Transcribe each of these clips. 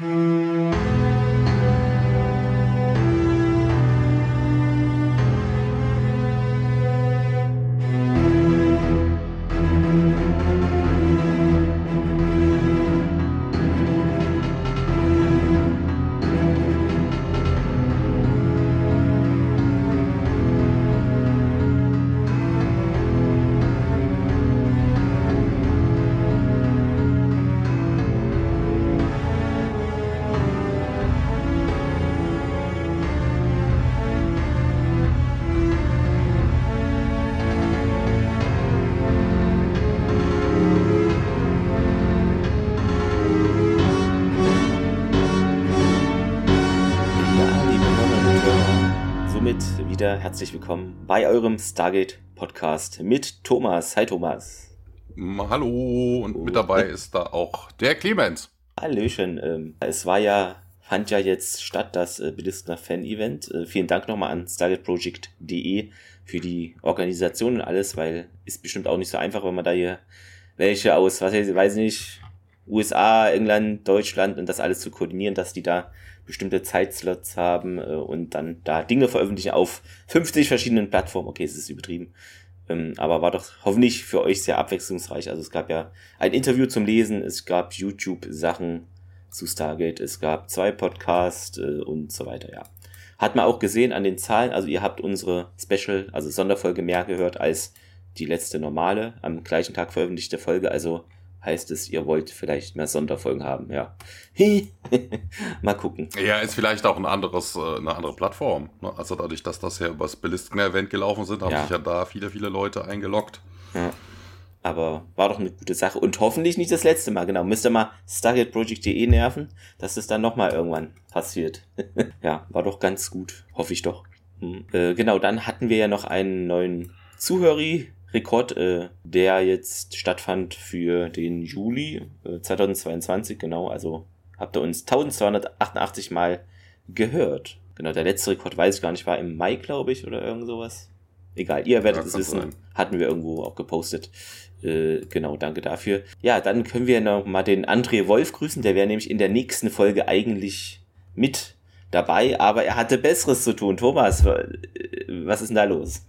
Mm-hmm. Herzlich willkommen bei eurem Stargate Podcast mit Thomas. Hi Thomas. Hallo und mit dabei ist da auch der Clemens. Hallöchen. Ähm, es war ja, fand ja jetzt statt das äh, Belistner Fan-Event. Äh, vielen Dank nochmal an stargateproject.de für die Organisation und alles, weil ist bestimmt auch nicht so einfach, wenn man da hier welche aus, was weiß ich, weiß nicht, USA, England, Deutschland und das alles zu koordinieren, dass die da bestimmte Zeitslots haben äh, und dann da Dinge veröffentlichen auf 50 verschiedenen Plattformen. Okay, es ist übertrieben. Ähm, aber war doch hoffentlich für euch sehr abwechslungsreich. Also es gab ja ein Interview zum Lesen, es gab YouTube-Sachen zu Stargate, es gab zwei Podcasts äh, und so weiter, ja. Hat man auch gesehen an den Zahlen, also ihr habt unsere Special, also Sonderfolge mehr gehört als die letzte normale, am gleichen Tag veröffentlichte Folge, also heißt es, ihr wollt vielleicht mehr Sonderfolgen haben, ja. Mal gucken. Ja, ist vielleicht auch ein anderes, äh, eine andere Plattform. Ne? Also dadurch, dass das ja übers Belistner-Event gelaufen sind, haben ja. sich ja da viele, viele Leute eingeloggt. Ja. Aber war doch eine gute Sache und hoffentlich nicht das letzte Mal. Genau, müsst ihr mal stargateproject.de nerven, dass es dann nochmal irgendwann passiert. ja, war doch ganz gut. Hoffe ich doch. Hm. Äh, genau, dann hatten wir ja noch einen neuen Zuhörer Rekord, äh, der jetzt stattfand für den Juli äh, 2022, genau. Also habt ihr uns 1288 Mal gehört. Genau, der letzte Rekord weiß ich gar nicht, war im Mai, glaube ich, oder irgend sowas. Egal, ihr werdet ja, es wissen. Sein. Hatten wir irgendwo auch gepostet. Äh, genau, danke dafür. Ja, dann können wir noch mal den André Wolf grüßen. Der wäre nämlich in der nächsten Folge eigentlich mit dabei, aber er hatte Besseres zu tun. Thomas, was ist denn da los?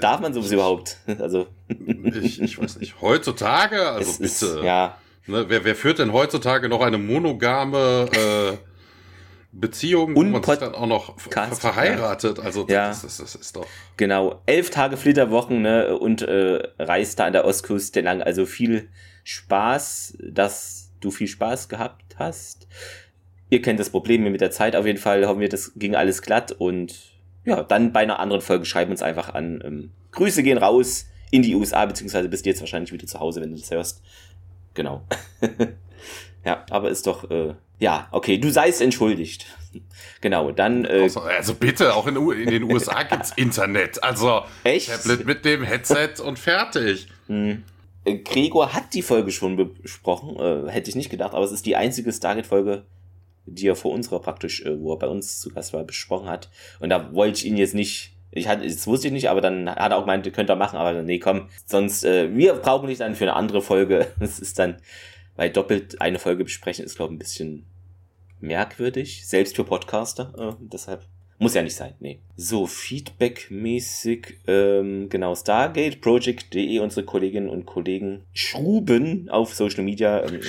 Darf man sowas überhaupt? Also ich, ich weiß nicht. Heutzutage, also bitte. Ist, ja. Ne, wer, wer führt denn heutzutage noch eine monogame äh, Beziehung, und wo man sich dann auch noch verheiratet? Also ja. das, das, das, ist doch. Genau, elf Tage Flitterwochen ne, und äh, reist da an der Ostküste lang. Also viel Spaß, dass du viel Spaß gehabt hast ihr kennt das Problem mit der Zeit. Auf jeden Fall hoffen wir, das ging alles glatt. Und ja, dann bei einer anderen Folge schreiben uns einfach an. Ähm, Grüße gehen raus in die USA, beziehungsweise bist du jetzt wahrscheinlich wieder zu Hause, wenn du das hörst. Genau. ja, aber ist doch, äh, ja, okay, du seist entschuldigt. genau, dann. Äh, also bitte, auch in, in den USA gibt's Internet. Also Echt? Tablet mit dem Headset und fertig. Hm. Äh, Gregor hat die Folge schon besprochen, äh, hätte ich nicht gedacht, aber es ist die einzige Stargate-Folge, die er vor unserer praktisch, äh, wo er bei uns zu Gast war, besprochen hat. Und da wollte ich ihn jetzt nicht, ich hatte, das wusste ich nicht, aber dann hat er auch gemeint, könnt ihr machen, aber nee, komm, sonst, äh, wir brauchen nicht dann für eine andere Folge. Das ist dann, weil doppelt eine Folge besprechen ist, glaube ich, ein bisschen merkwürdig, selbst für Podcaster, äh, deshalb muss ja nicht sein, nee. So, Feedback-mäßig, ähm, genau, Stargate, Project.de, unsere Kolleginnen und Kollegen schruben auf Social Media. Ähm,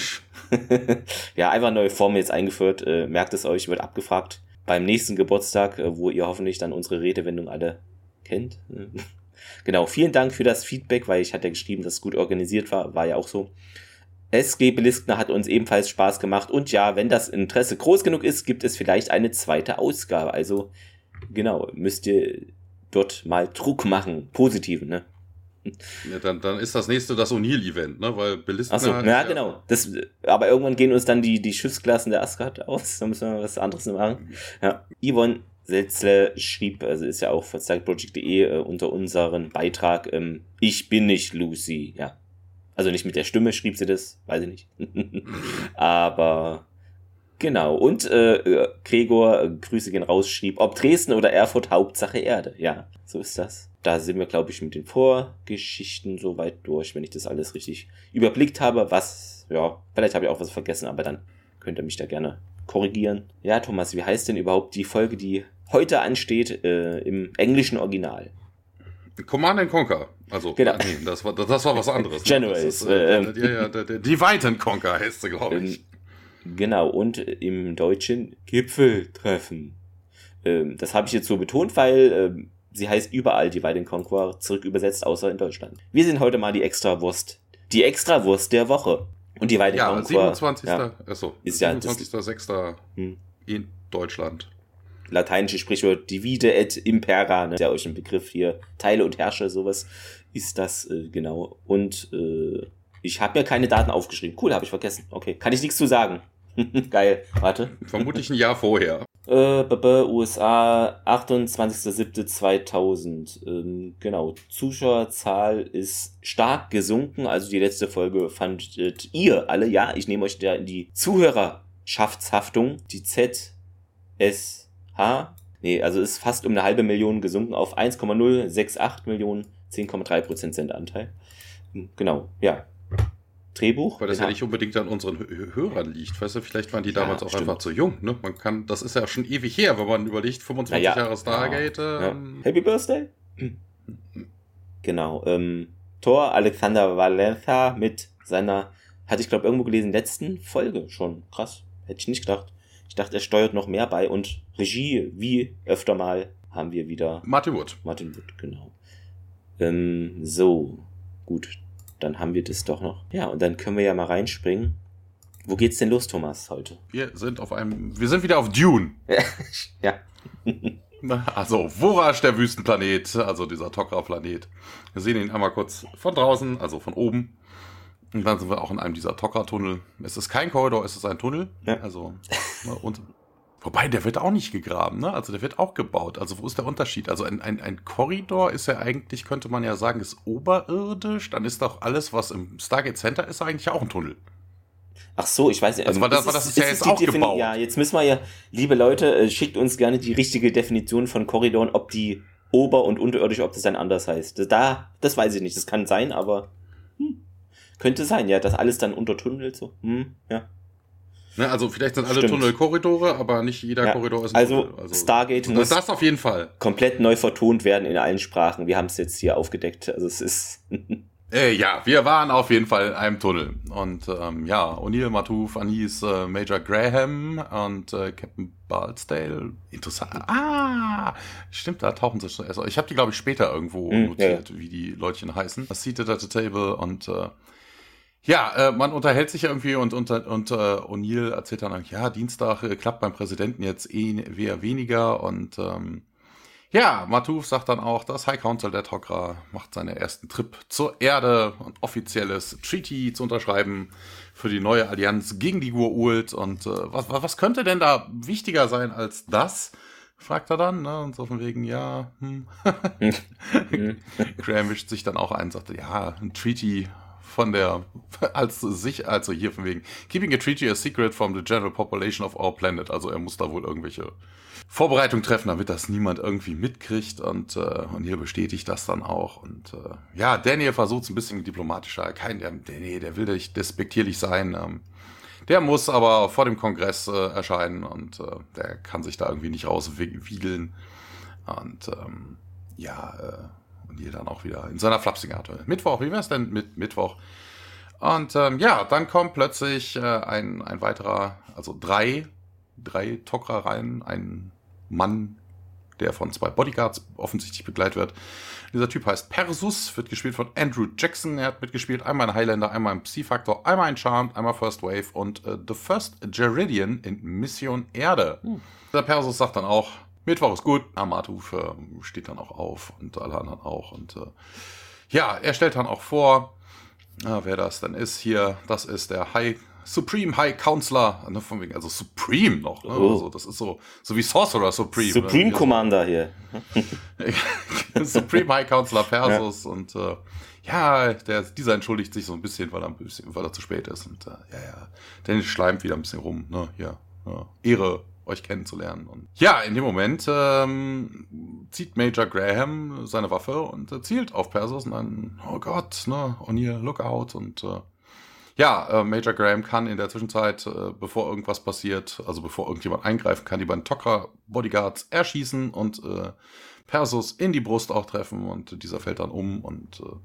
ja, einfach neue Formen jetzt eingeführt. Äh, merkt es euch, wird abgefragt beim nächsten Geburtstag, äh, wo ihr hoffentlich dann unsere Redewendung alle kennt. genau, vielen Dank für das Feedback, weil ich hatte geschrieben, dass es gut organisiert war, war ja auch so. SG Beliskner hat uns ebenfalls Spaß gemacht und ja, wenn das Interesse groß genug ist, gibt es vielleicht eine zweite Ausgabe. Also genau, müsst ihr dort mal Druck machen, positiven, ne? Ja, dann, dann ist das nächste das O'Neill-Event, ne? Weil Beliskner. Achso, ja, ja, genau. Das, aber irgendwann gehen uns dann die, die Schiffsklassen der Asgard aus. Da müssen wir was anderes machen. Ja. Yvonne Selzle schrieb, also ist ja auch von startproject.de äh, unter unseren Beitrag, ähm, ich bin nicht Lucy, ja. Also nicht mit der Stimme schrieb sie das, weiß ich nicht. Aber genau. Und äh, Gregor, äh, Grüße gehen raus, schrieb, ob Dresden oder Erfurt, Hauptsache Erde. Ja, so ist das. Da sind wir, glaube ich, mit den Vorgeschichten soweit durch, wenn ich das alles richtig überblickt habe. Was, ja, vielleicht habe ich auch was vergessen, aber dann könnt ihr mich da gerne korrigieren. Ja, Thomas, wie heißt denn überhaupt die Folge, die heute ansteht äh, im englischen Original? Command and Conquer. Also, genau. nee, das, war, das war was anderes. Generals. Ne? Äh, äh, ja, ja, Divide and Conquer heißt sie, glaube ich. Ähm, genau, und im Deutschen Gipfeltreffen. Ähm, das habe ich jetzt so betont, weil ähm, sie heißt überall Divide and Conquer zurück übersetzt, außer in Deutschland. Wir sind heute mal die Extrawurst. Die Extrawurst der Woche. Und Divide and ja, Conquer. 27. Ja, achso, ist 27.06. Ja, hm. in Deutschland lateinische Sprichwort divide et impera, ne? ist ja euch ein Begriff hier, teile und herrsche, sowas ist das äh, genau. Und äh, ich habe mir keine Daten aufgeschrieben. Cool, habe ich vergessen. Okay, kann ich nichts zu sagen. Geil, warte. Vermutlich ein Jahr vorher. Äh, b -b USA 28.07.2000. Ähm, genau, Zuschauerzahl ist stark gesunken. Also die letzte Folge fandet ihr alle. Ja, ich nehme euch da in die Zuhörerschaftshaftung. Die ZS H. Nee, also ist fast um eine halbe Million gesunken auf 1,068 Millionen, 10,3% Sendeanteil. Hm, genau, ja. Drehbuch. Weil das ja nicht unbedingt an unseren Hörern liegt. Weißt du, vielleicht waren die damals ja, auch stimmt. einfach zu jung. Ne? Man kann, das ist ja schon ewig her, wenn man überlegt, 25 ja, Jahre Stargate. Ähm, Happy Birthday? genau. Ähm, Thor Alexander Valenza mit seiner, hatte ich glaube irgendwo gelesen, letzten Folge schon. Krass. Hätte ich nicht gedacht. Ich dachte, er steuert noch mehr bei und Regie, wie öfter mal, haben wir wieder. Martin Wood. Martin Wood, genau. Ähm, so, gut. Dann haben wir das doch noch. Ja, und dann können wir ja mal reinspringen. Wo geht's denn los, Thomas, heute? Wir sind auf einem. Wir sind wieder auf Dune. ja. Also, Vorash, der Wüstenplanet, also dieser Tokra-Planet. Wir sehen ihn einmal kurz von draußen, also von oben. Und dann sind wir auch in einem dieser Tokra-Tunnel. Es ist kein Korridor, es ist ein Tunnel. Ja. Also, ne, und, wobei, der wird auch nicht gegraben, ne? Also der wird auch gebaut. Also wo ist der Unterschied? Also ein, ein, ein Korridor ist ja eigentlich, könnte man ja sagen, ist oberirdisch. Dann ist doch alles, was im Stargate Center ist, eigentlich auch ein Tunnel. Ach so, ich weiß nicht. Also, also das, das ist, ist ja jetzt auch Defini gebaut. Ja, jetzt müssen wir ja, liebe Leute, äh, schickt uns gerne die richtige Definition von Korridoren, ob die ober- und unterirdisch, ob das dann anders heißt. Da, das weiß ich nicht. Das kann sein, aber. Könnte sein, ja, dass alles dann untertunnelt so. Hm, ja. Ne, also vielleicht sind alle Stimmt. Tunnel Korridore, aber nicht jeder ja. Korridor ist ein also, Tunnel. Also Stargate muss das auf jeden Fall komplett neu vertont werden in allen Sprachen. Wir haben es jetzt hier aufgedeckt. Also es ist Äh, ja, wir waren auf jeden Fall in einem Tunnel. Und ähm, ja, O'Neill, Matouf, Anis, äh, Major Graham und äh, Captain Bardsdale. Interessant. Ah, stimmt, da tauchen sie schon erst. Ich habe die, glaube ich, später irgendwo mm, notiert, ja. wie die Leutchen heißen. Seated at the Table und äh, ja, äh, man unterhält sich irgendwie und, und, und äh, O'Neill erzählt dann, ja, Dienstag äh, klappt beim Präsidenten jetzt eh eher weniger und ähm, ja, Matouf sagt dann auch, das High Council der Tok'ra macht seinen ersten Trip zur Erde und offizielles Treaty zu unterschreiben für die neue Allianz gegen die Gua'uld und äh, was, was könnte denn da wichtiger sein als das? fragt er dann, ne? Und so von wegen, ja, hm. Graham wischt sich dann auch ein und sagt, ja, ein Treaty von der, als sich, also hier von wegen, keeping a treaty a secret from the general population of our planet. Also er muss da wohl irgendwelche Vorbereitungen treffen, damit das niemand irgendwie mitkriegt und, äh, und hier bestätigt das dann auch. Und äh, ja, Daniel versucht es ein bisschen diplomatischer. Kein, der, nee, der will nicht despektierlich sein. Ähm, der muss aber vor dem Kongress äh, erscheinen und äh, der kann sich da irgendwie nicht rauswiegeln. Und ähm, ja, äh, und hier dann auch wieder in seiner flapsigen Art. Mittwoch, wie wäre es denn mit Mittwoch? Und ähm, ja, dann kommt plötzlich äh, ein, ein weiterer, also drei, drei Tok'ra rein, ein Mann, der von zwei Bodyguards offensichtlich begleitet wird. Dieser Typ heißt Persus, wird gespielt von Andrew Jackson. Er hat mitgespielt einmal in Highlander, einmal im Psi-Factor, einmal in Charmed, einmal First Wave und äh, The First Geridian in Mission Erde. Hm. Der Persus sagt dann auch, Mittwoch ist gut. Amatu steht dann auch auf und alle anderen auch. Und äh, ja, er stellt dann auch vor, äh, wer das dann ist hier. Das ist der High Supreme High Counselor, ne, von wegen, also Supreme noch. Ne? Oh. Also, das ist so, so wie Sorcerer Supreme. Supreme ne? Commander hier. Supreme High Counselor Persus ja. und äh, ja, der, dieser entschuldigt sich so ein bisschen, weil er, ein bisschen, weil er zu spät ist. Und äh, ja, ja, Dennis schleimt wieder ein bisschen rum. Ne? Ja, ja. Ehre euch kennenzulernen. Und ja, in dem Moment ähm, zieht Major Graham seine Waffe und äh, zielt auf Persus und dann, oh Gott, ne, O'Neill, look out. Und äh, Ja, äh, Major Graham kann in der Zwischenzeit, äh, bevor irgendwas passiert, also bevor irgendjemand eingreifen kann, die beiden Tok'ra-Bodyguards erschießen und äh, Persus in die Brust auch treffen und dieser fällt dann um und äh,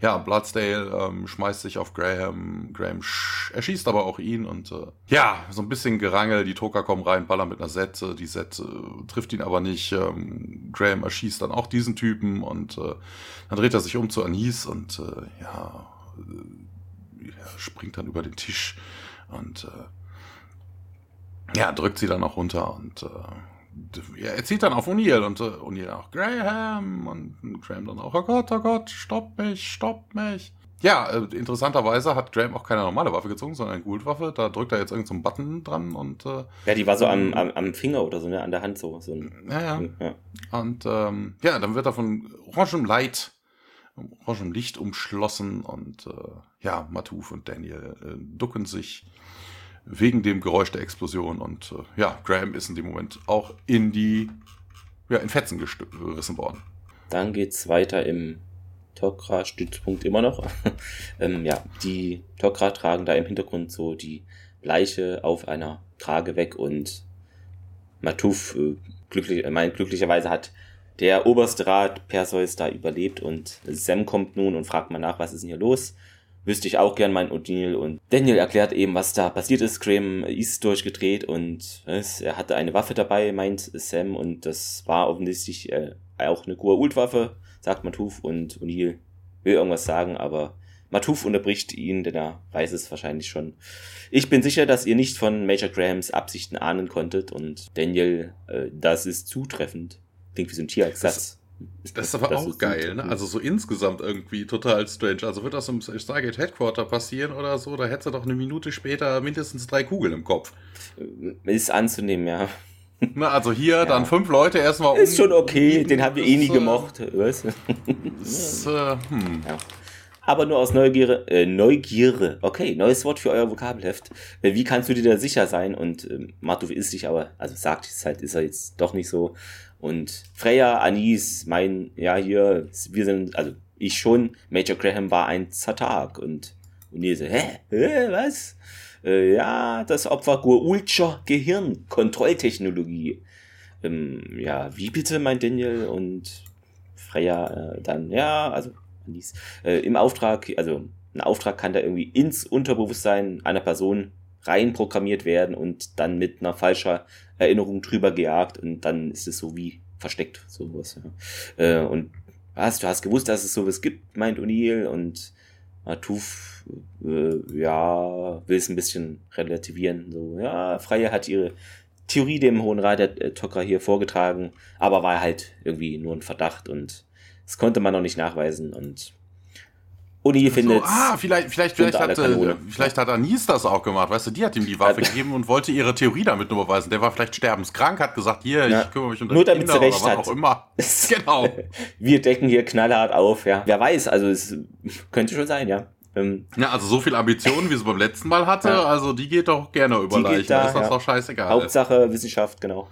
ja, Bloodsdale ähm, schmeißt sich auf Graham, Graham erschießt aber auch ihn und äh, ja, so ein bisschen Gerangel, die Toka kommen rein, ballern mit einer Set, äh, die Set äh, trifft ihn aber nicht, ähm, Graham erschießt dann auch diesen Typen und äh, dann dreht er sich um zu Anis und äh, ja, äh, springt dann über den Tisch und äh, ja, drückt sie dann auch runter und äh, er zieht dann auf O'Neill und äh, O'Neill auch Graham und Graham dann auch, oh Gott, oh Gott, stopp mich, stopp mich. Ja, äh, interessanterweise hat Graham auch keine normale Waffe gezogen, sondern eine Gould-Waffe. Da drückt er jetzt irgendeinen so Button dran und. Äh, ja, die war so am, am, am Finger oder so, ne? An der Hand so. so ein, ja, ja, ja. Und ähm, ja, dann wird er von orangem Light, orangem Licht umschlossen und äh, ja, Matuf und Daniel äh, ducken sich wegen dem Geräusch der Explosion. Und äh, ja, Graham ist in dem Moment auch in die, ja, in Fetzen gerissen worden. Dann geht's weiter im Tokra-Stützpunkt immer noch. ähm, ja, die Tokra tragen da im Hintergrund so die Leiche auf einer Trage weg und Matuf äh, glücklich, äh, meint, glücklicherweise hat der oberste Rat Perseus da überlebt und Sam kommt nun und fragt mal nach, was ist denn hier los? Wüsste ich auch gern mein O'Neill. Und Daniel erklärt eben, was da passiert ist. Graham ist durchgedreht und es, er hatte eine Waffe dabei, meint Sam. Und das war offensichtlich äh, auch eine Gua-Ult-Waffe, sagt Matuf. Und O'Neill will irgendwas sagen, aber Matuf unterbricht ihn, denn er weiß es wahrscheinlich schon. Ich bin sicher, dass ihr nicht von Major Grahams Absichten ahnen konntet. Und Daniel, äh, das ist zutreffend. Klingt wie so ein Tierarzt. Das ist aber das auch ist geil, ne? Also so insgesamt irgendwie total strange. Also wird das im Stargate Headquarter passieren oder so, da hättest du doch eine Minute später mindestens drei Kugeln im Kopf. Äh, ist anzunehmen, ja. Na, also hier ja. dann fünf Leute erstmal um. Ist schon okay, den haben wir eh nie äh, gemocht, weißt du? Ist, äh, hm. ja. Aber nur aus Neugierde, äh, Neugierde. Okay, neues Wort für euer Vokabelheft. Äh, wie kannst du dir da sicher sein? Und äh, Matuf ist sich aber, also sagt es halt, ist er jetzt doch nicht so. Und Freya, Anis, mein, ja, hier, wir sind, also ich schon, Major Graham war ein Zatark und, und ihr so, hä, hä, was? Äh, ja, das Opfer Gurulcher Gehirnkontrolltechnologie. Ähm, ja, wie bitte, mein Daniel? Und Freya äh, dann, ja, also Anis, äh, im Auftrag, also ein Auftrag kann da irgendwie ins Unterbewusstsein einer Person reinprogrammiert werden und dann mit einer falscher Erinnerung drüber gejagt und dann ist es so wie versteckt, sowas. Ja. Äh, und was, du hast gewusst, dass es sowas gibt, meint O'Neill und Atuf, äh, ja, will es ein bisschen relativieren. So, ja, Freya hat ihre Theorie dem Hohen Rat der äh, Tokra hier vorgetragen, aber war halt irgendwie nur ein Verdacht und das konnte man noch nicht nachweisen und Uni findet. So, ah, vielleicht, vielleicht, vielleicht, hat, äh, vielleicht hat Anis das auch gemacht. Weißt du, die hat ihm die Waffe gegeben und wollte ihre Theorie damit nur beweisen. Der war vielleicht sterbenskrank, hat gesagt, hier, ja. ich kümmere mich um Nur damit Kinder sie recht hat. auch immer. genau. Wir decken hier knallhart auf, ja. Wer weiß, also es könnte schon sein, ja. Ähm, ja, also so viel Ambitionen, wie sie beim letzten Mal hatte, ja. also die geht doch gerne über Leichen. Da, ist das ja. doch scheißegal. Hauptsache Wissenschaft, genau.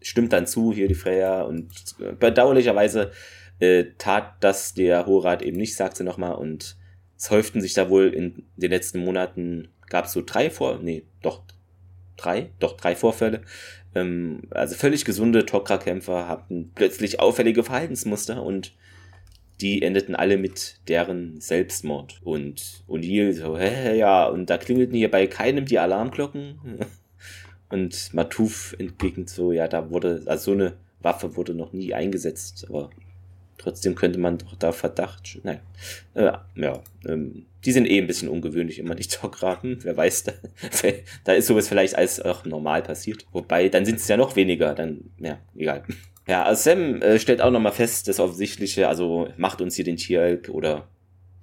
Stimmt dann zu, hier die Freya und bedauerlicherweise äh, tat das der Hohe Rat eben nicht, sagt sie nochmal und es häuften sich da wohl in den letzten Monaten, gab es so drei Vor, nee, doch drei, doch drei Vorfälle. Ähm, also völlig gesunde Tokra-Kämpfer hatten plötzlich auffällige Verhaltensmuster und die endeten alle mit deren Selbstmord. Und O'Neill so, hä, ja, und da klingelten hier bei keinem die Alarmglocken. und Matuf entgegnet so, ja, da wurde, also so eine Waffe wurde noch nie eingesetzt, aber Trotzdem könnte man doch da Verdacht. Naja, äh, ja, ähm, die sind eh ein bisschen ungewöhnlich, immer nicht Zockraten. Wer weiß, da, da ist sowas vielleicht als auch normal passiert. Wobei, dann sind es ja noch weniger, dann, ja, egal. Ja, also Sam äh, stellt auch nochmal fest, das Offensichtliche, also macht uns hier den Tierelk oder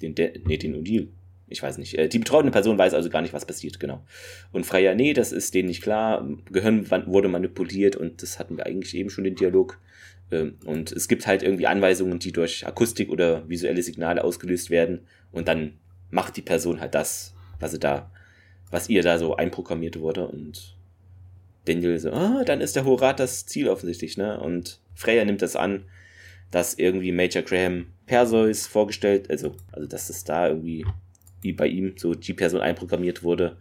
den, De nee, den Odil. Ich weiß nicht. Äh, die betroffene Person weiß also gar nicht, was passiert, genau. Und Freya, nee, das ist denen nicht klar. Gehirn wurde manipuliert und das hatten wir eigentlich eben schon den Dialog. Ähm, und es gibt halt irgendwie Anweisungen, die durch Akustik oder visuelle Signale ausgelöst werden. Und dann macht die Person halt das, was sie da, was ihr da so einprogrammiert wurde. Und Daniel so, ah, dann ist der Horat das Ziel offensichtlich, ne? Und Freya nimmt das an, dass irgendwie Major Graham Perseus vorgestellt, also, also dass es da irgendwie wie bei ihm so die Person einprogrammiert wurde.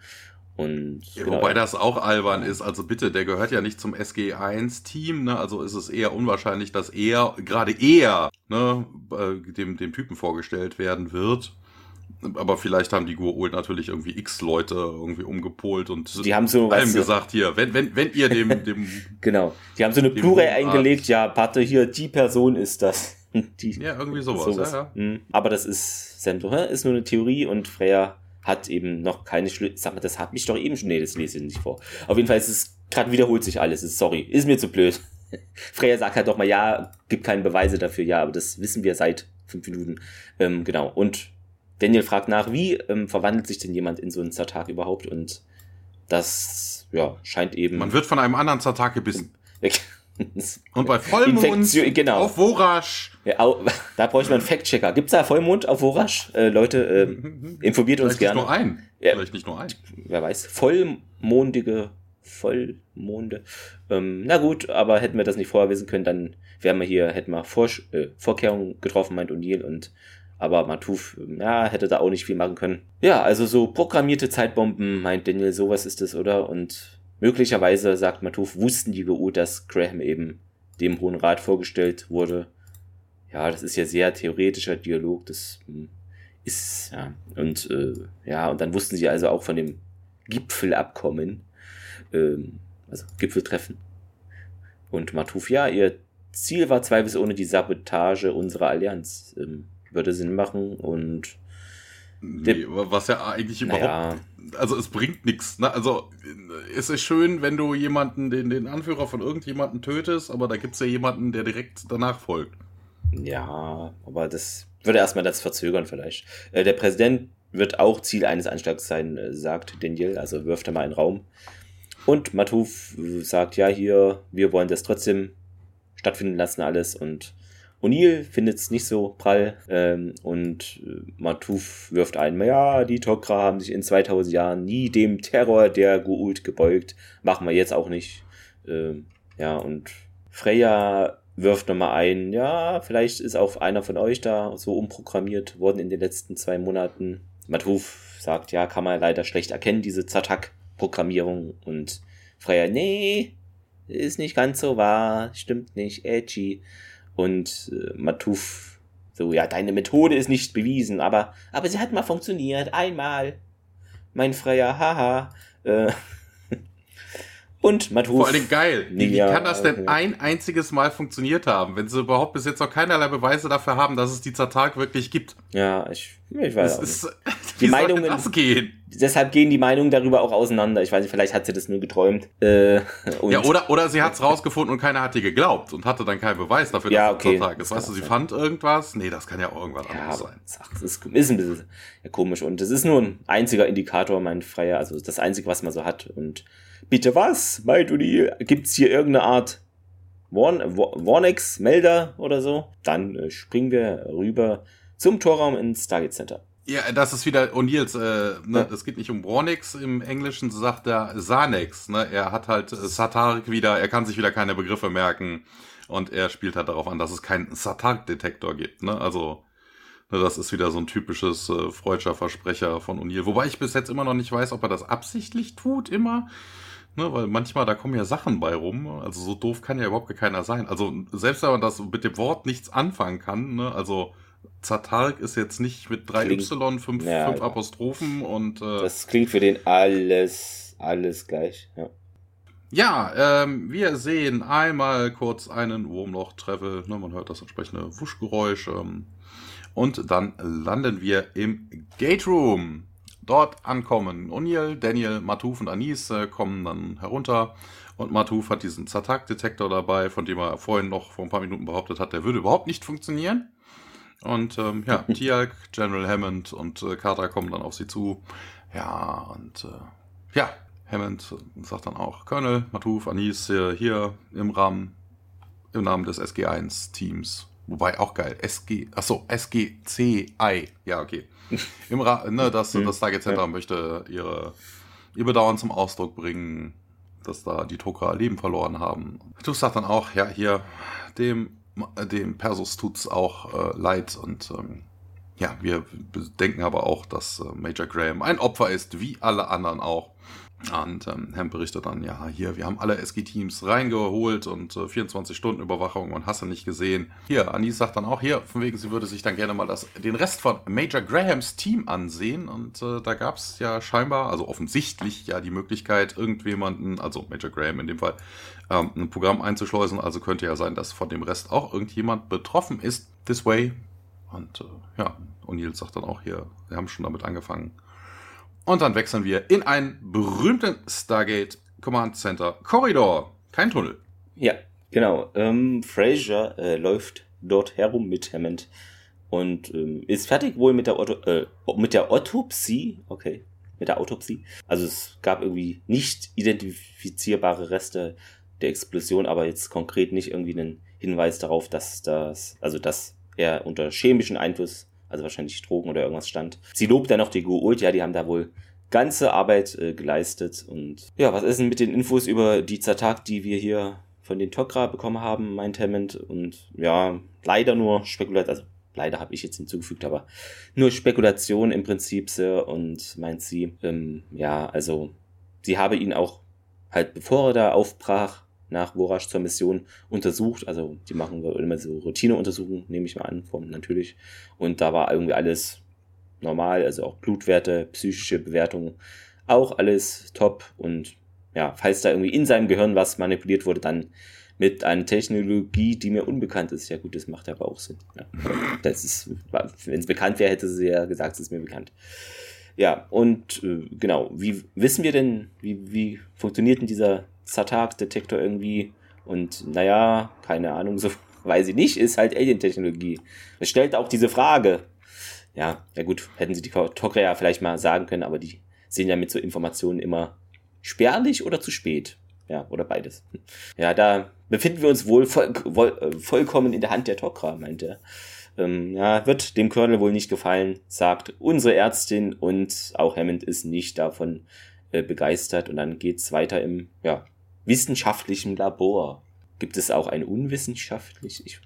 Und, ja, genau, wobei das auch albern ist. Also bitte, der gehört ja nicht zum SG1-Team. Ne? Also ist es eher unwahrscheinlich, dass er, gerade er, ne, äh, dem, dem Typen vorgestellt werden wird. Aber vielleicht haben die Gua'uld natürlich irgendwie x Leute irgendwie umgepolt und die haben so allem gesagt, hier, wenn, wenn, wenn ihr dem, dem Genau, die haben so eine Blu-ray eingelegt, ja, warte, hier, die Person ist das. Die, ja, irgendwie sowas. sowas. Ja, ja. Mhm. Aber das ist Sendo, ist nur eine Theorie und Freya hat eben noch keine Schlüssel. Sag mal, das hat mich doch eben schon. Nee, das lese ich nicht vor. Auf jeden Fall ist es gerade wiederholt sich alles. Ist, sorry, ist mir zu blöd. Freya sagt halt doch mal, ja, gibt keine Beweise dafür, ja, aber das wissen wir seit fünf Minuten. Ähm, genau. Und Daniel fragt nach, wie ähm, verwandelt sich denn jemand in so einen Zartak überhaupt? Und das, ja, scheint eben. Man wird von einem anderen Zartak gebissen. Und bei Vollmond Infektion, genau. auf Vorasch. Ja, au, da bräuchte man einen Fact-Checker. Gibt es da Vollmond auf Vorasch? Äh, Leute, äh, informiert uns Vielleicht gerne. Nicht nur einen. Ja, Vielleicht nicht nur einen. Wer weiß. Vollmondige Vollmonde. Ähm, na gut, aber hätten wir das nicht vorher wissen können, dann wären wir hier, hätten wir Vor äh, Vorkehrungen getroffen, meint O'Neill und aber Matuf, ja, hätte da auch nicht viel machen können. Ja, also so programmierte Zeitbomben, meint Daniel, sowas ist es, oder? Und möglicherweise, sagt Matuf, wussten die GU, dass Graham eben dem Hohen Rat vorgestellt wurde. Ja, das ist ja sehr theoretischer Dialog, das hm, ist, ja, und, äh, ja, und dann wussten sie also auch von dem Gipfelabkommen, ähm, also Gipfeltreffen. Und Matuf, ja, ihr Ziel war zweifelsohne die Sabotage unserer Allianz. Ähm, würde Sinn machen und Nee, was ja eigentlich überhaupt. Naja. Also es bringt nichts. Ne? Also es ist schön, wenn du jemanden, den, den Anführer von irgendjemanden tötest, aber da gibt es ja jemanden, der direkt danach folgt. Ja, aber das würde erstmal das verzögern vielleicht. Äh, der Präsident wird auch Ziel eines Anschlags sein, äh, sagt Daniel, also wirft er mal einen Raum. Und Matuf sagt, ja, hier, wir wollen das trotzdem stattfinden lassen, alles. Und O'Neill findet es nicht so prall ähm, und äh, Matouf wirft ein, ja, die Tok'ra haben sich in 2000 Jahren nie dem Terror der Goa'uld gebeugt, machen wir jetzt auch nicht. Ähm, ja, und Freya wirft nochmal ein, ja, vielleicht ist auch einer von euch da so umprogrammiert worden in den letzten zwei Monaten. Matouf sagt, ja, kann man leider schlecht erkennen, diese Zatak-Programmierung und Freya, nee, ist nicht ganz so wahr, stimmt nicht, edgy. Und äh, Matuf so, ja, deine Methode ist nicht bewiesen, aber, aber sie hat mal funktioniert, einmal. Mein Freier, haha. Äh, und Matuf. Vor allem geil. Wie, wie kann das denn ein einziges Mal funktioniert haben, wenn sie überhaupt bis jetzt noch keinerlei Beweise dafür haben, dass es die Zartag wirklich gibt? Ja, ich, ich weiß auch nicht. Ist, die Meinungen, das gehen? Deshalb gehen die Meinungen darüber auch auseinander. Ich weiß nicht, vielleicht hat sie das nur geträumt. Äh, ja, oder, oder sie hat es rausgefunden und keiner hat ihr geglaubt und hatte dann keinen Beweis dafür, dass ja, okay. es Zartag ist. Weißt du, sie fand irgendwas? Nee, das kann ja auch irgendwas ja, anderes sein. Das ist, ist ein bisschen ja, komisch und das ist nur ein einziger Indikator, mein Freier, also das Einzige, was man so hat und Bitte was? Meint Uni, gibt's hier irgendeine Art Warnex-Melder oder so? Dann äh, springen wir rüber zum Torraum ins Stargate Center. Ja, das ist wieder O'Neills, äh, ne, ja. es geht nicht um Warnex im Englischen, so sagt er Sanex, ne? Er hat halt äh, Satarik wieder, er kann sich wieder keine Begriffe merken und er spielt halt darauf an, dass es keinen Satarik-Detektor gibt, ne? Also, ne, das ist wieder so ein typisches äh, freudscher Versprecher von O'Neill. Wobei ich bis jetzt immer noch nicht weiß, ob er das absichtlich tut, immer. Ne, weil manchmal, da kommen ja Sachen bei rum. Also so doof kann ja überhaupt keiner sein. Also selbst wenn man das mit dem Wort nichts anfangen kann, ne, also Zatark ist jetzt nicht mit drei klingt, Y, fünf, ja, fünf Apostrophen und äh, Das klingt für den alles, alles gleich, ja. Ja, ähm, wir sehen einmal kurz einen Wurmloch-Treffer. Ne, man hört das entsprechende Wuschgeräusch. Ähm, und dann landen wir im Gate Room dort ankommen. O'Neill, Daniel, Matuf und Anis äh, kommen dann herunter. Und Matuf hat diesen Zatak-Detektor dabei, von dem er vorhin noch vor ein paar Minuten behauptet hat, der würde überhaupt nicht funktionieren. Und ähm, ja, Tialk, General Hammond und äh, Carter kommen dann auf sie zu. Ja, und äh, ja, Hammond sagt dann auch, Colonel, Matuf, Anis äh, hier im Rahmen, im Namen des SG1-Teams. Wobei auch geil, SG, achso, SGCI. Ja, okay. Im Ra ne, das, das Target Center ja. möchte ihre, ihr Bedauern zum Ausdruck bringen, dass da die Toka Leben verloren haben. Du sagst dann auch, ja, hier, dem, dem Persus tut's auch äh, leid und ähm, ja, wir denken aber auch, dass äh, Major Graham ein Opfer ist, wie alle anderen auch. Und ähm, Hemp berichtet dann, ja, hier, wir haben alle SG-Teams reingeholt und äh, 24 Stunden Überwachung und hast du nicht gesehen. Hier, Anis sagt dann auch, hier, von wegen, sie würde sich dann gerne mal das, den Rest von Major Grahams Team ansehen. Und äh, da gab es ja scheinbar, also offensichtlich ja die Möglichkeit, irgendjemanden, also Major Graham in dem Fall, ähm, ein Programm einzuschleusen. Also könnte ja sein, dass von dem Rest auch irgendjemand betroffen ist. This way. Und äh, ja, O'Neill sagt dann auch hier, wir haben schon damit angefangen. Und dann wechseln wir in einen berühmten Stargate Command Center Korridor. Kein Tunnel. Ja, genau. Ähm, Fraser äh, läuft dort herum mit Hammond und ähm, ist fertig wohl mit der, Auto äh, mit der Autopsie. Okay, mit der Autopsie. Also es gab irgendwie nicht identifizierbare Reste der Explosion, aber jetzt konkret nicht irgendwie einen Hinweis darauf, dass das, also dass er unter chemischen Einfluss also wahrscheinlich Drogen oder irgendwas stand. Sie lobt dann noch die Goult, ja, die haben da wohl ganze Arbeit äh, geleistet. Und ja, was ist denn mit den Infos über die Zatak, die wir hier von den Tok'ra bekommen haben, meint Hammond. Und ja, leider nur Spekulation, also leider habe ich jetzt hinzugefügt, aber nur Spekulation im Prinzip, Sir. Und meint sie, ähm, ja, also sie habe ihn auch halt bevor er da aufbrach, nach Vorash zur Mission untersucht. Also die machen immer so Routineuntersuchungen, nehme ich mal an, vom natürlich. Und da war irgendwie alles normal, also auch Blutwerte, psychische Bewertungen, auch alles top. Und ja, falls da irgendwie in seinem Gehirn was manipuliert wurde, dann mit einer Technologie, die mir unbekannt ist. Ja gut, das macht aber auch Sinn. Ja. Das ist, wenn es bekannt wäre, hätte sie ja gesagt, es ist mir bekannt. Ja, und äh, genau, wie wissen wir denn, wie, wie funktioniert denn dieser Zatak-Detektor irgendwie. Und naja, keine Ahnung, so weiß ich nicht, ist halt Alien-Technologie. Es stellt auch diese Frage. Ja, ja gut, hätten sie die Tok'ra ja vielleicht mal sagen können, aber die sehen ja mit so Informationen immer spärlich oder zu spät. Ja, oder beides. Ja, da befinden wir uns wohl voll, voll, äh, vollkommen in der Hand der Tok'ra, meint er. Ähm, ja, wird dem Colonel wohl nicht gefallen, sagt unsere Ärztin und auch Hammond ist nicht davon äh, begeistert und dann geht's weiter im, ja, wissenschaftlichem Labor. Gibt es auch ein unwissenschaftlich? Ich,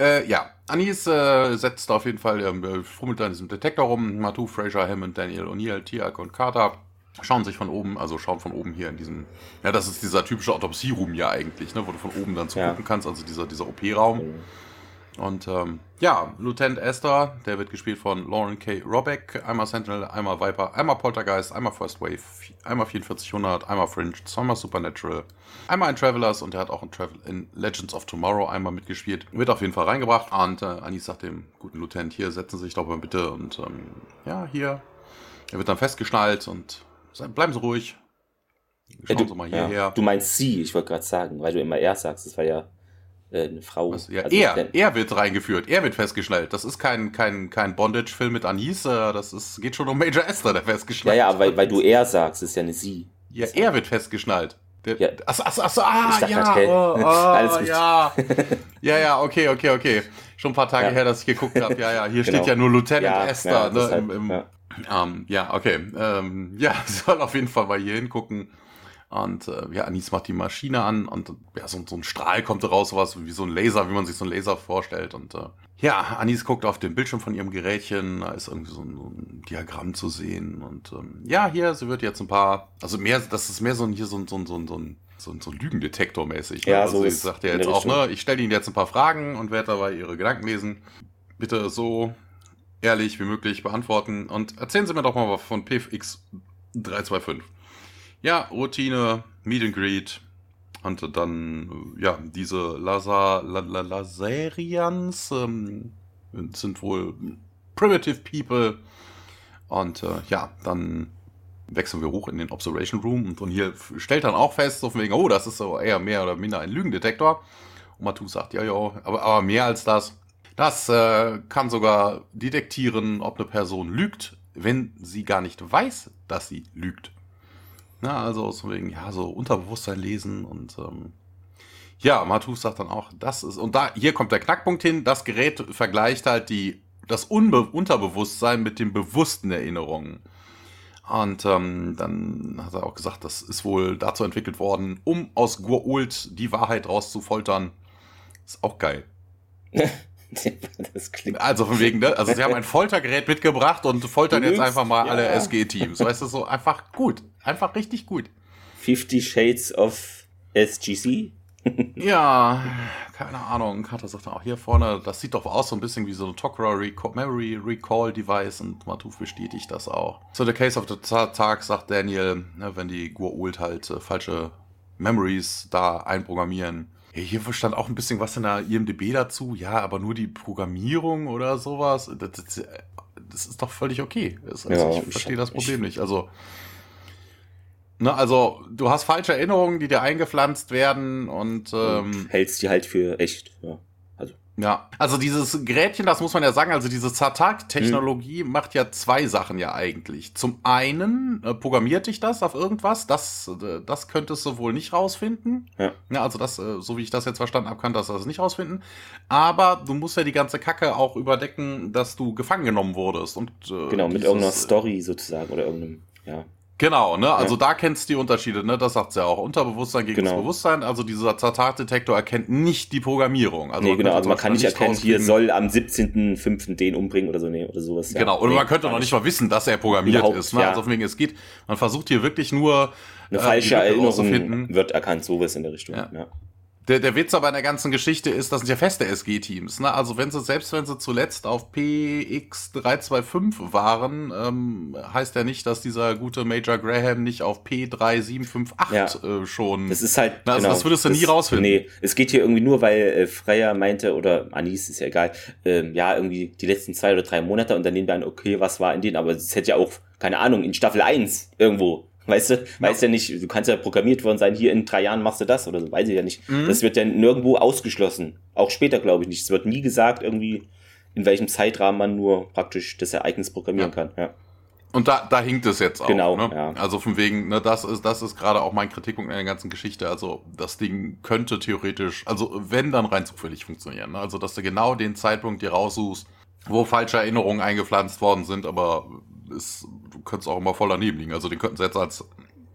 äh, ja, Anis äh, setzt auf jeden Fall, ähm, fummelt an diesem Detektor rum. Matu, Fraser, Hammond, Daniel O'Neill, Tiak und Carter schauen sich von oben, also schauen von oben hier in diesem, ja, das ist dieser typische Autopsie-Room ja eigentlich, ne, wo du von oben dann zugucken ja. kannst, also dieser, dieser OP-Raum. Mhm. Und ähm, ja, Lieutenant Esther, der wird gespielt von Lauren K. Robeck, einmal Sentinel, einmal Viper, einmal Poltergeist, einmal First Wave, einmal 4400, einmal Fringe, zweimal Supernatural, einmal in Travelers und er hat auch in, Travel in Legends of Tomorrow einmal mitgespielt. Wird auf jeden Fall reingebracht und äh, Anis sagt dem guten Lieutenant, hier setzen Sie sich doch mal bitte und ähm, ja, hier. Er wird dann festgeschnallt und bleiben Sie ruhig. Schauen ja, du, Sie mal hierher. Ja, du meinst sie, ich wollte gerade sagen, weil du immer er sagst, das war ja äh, eine Frau. Was? Ja, also er, er wird reingeführt, er wird festgeschnallt. Das ist kein, kein, kein Bondage-Film mit Anis, äh, das ist, geht schon um Major Esther, der festgeschnallt Ja, ja, weil, weil du er sagst, ist ja eine sie. Ja, er wird festgeschnallt. Der, ja. Achso, achso, achso, ah, ja, okay. oh, oh, Alles gut. ja. Ja, ja, okay, okay, okay. Schon ein paar Tage ja. her, dass ich geguckt habe. Ja, ja, hier genau. steht ja nur Lieutenant ja, Esther. Ja, ne, halt, im, im, ja. Ähm, ja, okay. Ähm, ja, soll auf jeden Fall mal hier hingucken. Und äh, ja, Anis macht die Maschine an und ja, so, so ein Strahl kommt raus, sowas wie so ein Laser, wie man sich so ein Laser vorstellt. Und äh, ja, Anis guckt auf den Bildschirm von ihrem Gerätchen, da ist irgendwie so ein, so ein Diagramm zu sehen. Und ähm, ja, hier, sie wird jetzt ein paar, also mehr, das ist mehr so ein, hier so ein, so ein, so ein, so ein so, so Lügendetektor mäßig. Ne? Ja, also so sie sagt ja jetzt auch, ne, ich stelle Ihnen jetzt ein paar Fragen und werde dabei Ihre Gedanken lesen. Bitte so ehrlich wie möglich beantworten und erzählen Sie mir doch mal von PFX 325 ja, Routine, Meet and Greet. Und dann, ja, diese Lazar, La, ähm, sind wohl Primitive People. Und äh, ja, dann wechseln wir hoch in den Observation Room und, hier stellt dann auch fest, so von wegen, oh, das ist so eher mehr oder minder ein Lügendetektor. Und Matu sagt, ja, ja, aber, aber mehr als das. Das äh, kann sogar detektieren, ob eine Person lügt, wenn sie gar nicht weiß, dass sie lügt. Na, also so wegen, ja, so Unterbewusstsein lesen und ähm, ja, Matus sagt dann auch, das ist, und da, hier kommt der Knackpunkt hin, das Gerät vergleicht halt die, das Unbe Unterbewusstsein mit den bewussten Erinnerungen. Und ähm, dann hat er auch gesagt, das ist wohl dazu entwickelt worden, um aus Gurult die Wahrheit rauszufoltern. Ist auch geil. das klingt also von wegen, ne? Also sie haben ein Foltergerät mitgebracht und foltern jetzt einfach mal alle SG-Teams. Weißt du, so einfach gut. Einfach richtig gut. 50 Shades of SGC? ja, keine Ahnung. Carter sagt auch hier vorne, das sieht doch aus so ein bisschen wie so ein Tokra Recall, Memory Recall Device und Matuf bestätigt das auch. So, the case of the Tag sagt Daniel, ne, wenn die Gua'uld halt äh, falsche Memories da einprogrammieren. Ja, hier stand auch ein bisschen was in der IMDB dazu. Ja, aber nur die Programmierung oder sowas. Das, das, das ist doch völlig okay. Also ja, ich verstehe das Problem nicht. Also Ne, also du hast falsche Erinnerungen, die dir eingepflanzt werden und, ähm, und hältst die halt für echt. Ja. Also. ja, also dieses Gerätchen, das muss man ja sagen, also diese Zatak-Technologie mhm. macht ja zwei Sachen ja eigentlich. Zum einen äh, programmiert dich das auf irgendwas, das, äh, das könntest du wohl nicht rausfinden. Ja. ja also das, äh, so wie ich das jetzt verstanden habe, kann das das nicht rausfinden. Aber du musst ja die ganze Kacke auch überdecken, dass du gefangen genommen wurdest. Und, äh, genau, mit irgendeiner Story sozusagen oder irgendeinem, ja. Genau, ne? Also ja. da kennst du die Unterschiede, ne? Das sagt ja auch. Unterbewusstsein gegen genau. das Bewusstsein. Also dieser Zatat-Detektor erkennt nicht die Programmierung. Also nee, genau, also man kann nicht erkennen, hier soll am 17.05. den umbringen oder so, nee, oder sowas. Ja. Genau, und nee, man könnte noch nicht mal wissen, dass er programmiert Überhaupt, ist. Ne? Ja. Also deswegen, es geht, man versucht hier wirklich nur eine äh, falsche Erinnerung wird erkannt, sowas in der Richtung. Ja. ja. Der, der Witz aber in der ganzen Geschichte ist, das sind ja feste SG-Teams. Ne? Also wenn sie, selbst wenn sie zuletzt auf PX325 waren, ähm, heißt ja nicht, dass dieser gute Major Graham nicht auf P3758 ja. äh, schon. Das ist halt. Na, also genau, das würdest du das, nie rausfinden. Nee, es geht hier irgendwie nur, weil äh, Freya meinte, oder Anis ist ja egal, ähm, ja, irgendwie die letzten zwei oder drei Monate und dann nehmen wir an, okay, was war in denen, aber es hätte ja auch, keine Ahnung, in Staffel 1 irgendwo Weißt du, ja. weißt ja nicht, du kannst ja programmiert worden sein, hier in drei Jahren machst du das oder so, weiß ich ja nicht. Mhm. Das wird ja nirgendwo ausgeschlossen. Auch später glaube ich nicht. Es wird nie gesagt, irgendwie, in welchem Zeitrahmen man nur praktisch das Ereignis programmieren ja. kann. Ja. Und da, da hinkt es jetzt auch. Genau. Ne? Ja. Also von wegen, ne, das ist, das ist gerade auch mein Kritikpunkt in der ganzen Geschichte. Also das Ding könnte theoretisch, also wenn dann rein zufällig funktionieren. Ne? Also dass du genau den Zeitpunkt dir raussuchst, wo falsche Erinnerungen eingepflanzt worden sind, aber ist, du könntest auch immer voll daneben liegen. Also den könnten sie jetzt als,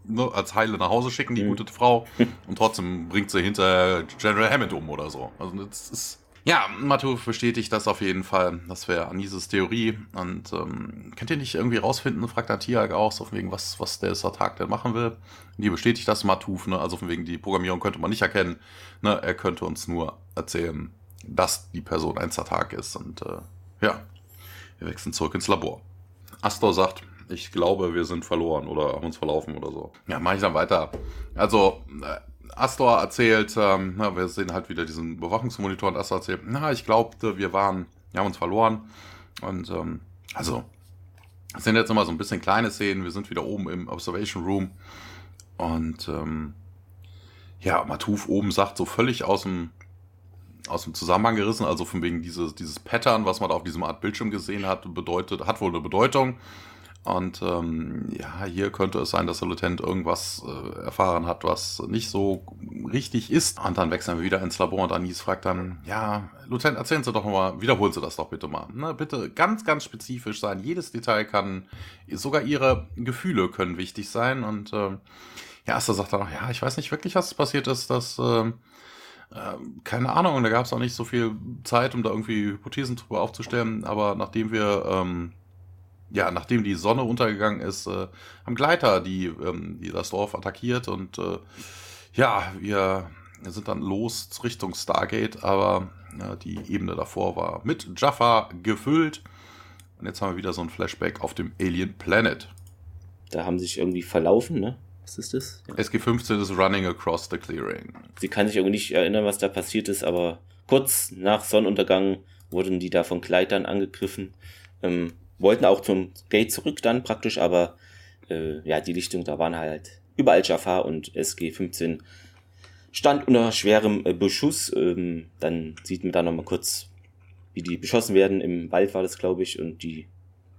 ne, als Heile nach Hause schicken, die mhm. gute Frau, und trotzdem bringt sie hinter General Hammond um oder so. Also das ist. Ja, Matu bestätigt das auf jeden Fall. Das wäre Anises Theorie. Und ähm, könnt ihr nicht irgendwie rausfinden, fragt der Tiag auch, so von wegen, was, was der Tag denn machen will. Die bestätigt das Matuf, ne? Also von wegen, die Programmierung könnte man nicht erkennen. Ne? Er könnte uns nur erzählen, dass die Person ein Tag ist. Und äh, ja, wir wechseln zurück ins Labor. Astor sagt, ich glaube, wir sind verloren oder haben uns verlaufen oder so. Ja, mache ich dann weiter. Also, äh, Astor erzählt, ähm, na, wir sehen halt wieder diesen Bewachungsmonitor und Astor erzählt, na, ich glaubte, wir waren, wir haben uns verloren. Und ähm, also, es sind jetzt immer so ein bisschen kleine Szenen. Wir sind wieder oben im Observation Room. Und ähm, ja, Matuf oben sagt so völlig aus dem aus dem Zusammenhang gerissen, also von wegen dieses, dieses Pattern, was man da auf diesem Art Bildschirm gesehen hat, bedeutet, hat wohl eine Bedeutung. Und ähm, ja, hier könnte es sein, dass der Lieutenant irgendwas äh, erfahren hat, was nicht so richtig ist. Und dann wechseln wir wieder ins Labor und Anis fragt dann, ja, Lieutenant, erzählen Sie doch mal, wiederholen Sie das doch bitte mal. Ne, bitte ganz, ganz spezifisch sein. Jedes Detail kann, sogar Ihre Gefühle können wichtig sein. Und äh, ja, Asta sagt dann auch, ja, ich weiß nicht wirklich, was passiert ist, dass... Äh, ähm, keine Ahnung, da gab es auch nicht so viel Zeit, um da irgendwie Hypothesen drüber aufzustellen, aber nachdem wir, ähm, ja, nachdem die Sonne untergegangen ist, äh, haben Gleiter die, ähm, die das Dorf attackiert und äh, ja, wir sind dann los Richtung Stargate, aber äh, die Ebene davor war mit Jaffa gefüllt. Und jetzt haben wir wieder so ein Flashback auf dem Alien Planet. Da haben sich irgendwie verlaufen, ne? Was ist das? Ja. SG-15 ist Running Across the Clearing. Sie kann sich irgendwie nicht erinnern, was da passiert ist, aber kurz nach Sonnenuntergang wurden die da von Gleitern angegriffen. Ähm, wollten auch zum Gate zurück dann praktisch, aber äh, ja, die Lichtung, da waren halt überall Jaffa und SG-15 stand unter schwerem äh, Beschuss. Ähm, dann sieht man da nochmal kurz, wie die beschossen werden. Im Wald war das, glaube ich, und die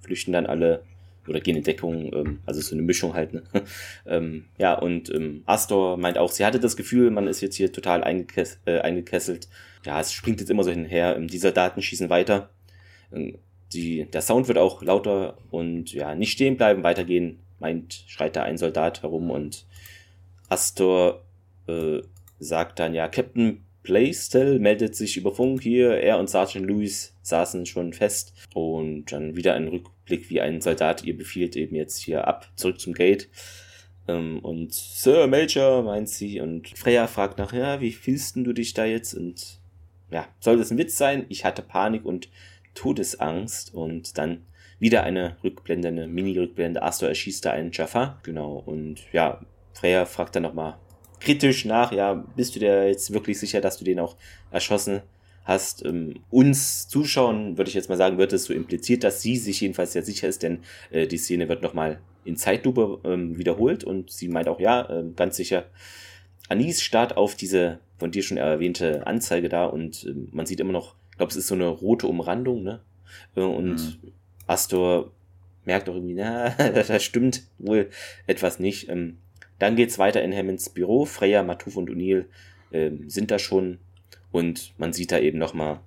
flüchten dann alle oder gehen in Deckung, ähm, also so eine Mischung halt. Ne? ähm, ja, und ähm, Astor meint auch, sie hatte das Gefühl, man ist jetzt hier total eingekess äh, eingekesselt. Ja, es springt jetzt immer so hinher. Ähm, die Soldaten schießen weiter. Die, der Sound wird auch lauter und ja, nicht stehen bleiben, weitergehen, meint, schreit da ein Soldat herum und Astor äh, sagt dann, ja, Captain, Blaisdell meldet sich über Funk hier. Er und Sergeant Lewis saßen schon fest. Und dann wieder ein Rückblick, wie ein Soldat ihr befiehlt, eben jetzt hier ab, zurück zum Gate. Ähm, und Sir Major, meint sie. Und Freya fragt nach, ja, wie fühlst du dich da jetzt? Und ja, soll das ein Witz sein? Ich hatte Panik und Todesangst. Und dann wieder eine Rückblende, eine Mini-Rückblende. Astor erschießt da einen Jaffa. Genau. Und ja, Freya fragt dann nochmal kritisch nach, ja, bist du dir jetzt wirklich sicher, dass du den auch erschossen hast? Ähm, uns Zuschauern, würde ich jetzt mal sagen, wird es so impliziert, dass sie sich jedenfalls sehr sicher ist, denn äh, die Szene wird nochmal in Zeitlupe ähm, wiederholt und sie meint auch, ja, äh, ganz sicher, Anis starrt auf diese von dir schon erwähnte Anzeige da und äh, man sieht immer noch, ich glaube, es ist so eine rote Umrandung, ne? Äh, und mhm. Astor merkt auch irgendwie, na, das stimmt wohl etwas nicht. Ähm, dann geht's weiter in Hammonds Büro. Freya, Matuf und O'Neill äh, sind da schon und man sieht da eben nochmal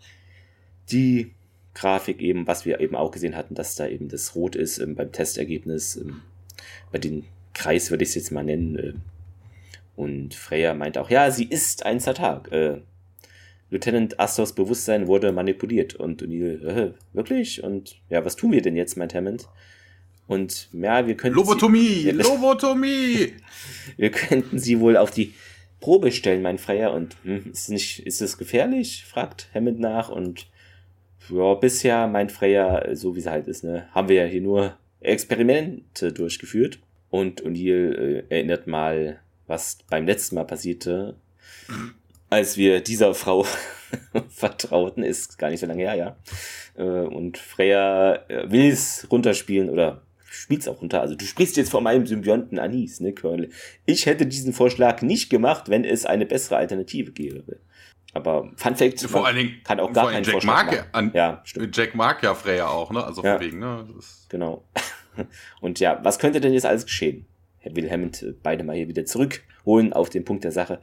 die Grafik eben, was wir eben auch gesehen hatten, dass da eben das Rot ist ähm, beim Testergebnis. Ähm, bei den Kreis würde ich es jetzt mal nennen. Und Freya meint auch, ja, sie ist ein Zatak. Äh, Lieutenant Astors Bewusstsein wurde manipuliert. Und O'Neill, äh, wirklich? Und ja, was tun wir denn jetzt, meint Hammond? Und ja, wir könnten. Lobotomie! Sie, Lobotomie! wir könnten sie wohl auf die Probe stellen, mein Freier. Und hm, ist nicht, ist es gefährlich? fragt Hammond nach. Und ja, bisher, mein Freier, so wie es halt ist, ne, haben wir ja hier nur Experimente durchgeführt. Und O'Neill äh, erinnert mal, was beim letzten Mal passierte, als wir dieser Frau vertrauten, ist gar nicht so lange her, ja. Äh, und Freya äh, will es runterspielen oder spielst auch runter. Also du sprichst jetzt von meinem Symbionten Anis, ne, Colonel. Ich hätte diesen Vorschlag nicht gemacht, wenn es eine bessere Alternative gäbe. Aber Fun Fact, vor allen Dingen kann auch gar keinen Jack Vorschlag mag an, ja, stimmt. Jack mag ja Freya auch, ne? Also ja. wegen, ne? genau. Und ja, was könnte denn jetzt alles geschehen? Herr will Hammond äh, beide mal hier wieder zurückholen auf den Punkt der Sache.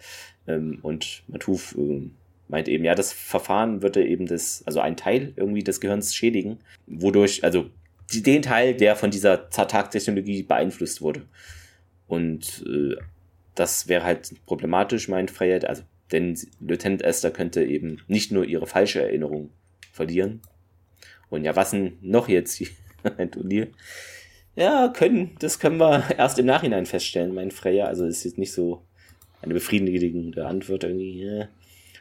Ähm, und Matuf ähm, meint eben, ja, das Verfahren würde eben das, also ein Teil irgendwie des Gehirns schädigen, wodurch, also die, den Teil, der von dieser Zartak-Technologie beeinflusst wurde. Und äh, das wäre halt problematisch, meint Freiheit, also denn Lieutenant Esther könnte eben nicht nur ihre falsche Erinnerung verlieren. Und ja, was denn noch jetzt hier, O'Neill? Ja, können, das können wir erst im Nachhinein feststellen, mein Freya. Also ist jetzt nicht so eine befriedigende Antwort irgendwie.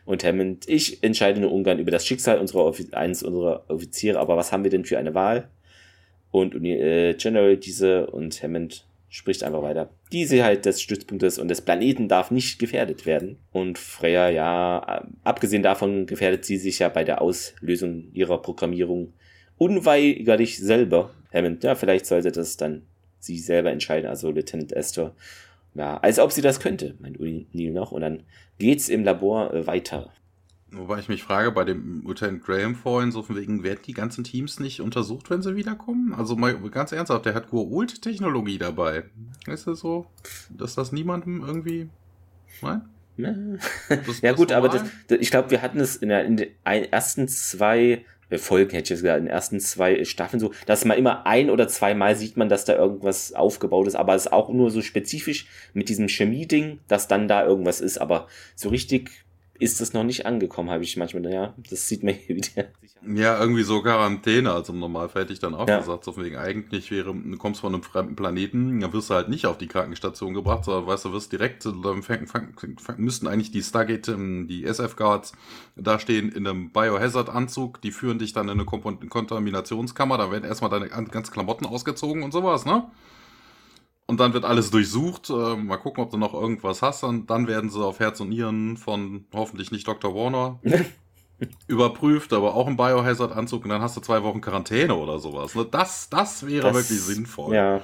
Und Hammond, ich entscheide nur ungern über das Schicksal unserer eines unserer Offiziere, aber was haben wir denn für eine Wahl? Und äh, General diese und Hammond spricht einfach weiter. Die Sicherheit des Stützpunktes und des Planeten darf nicht gefährdet werden. Und Freya, ja, abgesehen davon gefährdet sie sich ja bei der Auslösung ihrer Programmierung unweigerlich selber. Hammond, ja, vielleicht sollte das dann sie selber entscheiden, also Lieutenant Esther. Ja, als ob sie das könnte, meint Neil noch. Und dann geht's im Labor äh, weiter. Wobei ich mich frage, bei dem Lieutenant Graham vorhin, so von wegen, werden die ganzen Teams nicht untersucht, wenn sie wiederkommen? Also mal ganz ernsthaft, der hat Goa'uld-Technologie dabei. Ist das so, dass das niemandem irgendwie... Nein? Das, ja gut, aber das, das, ich glaube, wir hatten es in, der, in den ersten zwei Folgen, hätte ich jetzt gesagt, in den ersten zwei Staffeln so, dass man immer ein oder zweimal sieht man, dass da irgendwas aufgebaut ist, aber es ist auch nur so spezifisch mit diesem Chemie-Ding, dass dann da irgendwas ist, aber so richtig ist das noch nicht angekommen, habe ich manchmal, ja, das sieht man hier wieder. Ja, irgendwie so Quarantäne, also im Normalfall hätte ich dann auch ja. gesagt, so wegen eigentlich wäre, du kommst von einem fremden Planeten, dann wirst du halt nicht auf die Krankenstation gebracht, sondern weißt du, wirst direkt, dann fang, fang, fang, müssten eigentlich die Stargate, ähm, die SF-Guards da stehen in einem Biohazard-Anzug, die führen dich dann in eine Kontaminationskammer, da werden erstmal deine ganzen Klamotten ausgezogen und sowas, ne? Und dann wird alles durchsucht. Äh, mal gucken, ob du noch irgendwas hast. Und dann werden sie auf Herz und Nieren von hoffentlich nicht Dr. Warner überprüft, aber auch im Biohazard-Anzug. Und dann hast du zwei Wochen Quarantäne oder sowas. Ne? Das, das wäre das, wirklich sinnvoll. Ja.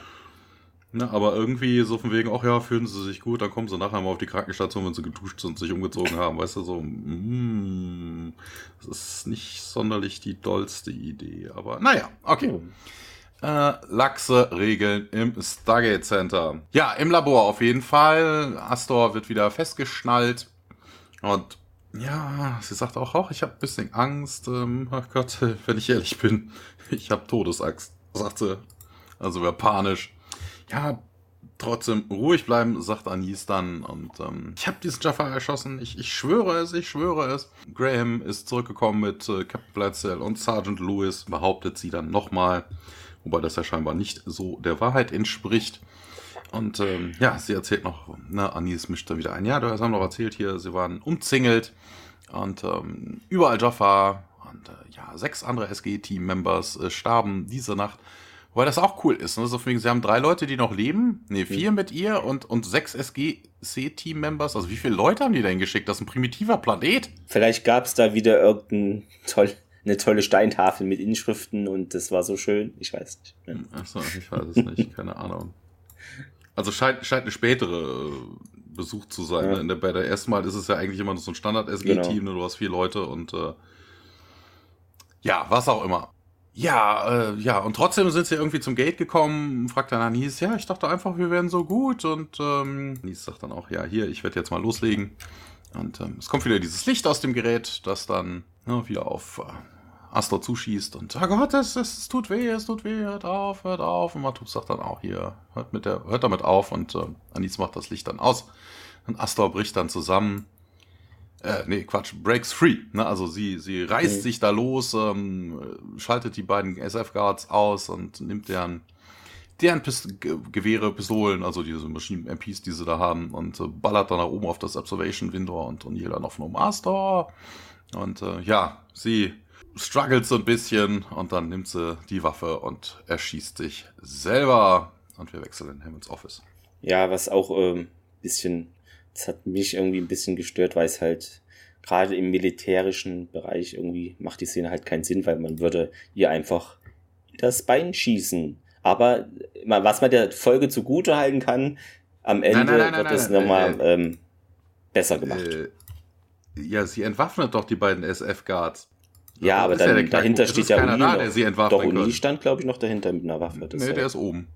Ne, aber irgendwie so von wegen, ach ja, fühlen sie sich gut, dann kommen sie nachher mal auf die Krankenstation, wenn sie geduscht sind und sich umgezogen haben. Weißt du, so, mm, das ist nicht sonderlich die dollste Idee. Aber naja, okay. Hm. Äh, laxe Regeln im Stargate Center. Ja, im Labor auf jeden Fall. Astor wird wieder festgeschnallt. Und ja, sie sagt auch, auch ich habe ein bisschen Angst. Ähm, ach Gott, wenn ich ehrlich bin, ich habe Todesangst, sagt sie. Also wäre panisch. Ja, trotzdem ruhig bleiben, sagt Anis dann. Und ähm, ich habe diesen Jafar erschossen. Ich, ich schwöre es, ich schwöre es. Graham ist zurückgekommen mit äh, Captain Bledsoe und Sergeant Lewis, behauptet sie dann nochmal. Wobei das ja scheinbar nicht so der Wahrheit entspricht. Und ähm, ja, sie erzählt noch, ne, Anis mischt dann wieder ein. Ja, du hast noch erzählt hier, sie waren umzingelt und ähm, überall Jaffa und äh, ja, sechs andere SG-Team-Members äh, starben diese Nacht. Wobei das auch cool ist. Ne? So wegen, sie haben drei Leute, die noch leben. Ne, vier mhm. mit ihr und, und sechs SGC-Team-Members. Also wie viele Leute haben die denn geschickt? Das ist ein primitiver Planet. Vielleicht gab es da wieder irgendein toll, eine tolle Steintafel mit Inschriften und das war so schön. Ich weiß nicht. Ja. Achso, ich weiß es nicht. Keine Ahnung. Also scheint, scheint eine spätere äh, Besuch zu sein. Ja. Ne? Der, bei der ersten Mal ist es ja eigentlich immer nur so ein Standard-SG-Team. Genau. Ne? Du hast vier Leute und äh, ja, was auch immer. Ja, äh, ja, und trotzdem sind sie irgendwie zum Gate gekommen, fragt dann Anis, ja, ich dachte einfach, wir wären so gut. Und ähm, Anis sagt dann auch, ja, hier, ich werde jetzt mal loslegen. Und ähm, es kommt wieder dieses Licht aus dem Gerät, das dann ne, wieder auf äh, Astor zuschießt. Und, oh Gott, es, es, tut weh, es tut weh, hört auf, hört auf. Und Matus sagt dann auch, hier, hört, mit der, hört damit auf. Und äh, Anis macht das Licht dann aus. Und Astor bricht dann zusammen. Äh, nee, Quatsch, breaks free. Ne? Also sie, sie reißt mhm. sich da los, ähm, schaltet die beiden SF-Guards aus und nimmt deren, deren Pist Gewehre, Pistolen, also diese Maschinen-MPs, die sie da haben, und äh, ballert dann nach oben auf das Observation-Window und O'Neill dann auf No Master. Und äh, ja, sie struggelt so ein bisschen und dann nimmt sie die Waffe und erschießt sich selber. Und wir wechseln in Hammonds Office. Ja, was auch ein ähm, bisschen das hat mich irgendwie ein bisschen gestört, weil es halt gerade im militärischen Bereich irgendwie macht die Szene halt keinen Sinn, weil man würde ihr einfach das Bein schießen. Aber was man der Folge zugute halten kann, am Ende nein, nein, nein, wird es nochmal äh, ähm, besser gemacht. Äh, ja, sie entwaffnet doch die beiden SF-Guards. Ja, aber dann, ja dahinter steht ja Uni da, der sie Doch, Uni stand, glaube ich, noch dahinter mit einer Waffe. Das nee, der ist oben.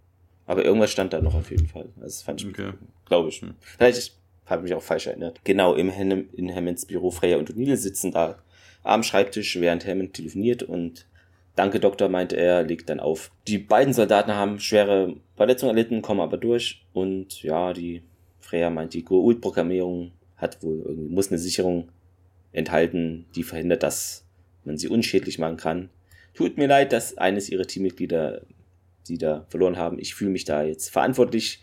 Aber irgendwas stand da noch auf jeden Fall. Das fand ich, okay. glaube ich. Vielleicht habe mich auch falsch erinnert. Genau, im Ham in Hammonds Büro. Freya und O'Neill sitzen da am Schreibtisch, während Hammond telefoniert und Danke, Doktor, meinte er, legt dann auf. Die beiden Soldaten haben schwere Verletzungen erlitten, kommen aber durch und ja, die Freya meint, die Goa'uld-Programmierung hat wohl irgendwie, muss eine Sicherung enthalten, die verhindert, dass man sie unschädlich machen kann. Tut mir leid, dass eines ihrer Teammitglieder sie da verloren haben. Ich fühle mich da jetzt verantwortlich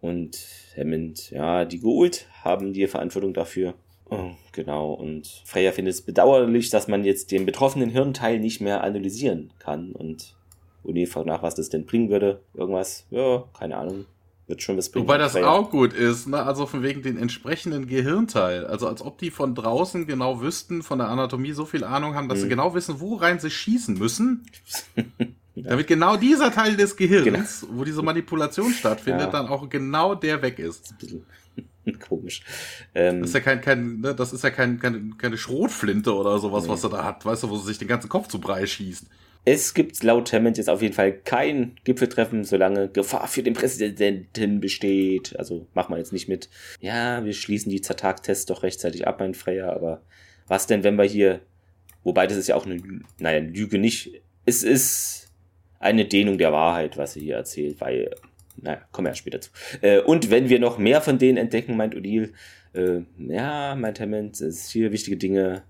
und Hammond, ja, die Gould haben die Verantwortung dafür. Oh, genau, und Freya findet es bedauerlich, dass man jetzt den betroffenen Hirnteil nicht mehr analysieren kann. Und Uni fragt nach, was das denn bringen würde. Irgendwas, ja, keine Ahnung. Wird schon was bringen. Wobei das auch gut ist, ne? Also von wegen den entsprechenden Gehirnteil. Also als ob die von draußen genau wüssten, von der Anatomie so viel Ahnung haben, dass hm. sie genau wissen, wo rein sie schießen müssen. Ja. Damit genau dieser Teil des Gehirns, genau. wo diese Manipulation stattfindet, ja. dann auch genau der weg ist. Komisch. Ähm, das ist ja kein, kein ne, das ist ja kein, keine, keine Schrotflinte oder sowas, nee. was er da hat, weißt du, wo sie sich den ganzen Kopf zu Brei schießt. Es gibt laut Hammond jetzt auf jeden Fall kein Gipfeltreffen, solange Gefahr für den Präsidenten besteht. Also machen wir jetzt nicht mit. Ja, wir schließen die Zertag-Tests doch rechtzeitig ab, mein Freya, aber was denn, wenn wir hier, wobei das ist ja auch eine, naja, eine Lüge nicht. Es ist eine Dehnung der Wahrheit, was sie hier erzählt, weil, naja, kommen wir ja später zu. Äh, und wenn wir noch mehr von denen entdecken, meint Odile, äh, ja, meint Hammond, es ist hier wichtige Dinge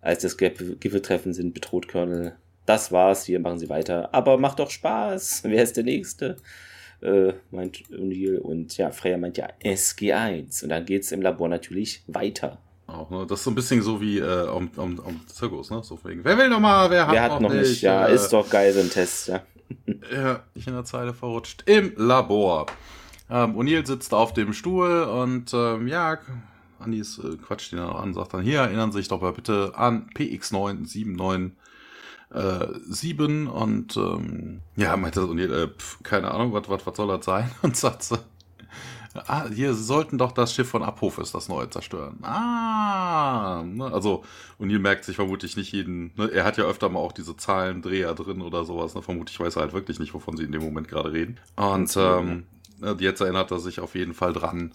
als das Gipfeltreffen sind bedroht, Colonel. Das war's, hier machen sie weiter. Aber macht doch Spaß. Wer ist der Nächste? Äh, meint O'Neill. Und ja, Freya meint ja SG1. Und dann geht's im Labor natürlich weiter. Auch, ne? Das ist so ein bisschen so wie äh, um, um, um Zirkus, ne? So wegen, wer will noch mal, wer hat, wer hat noch, noch nicht? nicht? Ja, äh, ist doch geil, so ein Test, ja. ja, ich in der Zeile verrutscht. Im Labor. Ähm, O'Neill sitzt auf dem Stuhl und ähm, ja, Andis äh, quatscht ihn dann auch an, sagt dann, hier erinnern Sie sich doch mal bitte an PX979 äh, 7 und ähm, ja, meinte O'Neill, äh, pf, keine Ahnung, was was was soll das sein? Und sagt so, Ah, hier sollten doch das Schiff von Abrufes, das neue zerstören. Ah, ne? also O'Neill merkt sich vermutlich nicht jeden, ne? er hat ja öfter mal auch diese Zahlendreher drin oder sowas, ne? vermutlich weiß er halt wirklich nicht, wovon sie in dem Moment gerade reden. Und ähm, jetzt erinnert er sich auf jeden Fall dran.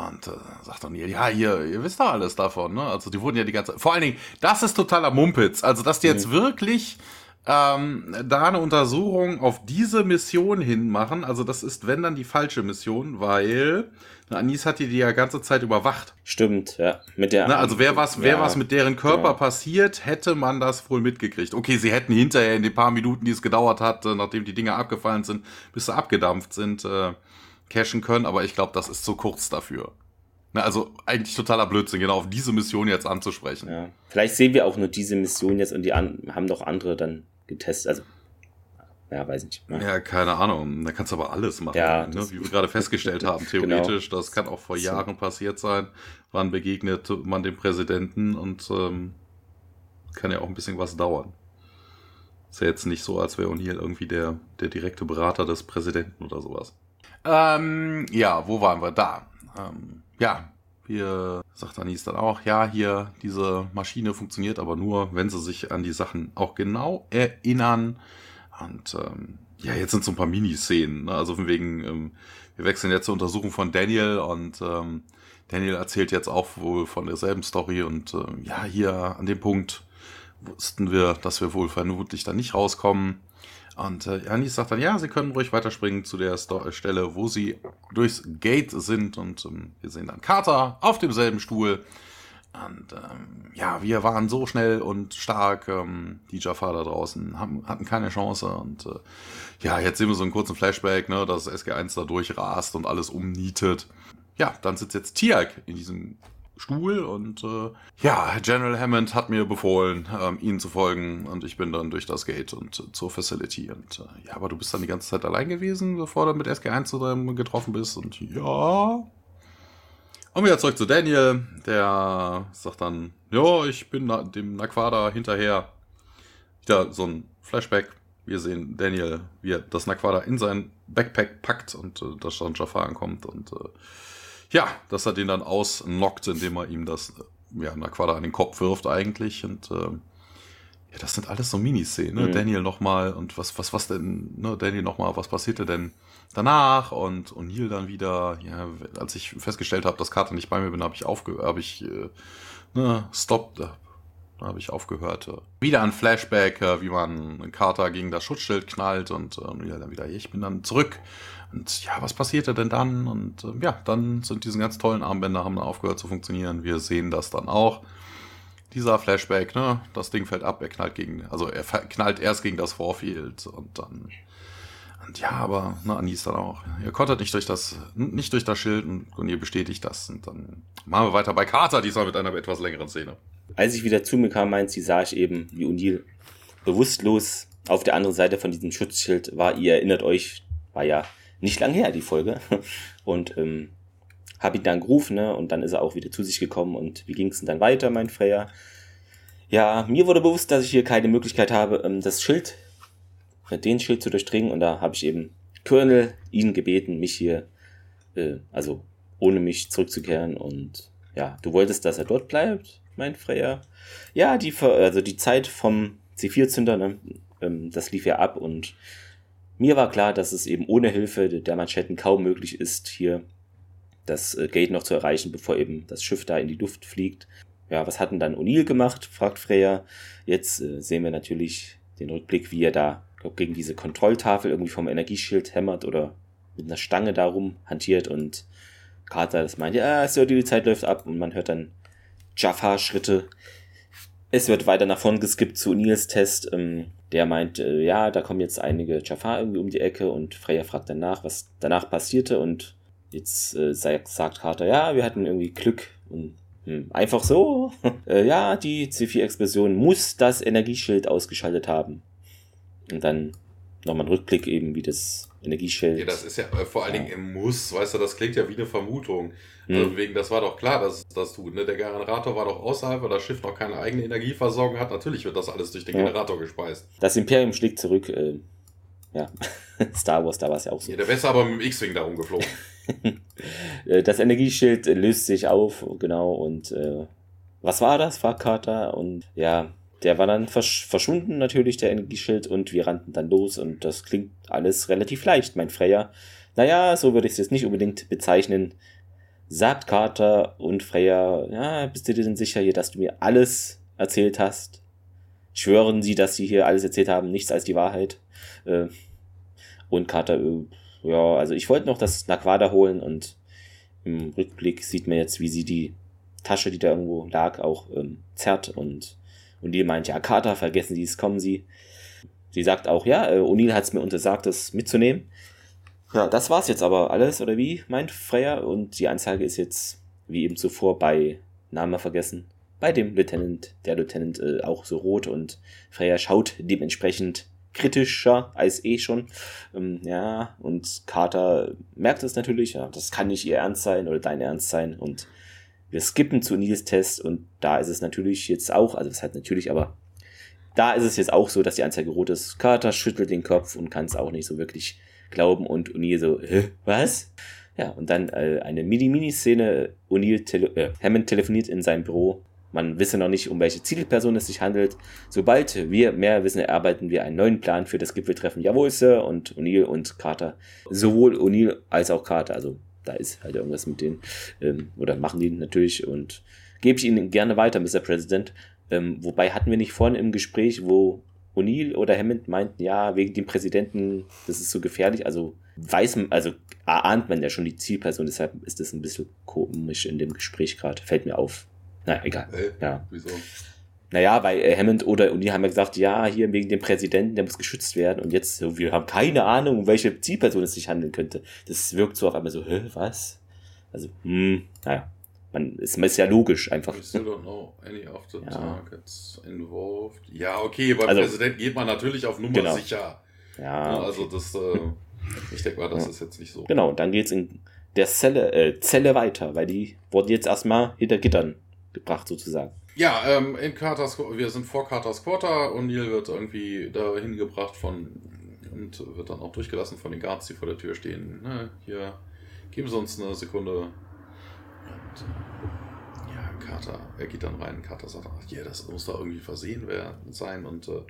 Und äh, sagt dann, ja, hier, ihr wisst doch alles davon, ne? Also die wurden ja die ganze Vor allen Dingen, das ist totaler Mumpitz. Also, dass die jetzt mhm. wirklich ähm, da eine Untersuchung auf diese Mission hinmachen. Also das ist, wenn dann die falsche Mission, weil Anis hat die die ja ganze Zeit überwacht. Stimmt, ja. Mit der. Na, also wer was, wer was mit deren Körper ja. passiert, hätte man das wohl mitgekriegt. Okay, sie hätten hinterher in den paar Minuten, die es gedauert hat, äh, nachdem die Dinger abgefallen sind, bis sie abgedampft sind, äh, cashen können, aber ich glaube, das ist zu kurz dafür. Na, also eigentlich totaler Blödsinn, genau auf diese Mission jetzt anzusprechen. Ja. Vielleicht sehen wir auch nur diese Mission jetzt und die haben doch andere dann getestet. Also ja, weiß nicht. Ja. ja, keine Ahnung. Da kannst du aber alles machen. Ja, ne? Wie wir gerade festgestellt haben, theoretisch. Genau. Das kann auch vor Jahren passiert sein. Wann begegnet man dem Präsidenten und ähm, kann ja auch ein bisschen was dauern. Ist ja jetzt nicht so, als wäre O'Neill irgendwie der, der direkte Berater des Präsidenten oder sowas. Ähm, ja, wo waren wir? Da. Ähm, ja, wir, sagt Anis dann auch, ja, hier, diese Maschine funktioniert aber nur, wenn sie sich an die Sachen auch genau erinnern. Und ähm, ja, jetzt sind so ein paar Miniszenen. Ne? Also von wegen, ähm, wir wechseln jetzt zur Untersuchung von Daniel und ähm, Daniel erzählt jetzt auch wohl von derselben Story und ähm, ja, hier an dem Punkt wussten wir, dass wir wohl vermutlich dann nicht rauskommen. Und äh, Janis sagt dann, ja, sie können ruhig weiterspringen zu der Sto Stelle, wo sie durchs Gate sind. Und ähm, wir sehen dann Carter auf demselben Stuhl und ähm, ja, wir waren so schnell und stark, ähm, die Jafar da draußen haben, hatten keine Chance. Und äh, ja, jetzt sehen wir so einen kurzen Flashback, ne, dass SG1 da durchrast und alles umnietet. Ja, dann sitzt jetzt Tiag in diesem Stuhl und äh, ja, General Hammond hat mir befohlen, ähm, ihnen zu folgen und ich bin dann durch das Gate und äh, zur Facility und äh, ja, aber du bist dann die ganze Zeit allein gewesen, bevor du mit SG1 getroffen bist und ja, und wieder zurück zu Daniel, der sagt dann, ja, ich bin dem Naquada hinterher. Wieder so ein Flashback. Wir sehen Daniel, wie er das Naquada in sein Backpack packt und äh, dass dann Jafar ankommt und äh, ja, dass er den dann ausnockt, indem er ihm das äh, ja, Naquada an den Kopf wirft eigentlich und äh, ja, das sind alles so Miniszenen, ne? Mhm. Daniel nochmal und was, was, was denn, ne, Daniel nochmal, was passierte denn danach und O'Neill dann wieder, ja, als ich festgestellt habe, dass Carter nicht bei mir bin, habe ich aufgehört, habe ich, äh, ne, stop, da habe ich aufgehört. Äh, wieder ein Flashback, äh, wie man Carter gegen das Schutzschild knallt und äh, dann wieder, ich bin dann zurück. Und ja, was passierte denn dann? Und äh, ja, dann sind diese ganz tollen Armbänder haben aufgehört zu funktionieren. Wir sehen das dann auch dieser Flashback, ne, das Ding fällt ab, er knallt gegen, also er knallt erst gegen das Vorfield und dann, und ja, aber, ne, Anis dann auch, ihr kontert nicht durch das, nicht durch das Schild und, und ihr bestätigt das und dann machen wir weiter bei Carter, diesmal mit einer etwas längeren Szene. Als ich wieder zu mir kam, meint sie, sah ich eben, wie O'Neill bewusstlos auf der anderen Seite von diesem Schutzschild war. Ihr erinnert euch, war ja nicht lang her, die Folge. Und ähm, habe ihn dann gerufen, ne? Und dann ist er auch wieder zu sich gekommen. Und wie ging es denn dann weiter, mein Freya? Ja, mir wurde bewusst, dass ich hier keine Möglichkeit habe, ähm, das Schild, den Schild zu durchdringen. Und da habe ich eben Colonel ihn gebeten, mich hier, äh, also ohne mich zurückzukehren. Und ja, du wolltest, dass er dort bleibt, mein Freya. Ja, die, also die Zeit vom C4-Zünder, ne? Ähm, das lief ja ab und mir war klar, dass es eben ohne Hilfe der Manschetten kaum möglich ist, hier das äh, Gate noch zu erreichen, bevor eben das Schiff da in die Luft fliegt. Ja, was hat denn dann O'Neill gemacht? fragt Freya. Jetzt äh, sehen wir natürlich den Rückblick, wie er da glaub, gegen diese Kontrolltafel irgendwie vom Energieschild hämmert oder mit einer Stange darum hantiert und Carter das meint, ja, so die Zeit läuft ab und man hört dann Jafar-Schritte. Es wird weiter nach vorn geskippt zu O'Neills Test. Ähm, der meint, äh, ja, da kommen jetzt einige Jafar irgendwie um die Ecke und Freya fragt dann nach, was danach passierte und Jetzt äh, sagt Carter, ja, wir hatten irgendwie Glück und hm, einfach so. äh, ja, die C4-Explosion muss das Energieschild ausgeschaltet haben. Und dann nochmal ein Rückblick eben, wie das Energieschild. Ja, das ist ja äh, vor allen. Dingen im Muss, weißt du, das klingt ja wie eine Vermutung. Hm. Also wegen, das war doch klar, dass das tut. Ne? Der Generator war doch außerhalb, weil das Schiff noch keine eigene Energieversorgung hat. Natürlich wird das alles durch den ja. Generator gespeist. Das Imperium schlägt zurück. Äh, ja, Star Wars, da war es ja auch so. Ja, der wäre aber mit dem X-Wing da rumgeflogen. Äh, das Energieschild löst sich auf, genau, und äh, was war das? fragt Carter. Und ja, der war dann versch verschwunden, natürlich, der Energieschild, und wir rannten dann los und das klingt alles relativ leicht, mein Freya. Naja, so würde ich es jetzt nicht unbedingt bezeichnen. Sagt Carter und Freya, ja, bist du dir denn sicher hier, dass du mir alles erzählt hast? schwören sie, dass sie hier alles erzählt haben, nichts als die Wahrheit. Äh, und Carter, äh, ja, also ich wollte noch das Naquada holen und im Rückblick sieht man jetzt, wie sie die Tasche, die da irgendwo lag, auch ähm, zerrt und und die meint, ja, Carter, vergessen Sie es, kommen Sie. Sie sagt auch, ja, äh, O'Neill hat es mir untersagt, das mitzunehmen. Ja, das war's jetzt aber alles, oder wie, meint Freya. Und die Anzeige ist jetzt, wie eben zuvor, bei Name vergessen, bei dem Lieutenant, der Lieutenant äh, auch so rot und Freya schaut dementsprechend kritischer als eh schon. Ähm, ja, und Carter merkt es natürlich, ja, das kann nicht ihr Ernst sein oder dein Ernst sein und wir skippen zu Nils Test und da ist es natürlich jetzt auch, also das heißt natürlich, aber da ist es jetzt auch so, dass die Anzeige rot ist. Carter schüttelt den Kopf und kann es auch nicht so wirklich glauben und O'Neill so, Hä, was? Ja, und dann äh, eine Mini-Mini-Szene. O'Neill, tele äh, Hammond telefoniert in seinem Büro. Man wisse noch nicht, um welche Zielperson es sich handelt. Sobald wir mehr wissen, erarbeiten wir einen neuen Plan für das Gipfeltreffen. Jawohl, Sir. Und O'Neill und Carter. Sowohl O'Neill als auch Carter. Also da ist halt irgendwas mit denen. Ähm, oder machen die natürlich. Und gebe ich Ihnen gerne weiter, Mr. President. Ähm, wobei hatten wir nicht vorhin im Gespräch, wo O'Neill oder Hammond meinten, ja, wegen dem Präsidenten, das ist so gefährlich. Also weiß man, also ahnt man ja schon die Zielperson, deshalb ist das ein bisschen komisch in dem Gespräch gerade. Fällt mir auf. Na, egal. Hey, ja. Wieso? Naja, weil äh, Hammond oder O'Neill haben ja gesagt, ja, hier wegen dem Präsidenten, der muss geschützt werden. Und jetzt, so, wir haben keine Ahnung, um welche Zielperson es sich handeln könnte. Das wirkt so auf einmal so, hä, was? Also, hm, naja. Man ist, man ist ja logisch einfach. We still don't know any of the Ja. targets involved. Ja, okay, beim Also- Präsidenten geht man natürlich auf Nummer Genau. sicher. Ja, Ja, also das, äh, ich denke mal, das Ja. ist jetzt nicht so. Genau, und dann geht's in der Zelle, äh, Zelle weiter, weil die wurden jetzt erstmal hinter Gittern gebracht, sozusagen. Ja, ähm, in Carter's, wir sind vor Carter's Quarter und Neil wird irgendwie dahin gebracht von und wird dann auch durchgelassen von den Guards, die vor der Tür stehen. Ne, hier, geben Sie uns eine Sekunde. Und äh, ja, Carter, er geht dann rein. Carter sagt, ach, ja, das muss da irgendwie versehen werden, sein. Und äh,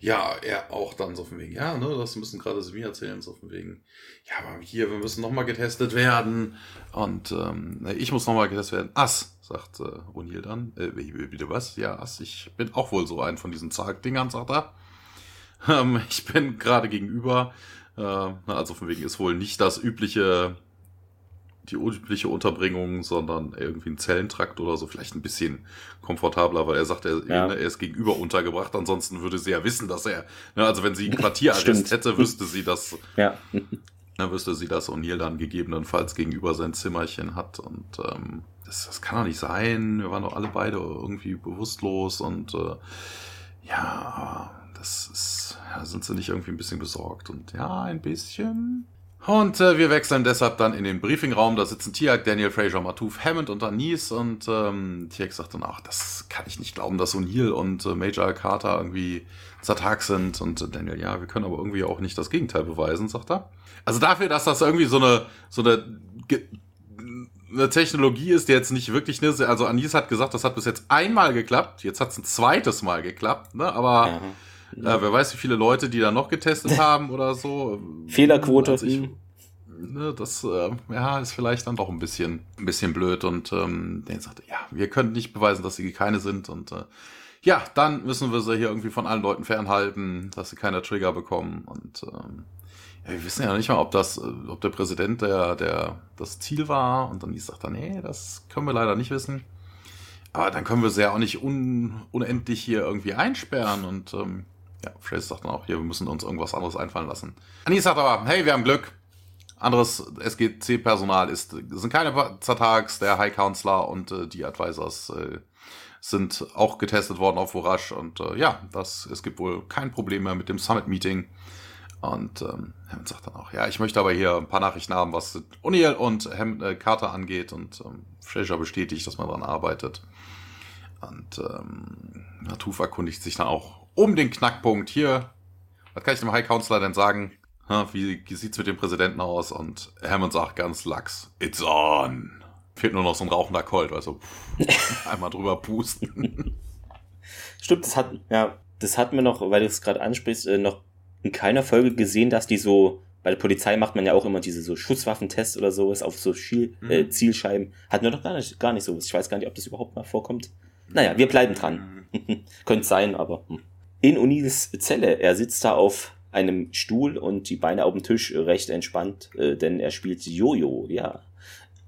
ja, er auch dann so von wegen, ja, ne, das müssen gerade Sie mir erzählen, so von wegen, ja, aber hier, wir müssen nochmal getestet werden. Und ähm, ich muss nochmal getestet werden. Ass, sagt äh, O'Neill dann. Äh, wie- wie- bitte was? Ja, Ass, ich bin auch wohl so ein von diesen Zarg-Dingern, sagt er. Ähm, ich bin gerade gegenüber. Äh, also von wegen ist wohl nicht das übliche, die übliche Unterbringung, sondern irgendwie ein Zellentrakt oder so. Vielleicht ein bisschen komfortabler, weil er sagt, er, Ja. er ist gegenüber untergebracht. Ansonsten würde sie ja wissen, dass er, ne, also wenn sie einen Quartierarrest hätte, wüsste sie, dass Ja. dann wüsste sie, dass O'Neill dann gegebenenfalls gegenüber sein Zimmerchen hat. Und ähm, das, das kann doch nicht sein. Wir waren doch alle beide irgendwie bewusstlos und äh, ja, das ist, ja, sind sie nicht irgendwie ein bisschen besorgt? Und ja, ein bisschen. Und äh, wir wechseln deshalb dann in den Briefingraum. Da sitzen Tiak, Daniel Fraser, Matouf, Hammond und Anis. Und ähm, Tiak sagt dann, ach, das kann ich nicht glauben, dass O'Neill und äh, Major Carter irgendwie zertagt sind. Und äh, Daniel, ja, wir können aber irgendwie auch nicht das Gegenteil beweisen, sagt er. Also dafür, dass das irgendwie so eine, so eine, eine Technologie ist, die jetzt nicht wirklich, ne, also Anis hat gesagt, das hat bis jetzt einmal geklappt, jetzt hat es ein zweites Mal geklappt, ne, aber Ja. äh, wer weiß, wie viele Leute, die da noch getestet haben oder so. Fehlerquote. Also ich, ne, das äh, ja, ist vielleicht dann doch ein bisschen, ein bisschen blöd. Und ähm, der sagte, ja, wir können nicht beweisen, dass sie keine sind. Und äh, ja, dann müssen wir sie hier irgendwie von allen Leuten fernhalten, dass sie keine Trigger bekommen. Und ähm, ja, wir wissen ja nicht mal, ob das, äh, ob der Präsident der, der das Ziel war. Und dann sagt er, nee, das können wir leider nicht wissen. Aber dann können wir sie ja auch nicht un, unendlich hier irgendwie einsperren. Und ähm, ja, Fraser sagt dann auch, hier, wir müssen uns irgendwas anderes einfallen lassen. Anis sagt aber, hey, wir haben Glück. Anderes SGC-Personal ist, sind keine Zertags, der High Counselor und äh, die Advisors äh, sind auch getestet worden auf Vorasch. Und äh, ja, das, es gibt wohl kein Problem mehr mit dem Summit-Meeting. Und ähm, Hammond sagt dann auch, ja, ich möchte aber hier ein paar Nachrichten haben, was O'Neill und Ham, äh, Carter angeht. Und ähm, Fraser bestätigt, dass man daran arbeitet. Und ähm, Natuf erkundigt sich dann auch um den Knackpunkt hier. Was kann ich dem High Counselor denn sagen? Ha, Wie, wie sieht's mit dem Präsidenten aus? Und Hammond sagt ganz lax, it's on. Fehlt nur noch so ein rauchender Colt, also pff, einmal drüber pusten. Stimmt, das hat, ja, das hatten wir noch, weil du es gerade ansprichst, äh, noch in keiner Folge gesehen, dass die so, bei der Polizei macht man ja auch immer diese so Schusswaffentests oder sowas auf so Schiel, Mhm. äh, Zielscheiben. Hatten wir doch gar nicht, gar nicht sowas. Ich weiß gar nicht, ob das überhaupt mal vorkommt. Naja, wir bleiben dran. Könnte sein, aber hm. in O'Neills Zelle. Er sitzt da auf einem Stuhl und die Beine auf dem Tisch recht entspannt, äh, denn er spielt Jojo, ja.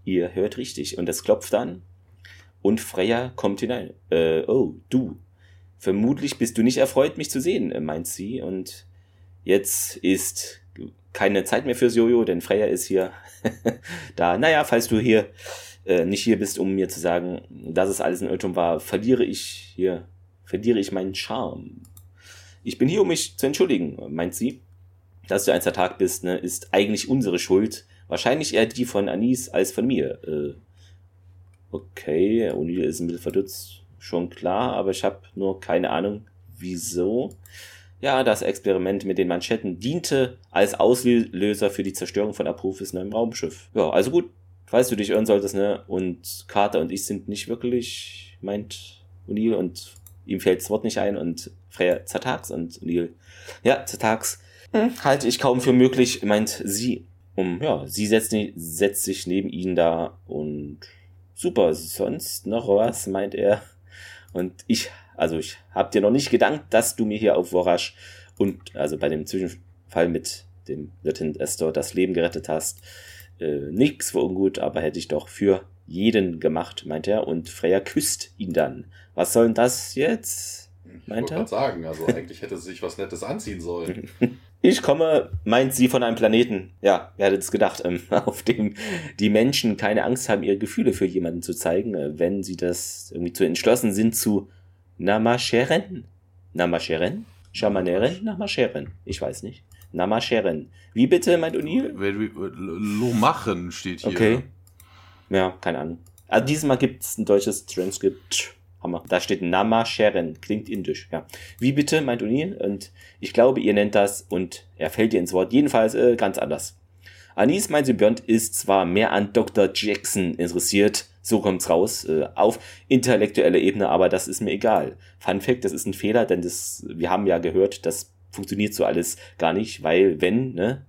Ihr hört richtig. Und es klopft an und Freya kommt hinein. Äh, oh, du. Vermutlich bist du nicht erfreut, mich zu sehen, äh, meint sie. Und jetzt ist keine Zeit mehr fürs Jojo, denn Freya ist hier da. Naja, falls du hier äh, nicht hier bist, um mir zu sagen, dass es alles ein Irrtum war, verliere ich hier, verliere ich meinen Charme. Ich bin hier, um mich zu entschuldigen, meint sie. Dass du ein Tag bist, ne, ist eigentlich unsere Schuld. Wahrscheinlich eher die von Anis als von mir. Äh, okay, O'Neill ist ein bisschen verdutzt, schon klar, aber ich habe nur keine Ahnung, wieso. Ja, das Experiment mit den Manschetten diente als Auslöser für die Zerstörung von Apophis neuem Raumschiff. Ja, also gut, falls du dich irren solltest, ne? Und Carter und ich sind nicht wirklich, meint O'Neill, und ihm fällt das Wort nicht ein und Freya zertags und O'Neill, ja, zertags hm, halte ich kaum für möglich, meint sie. Um, ja, sie setzt, setzt sich neben ihn da und super, sonst noch was, meint er. Und ich, also ich hab dir noch nicht gedankt, dass du mir hier auf Vorasch und also bei dem Zwischenfall mit dem Lieutenant Astor das Leben gerettet hast. Äh, nix war ungut, aber hätte ich doch für jeden gemacht, meint er. Und Freya küsst ihn dann. Was soll denn das jetzt? Meint ich er? sagen, also eigentlich hätte sie sich was Nettes anziehen sollen. Ich komme, meint sie, von einem Planeten. Ja, wer hätte es gedacht, ähm, auf dem die Menschen keine Angst haben, ihre Gefühle für jemanden zu zeigen, äh, wenn sie das irgendwie zu entschlossen sind zu Namasheren. Namasheren? Schamaneren? Namasheren. Ich weiß nicht. Namasheren. Wie bitte, meint O'Neill? Lomachen steht hier. Okay. Ja, keine Ahnung. Also dieses Mal gibt es ein deutsches Transkript Hammer. Da steht Nama Sharon. Klingt indisch, ja. Wie bitte, meint O'Neill. Und ich glaube, ihr nennt das, und er fällt ihr ins Wort, jedenfalls äh, ganz anders. Anis, mein Symbiont, ist zwar mehr an Dr. Jackson interessiert, so kommt's raus, äh, auf intellektueller Ebene, aber das ist mir egal. Fun Fact, das ist ein Fehler, denn das, wir haben ja gehört, das funktioniert so alles gar nicht, weil wenn, ne,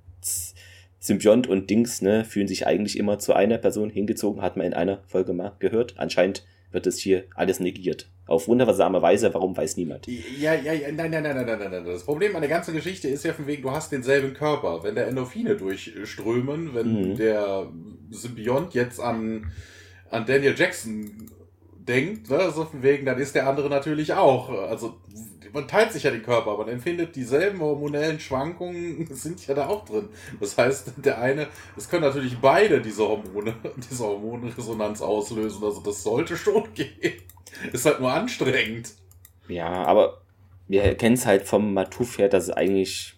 Symbiont und Dings, ne, fühlen sich eigentlich immer zu einer Person hingezogen, hat man in einer Folge mal gehört. Anscheinend wird es hier alles negiert. Auf wundersame Weise, warum weiß niemand. Ja, ja, ja, nein, nein, nein, nein, nein, nein, nein. Das Problem an der ganzen Geschichte ist ja von wegen, du hast denselben Körper. Wenn der Endorphine durchströmen, wenn mhm. der Symbiont jetzt an, an Daniel Jackson denkt, ne, so von wegen, dann ist der andere natürlich auch. Also man teilt sich ja den Körper, man empfindet dieselben hormonellen Schwankungen, sind ja da auch drin. Das heißt, der eine, es können natürlich beide diese Hormone, diese Hormonresonanz auslösen. Also das sollte schon gehen. Ist halt nur anstrengend. Ja, aber wir kennen es halt vom Matuf her, dass es eigentlich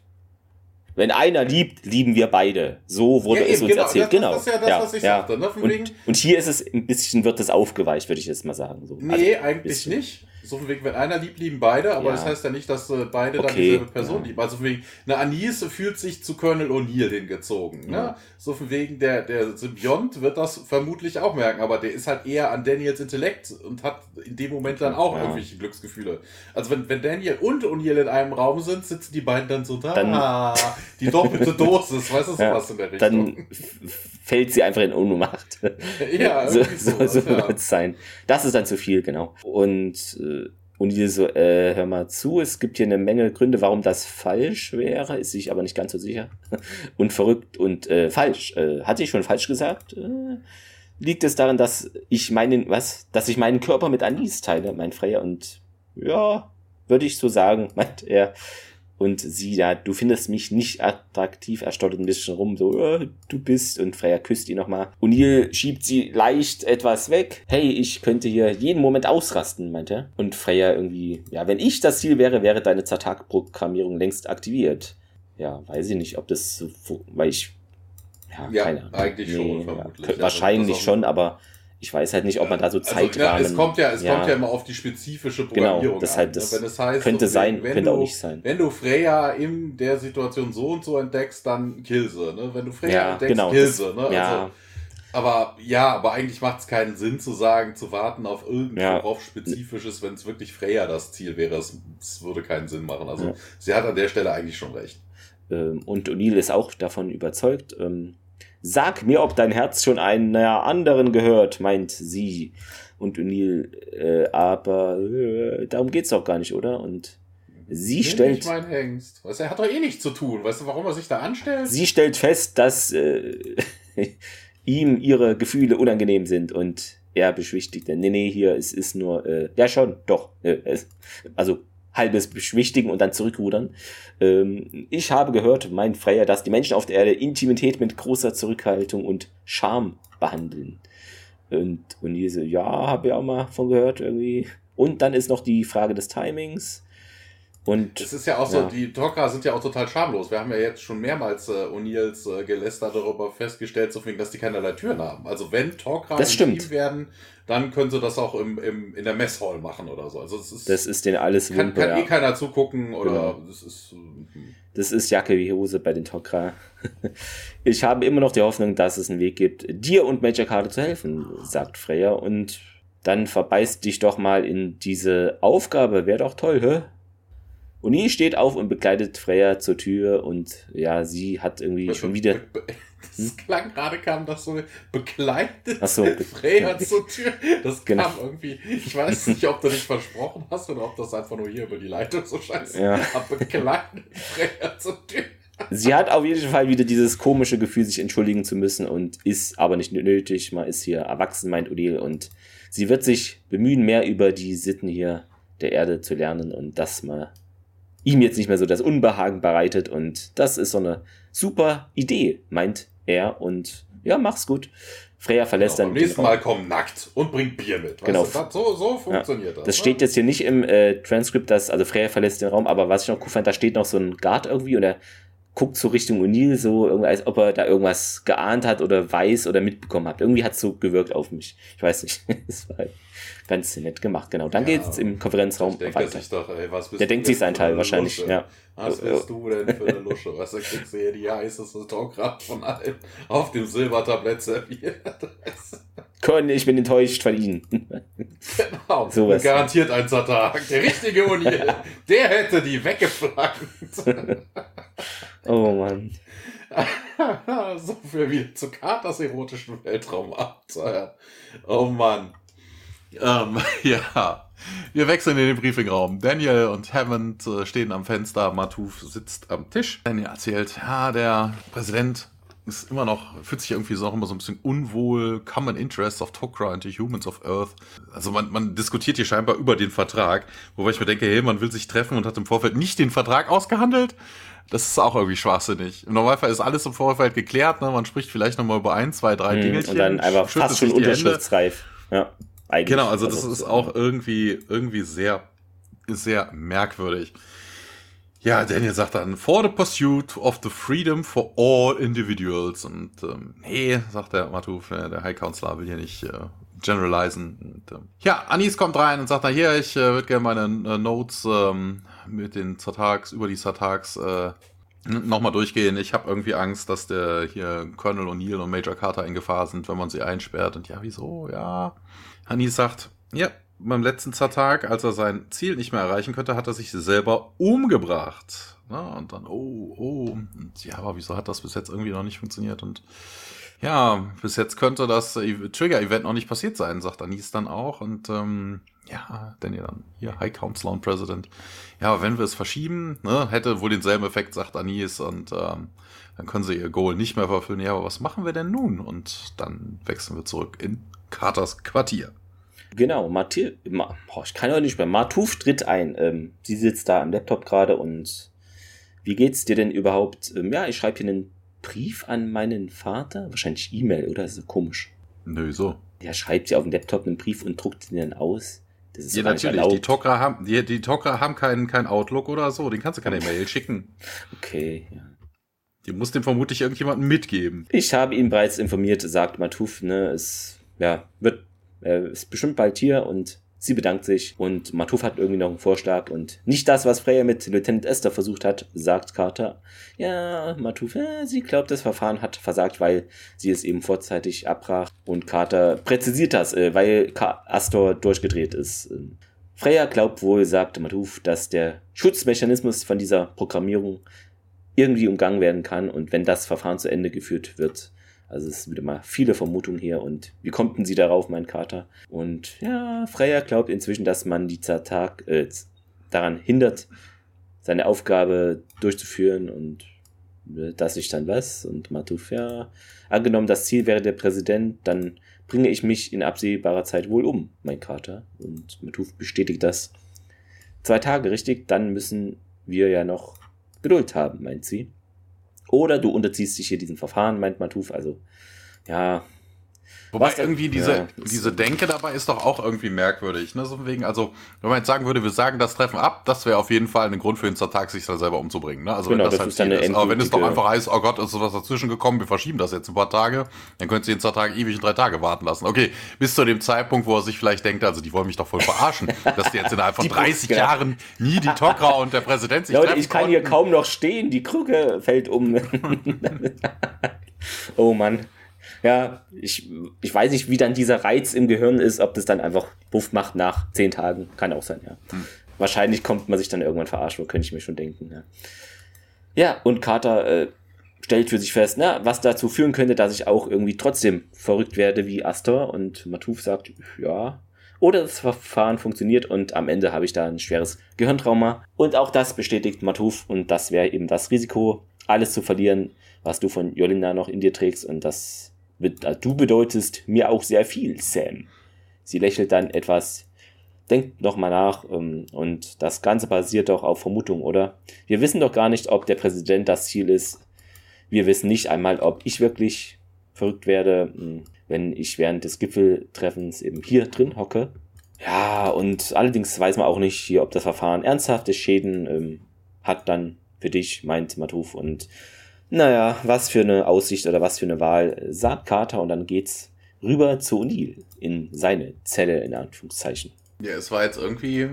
wenn einer liebt, lieben wir beide. So wurde ja, es uns genau, erzählt. Das, genau. Das ist ja das, ja, was ich ja. sagte. Ne? Und, und, hier ist es ein bisschen, wird es aufgeweicht, würde ich jetzt mal sagen. So. Nee, also, eigentlich nicht. So von wegen, wenn einer liebt, lieben beide, aber ja. das heißt ja nicht, dass äh, beide okay. dann dieselbe Person ja. lieben. Also von wegen, eine Anis fühlt sich zu Colonel O'Neill hingezogen. Ne? Ja. So von wegen, der, der Symbiont wird das vermutlich auch merken, aber der ist halt eher an Daniels Intellekt und hat in dem Moment dann auch irgendwelche Glücksgefühle. Also wenn, wenn Daniel und O'Neill in einem Raum sind, sitzen die beiden dann so da. Dann, die doppelte Dosis, weißt du, was in der Richtung. Dann fällt sie einfach in Ohnmacht. Ja, so, so, so ja. wird es sein. Das ist dann zu viel, genau. Und, äh, und die so, äh, hör mal zu, es gibt hier eine Menge Gründe, warum das falsch wäre, ist sich aber nicht ganz so sicher. Und verrückt und äh, falsch. Äh, hatte ich schon falsch gesagt? Äh, liegt es daran, dass ich meinen, was, dass ich meinen Körper mit Anis teile, mein Freier, und ja, würde ich so sagen, meint er und sie da, du findest mich nicht attraktiv, er stottert ein bisschen rum, so, äh, du bist, und Freya küsst ihn nochmal. O'Neill schiebt sie leicht etwas weg. Hey, ich könnte hier jeden Moment ausrasten, meint er. Und Freya irgendwie, ja, wenn ich das Ziel wäre, wäre deine Zertag-Programmierung längst aktiviert. Ja, weiß ich nicht, ob das so, weil ich, ja, ja keine Ahnung. eigentlich nee, schon, vermutlich. Ja, wahrscheinlich schon, aber ich weiß halt nicht, ob man da so Zeitrahmen... Also, ja, es kommt ja, es ja. kommt ja immer auf die spezifische genau, Programmierung genau, deshalb, an. Das wenn es heißt, könnte sein, könnte du, auch nicht sein. Wenn du Freya in der Situation so und so entdeckst, dann kill sie. Ne? Wenn du Freya ja, entdeckst, genau, kill sie. Ne? Ja. Also, aber ja, aber eigentlich macht es keinen Sinn zu sagen, zu warten auf irgendworauf ja. Spezifisches, wenn es wirklich Freya das Ziel wäre. Es, würde keinen Sinn machen. Also sie hat an der Stelle eigentlich schon recht. Ähm, und O'Neill ist auch davon überzeugt. Ähm, Sag mir, ob dein Herz schon einer anderen gehört, meint sie. Und O'Neill, äh, aber äh, darum geht's doch gar nicht, oder? Und Sie Nimm stellt. mein Hengst. Weißt, er hat doch eh nichts zu tun. Weißt du, warum er sich da anstellt? Sie stellt fest, dass äh, ihm ihre Gefühle unangenehm sind und er beschwichtigt. Nee, nee, hier, es ist nur, äh, ja schon, doch. Äh, es, also halbes beschwichtigen und dann zurückrudern. Ähm, ich habe gehört, mein Freier, dass die Menschen auf der Erde Intimität mit großer Zurückhaltung und Charme behandeln. Und, und diese, ja, habe ich auch mal von gehört irgendwie. Und dann ist noch die Frage des Timings. Und es ist ja auch so, ja. die Talker sind ja auch total schamlos. Wir haben ja jetzt schon mehrmals äh, O'Neills äh, Geläster darüber festgestellt, so dass die keinerlei Türen haben. Also wenn Talker Team werden, dann können sie das auch im, im, in der Messhall machen oder so. Also es ist, das ist denen alles kann, Wumpe, kann ja. eh keiner zugucken oder genau. das ist. Hm. Das ist Jacke wie Hose bei den Tok'ra. Ich habe immer noch die Hoffnung, dass es einen Weg gibt, dir und Major Karte zu helfen, sagt Freya. Und dann verbeißt dich doch mal in diese Aufgabe. Wäre doch toll, hä? Uni steht auf und begleitet Freya zur Tür und ja, sie hat irgendwie schon wieder. Das hm? klang gerade, kam das so begleitet Ach so, Freya zur Tür. Das genau. kam irgendwie. Ich weiß nicht, ob du dich versprochen hast oder ob das einfach nur hier über die Leitung so scheiße. Ja. begleitet Freya zur Tür. Sie hat auf jeden Fall wieder dieses komische Gefühl, sich entschuldigen zu müssen und ist aber nicht nötig. Man ist hier erwachsen, meint Odile, und sie wird sich bemühen, mehr über die Sitten hier der Erde zu lernen und das mal ihm jetzt nicht mehr so das Unbehagen bereitet. Und das ist so eine super Idee, meint er. Und ja, mach's gut. Freya verlässt genau, dann. Beim nächsten Mal komm nackt und bring Bier mit. Genau. Weißt du, so, so funktioniert ja, das. Das ne? steht jetzt hier nicht im äh, Transkript, dass, also Freya verlässt den Raum, aber was ich noch cool fand, da steht noch so ein Guard irgendwie und er guckt so Richtung O'Neill, so als ob er da irgendwas geahnt hat oder weiß oder mitbekommen hat. Irgendwie hat es so gewirkt auf mich. Ich weiß nicht. das war ganz nett gemacht, genau. Dann ja, geht's im Konferenzraum weiter. Doch, ey, Der denkt sich seinen Teil wahrscheinlich, Lusche? ja. Was bist du denn für eine Lusche? Was du kriegst du hier die heißeste Talkrad von allen auf dem Silbertablett serviert. Con, ich bin enttäuscht von Ihnen. Genau. Sowas. Garantiert ein Zertag. Der richtige O'Neill, der hätte die weggeflankt. oh Mann. so viel wieder zu Katers erotischen Weltraumabenteuer. Oh Mann. Ähm, ja, wir wechseln in den Briefingraum. Daniel und Hammond äh, stehen am Fenster, Matouf sitzt am Tisch. Daniel erzählt, ja, der Präsident ist immer noch, fühlt sich irgendwie so, noch immer so ein bisschen unwohl, Common Interests of Tok'ra and the Humans of Earth. Also man, man diskutiert hier scheinbar über den Vertrag, wobei ich mir denke, hey, man will sich treffen und hat im Vorfeld nicht den Vertrag ausgehandelt. Das ist auch irgendwie schwachsinnig. Im Normalfall ist alles im Vorfeld geklärt, ne? man spricht vielleicht nochmal über ein, zwei, drei Dinge. Und dann einfach fast schon unterschriftsreif. Ja. Eigentlich. Genau, also das also, ist auch irgendwie, irgendwie sehr, sehr merkwürdig. Ja, Daniel sagt dann, for the pursuit of the freedom for all individuals. Und ähm, nee, sagt der Matuf, äh, der High Counselor will hier nicht äh, generalisen. Und, ähm, ja, Anis kommt rein und sagt, na hier, ich äh, würde gerne meine äh, Notes ähm, mit den Zertags, über die Zertags äh, nochmal durchgehen. Ich habe irgendwie Angst, dass der hier Colonel O'Neill und Major Carter in Gefahr sind, wenn man sie einsperrt. Und ja, wieso? Ja. Anis sagt, ja, beim letzten Zertag, als er sein Ziel nicht mehr erreichen könnte, hat er sich selber umgebracht. Na, und dann, oh, oh, und ja, aber wieso hat das bis jetzt irgendwie noch nicht funktioniert? Und ja, bis jetzt könnte das Trigger-Event noch nicht passiert sein, sagt Anis dann auch. Und ähm, ja, ja dann hier High Counselor und President. Ja, aber wenn wir es verschieben, ne, hätte wohl denselben Effekt, sagt Anis, und ähm, dann können sie ihr Goal nicht mehr verfüllen. Ja, aber was machen wir denn nun? Und dann wechseln wir zurück in Carters Quartier. Genau, Mathil Ma oh, ich kann ja nicht mehr. Matuf tritt ein. Ähm, sie sitzt da am Laptop gerade und wie geht's dir denn überhaupt? Ähm, ja, ich schreibe hier einen Brief an meinen Vater. Wahrscheinlich E-Mail, oder? Das ist komisch. Nö, so. Ja, schreibt sie auf dem Laptop einen Brief und druckt ihn dann aus. Das ist ja, natürlich. Die Tok'ra haben, die, die Tok'ra haben keinen kein Outlook oder so. Den kannst du keine Mail schicken. Okay, ja. Die muss dem vermutlich irgendjemanden mitgeben. Ich habe ihn bereits informiert, sagt Matuf, ne, es ja, wird er ist bestimmt bald hier und sie bedankt sich und Matuf hat irgendwie noch einen Vorschlag und nicht das, was Freya mit Lieutenant Esther versucht hat, sagt Carter. Ja, Matuf, ja, sie glaubt, das Verfahren hat versagt, weil sie es eben vorzeitig abbrach und Carter präzisiert das, äh, weil Astor durchgedreht ist. Freya glaubt wohl, sagt Matuf, dass der Schutzmechanismus von dieser Programmierung irgendwie umgangen werden kann und wenn das Verfahren zu Ende geführt wird, also es wieder mal viele Vermutungen hier und wie kommt denn sie darauf, mein Kater? Und ja, Freya glaubt inzwischen, dass man die Zertag äh, daran hindert, seine Aufgabe durchzuführen und äh, dass ich dann was und Matuf, ja, angenommen, das Ziel wäre der Präsident, dann bringe ich mich in absehbarer Zeit wohl um, mein Kater. Und Matuf bestätigt das. Zwei Tage, richtig? Dann müssen wir ja noch Geduld haben, meint sie. Oder du unterziehst dich hier diesem Verfahren, meint Matuf. Also, ja, Wobei Was, irgendwie diese, ja, diese Denke dabei ist doch auch irgendwie merkwürdig. Ne? So wegen, also, wenn man jetzt sagen würde, wir sagen das Treffen ab, das wäre auf jeden Fall ein Grund für den Zertag, sich da selber umzubringen. Ne? Also genau, wenn das, das halt ist, ist. Aber wenn es doch einfach heißt, oh Gott, ist sowas dazwischen gekommen, wir verschieben das jetzt ein paar Tage, dann könnt ihr den Zertag ewig in drei Tage warten lassen. Okay, bis zu dem Zeitpunkt, wo er sich vielleicht denkt, also die wollen mich doch voll verarschen, dass die jetzt innerhalb von 30 Brücke. Jahren nie die Tokra und der Präsident sich Leute, treffen ich kann konnten. hier kaum noch stehen, die Krücke fällt um. oh Mann. Ja, ich, ich weiß nicht, wie dann dieser Reiz im Gehirn ist, ob das dann einfach Buff macht nach zehn Tagen. Kann auch sein, ja. Hm. Wahrscheinlich kommt man sich dann irgendwann verarscht, könnte ich mir schon denken. Ja, ja und Carter äh, stellt für sich fest, na, was dazu führen könnte, dass ich auch irgendwie trotzdem verrückt werde wie Astor. Und Matuf sagt, ja. Oder das Verfahren funktioniert und am Ende habe ich da ein schweres Gehirntrauma. Und auch das bestätigt Matuf und das wäre eben das Risiko, alles zu verlieren, was du von Jolina noch in dir trägst. Und das du bedeutest mir auch sehr viel, Sam. Sie lächelt dann etwas, denkt nochmal nach ähm, und das Ganze basiert doch auf Vermutung, oder? Wir wissen doch gar nicht, ob der Präsident das Ziel ist. Wir wissen nicht einmal, ob ich wirklich verrückt werde, hm, wenn ich während des Gipfeltreffens eben hier drin hocke. Ja, und allerdings weiß man auch nicht hier, ob das Verfahren ernsthafte Schäden ähm, hat dann für dich, meint Matuf. Und naja, was für eine Aussicht oder was für eine Wahl, sagt Carter und dann geht's rüber zu O'Neill in seine Zelle, in Anführungszeichen. Ja, es war jetzt irgendwie,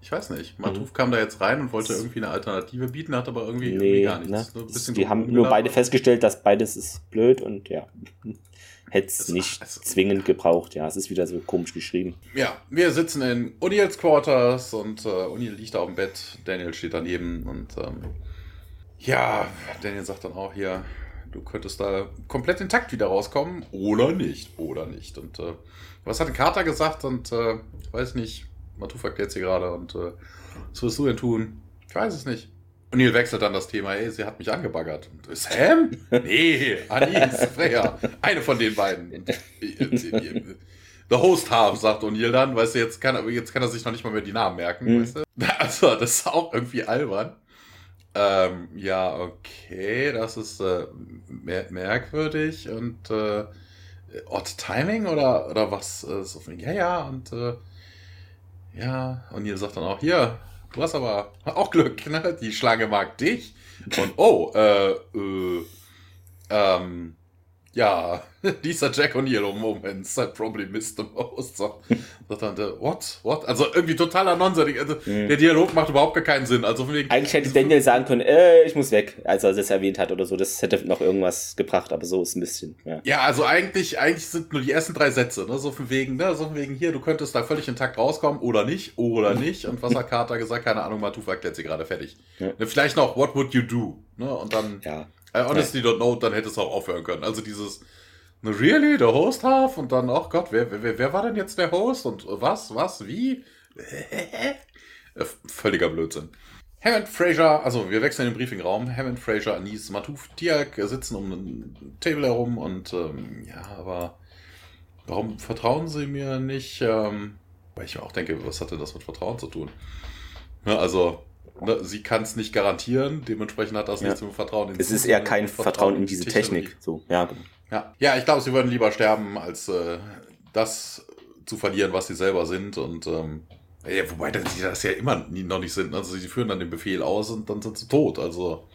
ich weiß nicht, Matuf mhm. kam da jetzt rein und wollte irgendwie eine Alternative bieten, hat aber irgendwie, nee, irgendwie gar nichts. Ne? Ne? die haben nur beide festgestellt, dass beides ist blöd und ja, hätte es nicht also, zwingend gebraucht. Ja, es ist wieder so komisch geschrieben. Ja, wir sitzen in O'Neills Quarters und äh, O'Neill liegt da auf dem Bett, Daniel steht daneben und ähm, ja, Daniel sagt dann auch hier, du könntest da komplett intakt wieder rauskommen oder nicht, oder nicht. Und äh, was hat Carter gesagt und äh, ich weiß nicht, Matuf erklärt sie gerade und äh, was wirst du denn tun? Ich weiß es nicht. Und Neil wechselt dann das Thema, ey, sie hat mich angebaggert. Und, Sam? Nee, Anis, Freya. Eine von den beiden. Und, äh, The Host Half, sagt O'Neill dann, weißt du, jetzt kann, jetzt kann er sich noch nicht mal mehr die Namen merken, mhm. weißt du? Also, das ist auch irgendwie albern. Ähm, ja, okay, das ist äh, mer merkwürdig und äh, Odd Timing oder, oder was? Äh, ja, ja, und äh, ja, und ihr sagt dann auch, hier, du hast aber auch Glück, ne? Die Schlange mag dich. Und oh, äh, äh, ähm, ja, dieser Jack O'Neill Moments I probably missed the most. So, so dann, what? What? Also irgendwie totaler Nonsens. Also, mhm. Der Dialog macht überhaupt gar keinen Sinn. Also wegen, Eigentlich hätte Daniel sagen können, äh, ich muss weg, als er das erwähnt hat oder so. Das hätte noch irgendwas gebracht, aber so ist ein bisschen, ja. Ja, also eigentlich, eigentlich sind nur die ersten drei Sätze, ne? So von wegen, ne? So von wegen hier, du könntest da völlig intakt rauskommen oder nicht, oder nicht. Und was hat Carter gesagt? Keine Ahnung, Matufa erklärt sie gerade fertig. Ja. Vielleicht noch, what would you do? Ne? Und dann. Ja. I honestly don't know, dann hätte es auch aufhören können. Also dieses, really, der Host half? Und dann, oh Gott, wer, wer, wer war denn jetzt der Host? Und was, was, wie? Völliger Blödsinn. Hammond Fraser, also wir wechseln den Briefingraum. Hammond Fraser, Anis, Matuf, Tiak sitzen um ein Table herum und ähm, ja, aber warum vertrauen sie mir nicht? Ähm, weil ich mir auch denke, was hatte das mit Vertrauen zu tun? Ja, also, ne, sie kann es nicht garantieren, dementsprechend hat das ja. nichts mit Vertrauen in Es ist eher kein Vertrauen, in diese Technik. So, ja, genau. Ja, ja ich glaube, sie würden lieber sterben, als äh, das zu verlieren, was sie selber sind. Und ähm, ja, wobei sie das ja immer nie, noch nicht sind. Also sie führen dann den Befehl aus und dann sind sie tot. Also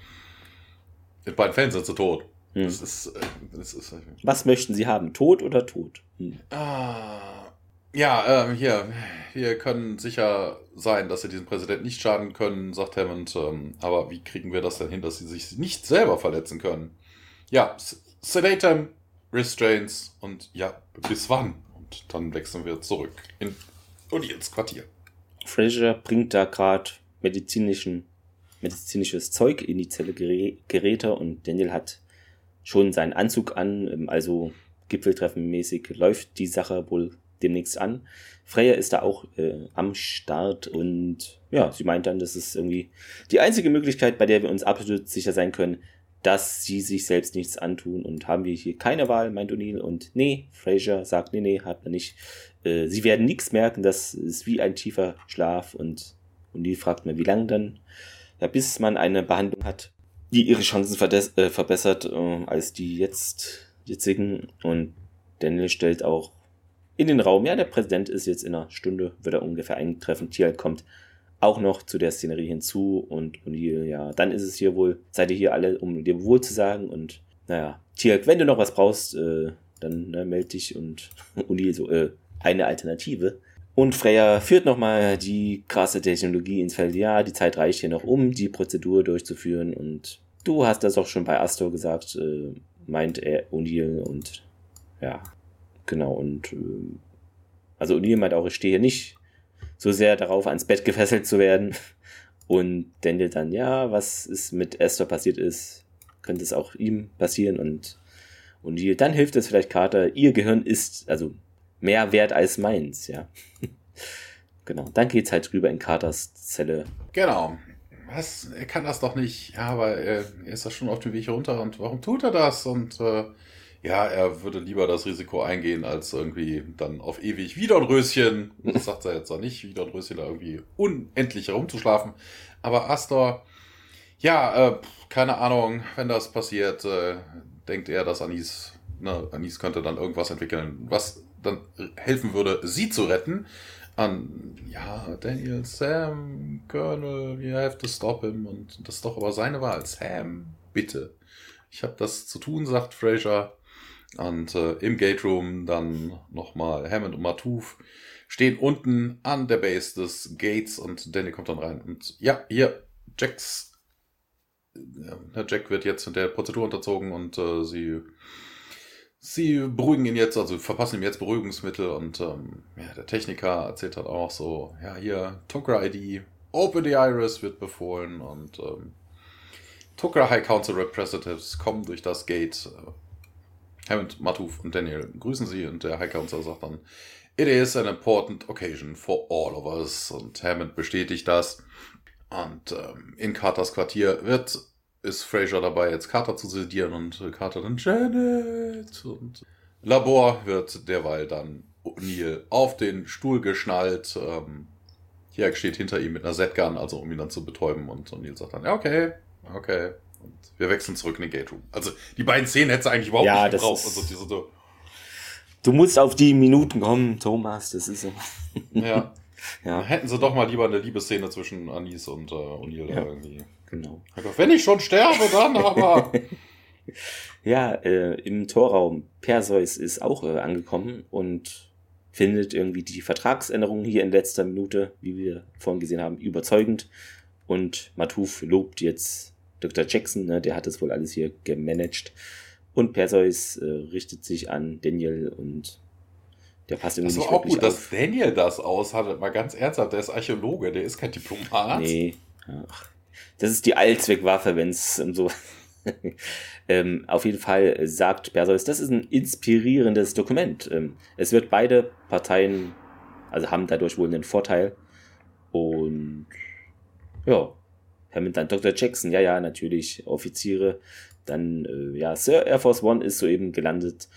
in beiden Fällen sind sie tot. Hm. Das ist, äh, das ist, äh, was möchten sie haben? Tot oder tot? Hm. Ah, ja, ähm, hier, wir können sicher sein, dass sie diesem Präsidenten nicht schaden können, sagt Hammond. Ähm, aber wie kriegen wir das denn hin, dass sie sich nicht selber verletzen können? Ja, Sedatum, Restraints und ja, bis wann? Und dann wechseln wir zurück in ins Quartier. Fraser bringt da gerade medizinischen medizinisches Zeug in die Zelle Geräte und Daniel hat schon seinen Anzug an, ähm, also Gipfeltreffen mäßig läuft die Sache wohl demnächst an. Freya ist da auch äh, am Start und ja, sie meint dann, das ist irgendwie die einzige Möglichkeit, bei der wir uns absolut sicher sein können, dass sie sich selbst nichts antun und haben wir hier keine Wahl, meint O'Neill. Und nee, Fraser sagt, nee, nee, hat man nicht. Äh, sie werden nichts merken, das ist wie ein tiefer Schlaf und O'Neill fragt mir, wie lange dann? Ja, bis man eine Behandlung hat, die ihre Chancen äh, verbessert äh, als die jetzt jetzigen. Und Daniel stellt auch in den Raum, ja, der Präsident ist jetzt in einer Stunde, wird er ungefähr eintreffen. Tial kommt auch noch zu der Szenerie hinzu und O'Neill, ja, dann ist es hier wohl, seid ihr hier alle, um dir wohl zu sagen und naja, Tialk, wenn du noch was brauchst, äh, dann ne, melde dich und O'Neill so, äh, eine Alternative. Und Freya führt nochmal die krasse Technologie ins Feld. Ja, die Zeit reicht hier noch, um die Prozedur durchzuführen. Und du hast das auch schon bei Astor gesagt, äh, meint er O'Neill. Und ja, genau. Und äh, also O'Neill meint auch, ich stehe hier nicht so sehr darauf, ans Bett gefesselt zu werden. Und Daniel dann, ja, was ist mit Esther passiert ist, könnte es auch ihm passieren. Und O'Neill, dann hilft es vielleicht Carter. Ihr Gehirn ist, also mehr wert als meins, ja. genau. Dann geht's halt rüber in Carters Zelle. Genau. Was? Er kann das doch nicht. Ja, aber er, er ist ja schon auf dem Weg runter und warum tut er das? Und äh, ja, er würde lieber das Risiko eingehen, als irgendwie dann auf ewig wieder ein Röschen, das sagt er jetzt auch nicht, wieder ein Röschen da irgendwie unendlich herumzuschlafen. Aber Astor, ja, äh, keine Ahnung, wenn das passiert, äh, denkt er, dass Anis, ne, Anis könnte dann irgendwas entwickeln, was dann helfen würde, sie zu retten. An, ja, Daniel, Sam, Colonel, you have to stop him. Und das ist doch aber seine Wahl. Sam, bitte. Ich habe das zu tun, sagt Fraser. Und äh, im Gate Room dann nochmal Hammond und Matouf stehen unten an der Base des Gates und Danny kommt dann rein. Und ja, hier, Jacks. Ja, Jack wird jetzt der Prozedur unterzogen und äh, sie Sie beruhigen ihn jetzt, also verpassen ihm jetzt Beruhigungsmittel und ähm, ja, der Techniker erzählt halt auch so, ja, hier, Tokra ID, Open the Iris wird befohlen und ähm, Tokra High Council Representatives kommen durch das Gate. Hammond, Matuf und Daniel grüßen sie und der High Council sagt dann, It is an important occasion for all of us und Hammond bestätigt das. Und ähm, in Carters Quartier wird ist Fraser dabei, jetzt Carter zu sedieren und Carter dann Janet und Labor wird derweil dann O'Neill auf den Stuhl geschnallt. Ähm, Jack steht hinter ihm mit einer Z-Gun, also um ihn dann zu betäuben und O'Neill sagt dann, ja, okay, okay. Und wir wechseln zurück in den Gate Room. Also die beiden Szenen hätte eigentlich überhaupt ja, nicht gebraucht. Also diese, so du musst auf die Minuten kommen, Thomas, das ist so. ja. ja. Hätten sie doch mal lieber eine Liebesszene zwischen Anis und äh, O'Neill ja. irgendwie Genau. Wenn ich schon sterbe, dann aber. ja, äh, im Torraum Perseus ist auch äh, angekommen und findet irgendwie die Vertragsänderung hier in letzter Minute, wie wir vorhin gesehen haben, überzeugend. Und Matuf lobt jetzt Dr. Jackson, ne, der hat das wohl alles hier gemanagt. Und Perseus äh, richtet sich an Daniel und der passt irgendwie das nicht auch gut, auf. dass Daniel das aushat. Mal ganz ernsthaft, der ist Archäologe, der ist kein Diplomat. Nee. Ach, das ist die Allzweckwaffe, wenn es um so. ähm, auf jeden Fall sagt Perseus, das ist ein inspirierendes Dokument. Ähm, es wird beide Parteien, also haben dadurch wohl einen Vorteil. Und ja, Hammond dann Dr. Jackson, ja, ja, natürlich, Offiziere. Dann, äh, ja, Sir Air Force One ist soeben gelandet.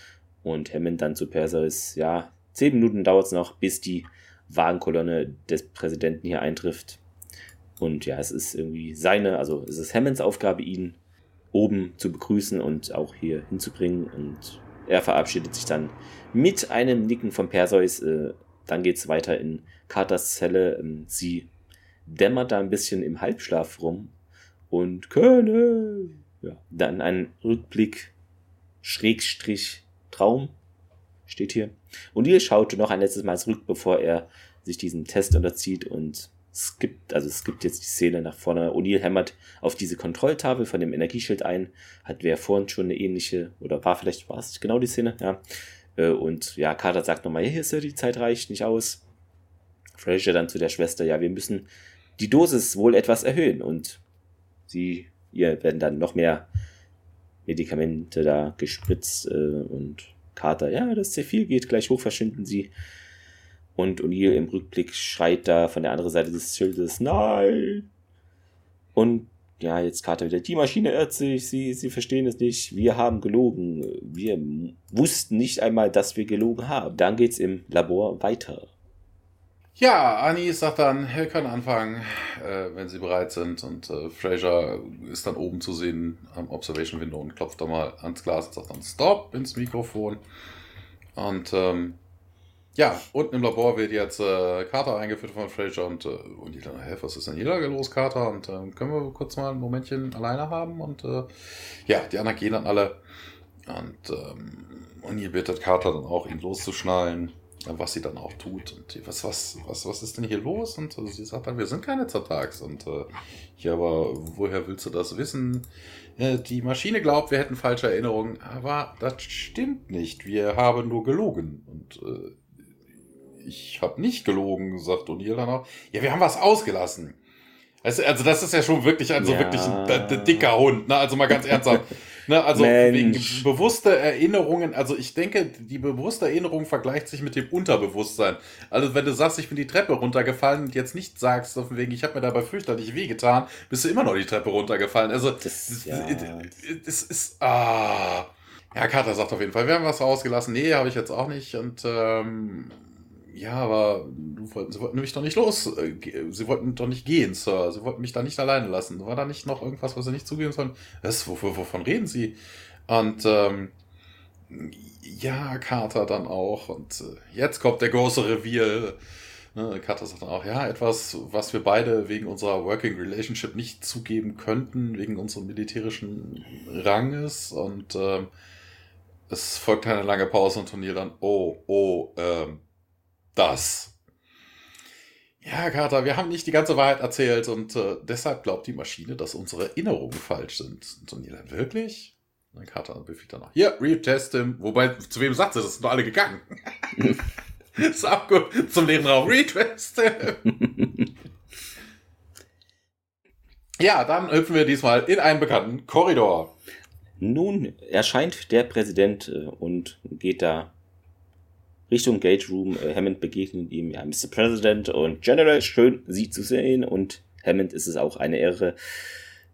Und Hammond dann zu Perseus, ja, zehn Minuten dauert es noch, bis die Wagenkolonne des Präsidenten hier eintrifft. Und ja, es ist irgendwie seine, also es ist Hammonds Aufgabe, ihn oben zu begrüßen und auch hier hinzubringen. Und er verabschiedet sich dann mit einem Nicken von Perseus. Äh, dann geht es weiter in Carters Zelle. Ähm, sie dämmert da ein bisschen im Halbschlaf rum. Und König! Ja, dann ein Rückblick, Schrägstrich, Traum, steht hier. Und ihr schaut noch ein letztes Mal zurück, bevor er sich diesem Test unterzieht und gibt, also gibt jetzt die Szene nach vorne. O'Neill hämmert auf diese Kontrolltafel von dem Energieschild ein. Hat wer vorhin schon eine ähnliche, oder war vielleicht, war es genau die Szene, ja. Äh, und ja, Carter sagt nochmal, hier ist ja die Zeit reicht nicht aus. Fraser dann zu der Schwester, ja, wir müssen die Dosis wohl etwas erhöhen. Und sie, ihr werden dann noch mehr Medikamente da gespritzt äh, und Carter, ja, das C4 geht gleich hoch, verschwinden sie. Und O'Neill im Rückblick schreit da von der anderen Seite des Schildes, nein! Und ja, jetzt Carter wieder, die Maschine irrt sich, sie, sie verstehen es nicht, wir haben gelogen, wir wussten nicht einmal, dass wir gelogen haben. Dann geht's im Labor weiter. Ja, Annie sagt dann, wir können anfangen, äh, wenn sie bereit sind. Und äh, Fraser ist dann oben zu sehen am Observation Window und klopft da mal ans Glas und sagt dann Stop ins Mikrofon. Und ähm, ja, unten im Labor wird jetzt äh, Carter eingeführt von Fraser und, äh, und dann, hä, was ist denn hier los, Carter? Und äh, können wir kurz mal ein Momentchen alleine haben? Und äh, ja, die anderen gehen dann alle. Und ähm, O'Neill bittet Carter dann auch, ihn loszuschnallen, was sie dann auch tut. Und die, was, was, was, was ist denn hier los? Und also, sie sagt dann, wir sind keine Zertags. Und äh, ja, aber woher willst du das wissen? Äh, die Maschine glaubt, wir hätten falsche Erinnerungen, aber das stimmt nicht. Wir haben nur gelogen. Und äh, ich habe nicht gelogen, sagt O'Neill dann auch. Ja, wir haben was ausgelassen. Also, also das ist ja schon wirklich ein so ja. wirklich ein, ein, dicker Hund, ne? Also mal ganz ernsthaft. Ne? Also wegen bewusste Erinnerungen, also ich denke, die bewusste Erinnerung vergleicht sich mit dem Unterbewusstsein. Also wenn du sagst, ich bin die Treppe runtergefallen und jetzt nicht sagst, auf wegen, ich habe mir dabei fürchterlich wehgetan, bist du immer noch die Treppe runtergefallen. Also das, ja. das ist. Ah. Ja, Carter sagt auf jeden Fall, wir haben was ausgelassen. Nee, habe ich jetzt auch nicht. Und ähm, ja, aber du wollten, sie wollten mich doch nicht los. Äh, sie wollten doch nicht gehen, Sir. Sie wollten mich da nicht alleine lassen. War da nicht noch irgendwas, was sie nicht zugeben sollen? Was, wovon reden sie? Und ähm, ja, Carter dann auch. Und äh, jetzt kommt der große Reveal. Ne, Carter sagt dann auch, ja, etwas, was wir beide wegen unserer Working Relationship nicht zugeben könnten, wegen unserem militärischen Ranges. Und ähm, es folgt eine lange Pause und Turnier dann, oh, oh, ähm, das. Ja, Carter, wir haben nicht die ganze Wahrheit erzählt und äh, deshalb glaubt die Maschine, dass unsere Erinnerungen falsch sind. Und O'Neill, wirklich? Und dann Carter befiehlt dann noch, hier, retest him. Wobei, zu wem sagt sie, das sind doch alle gegangen. ist auch gut. Zum leeren Raum, retest him. ja, dann hüpfen wir diesmal in einen bekannten Korridor. Nun erscheint der Präsident äh, und geht da Richtung Gate Room. Äh, Hammond begegnet ihm, ja, Mr. President und General, schön, Sie zu sehen. Und Hammond ist es auch eine Ehre.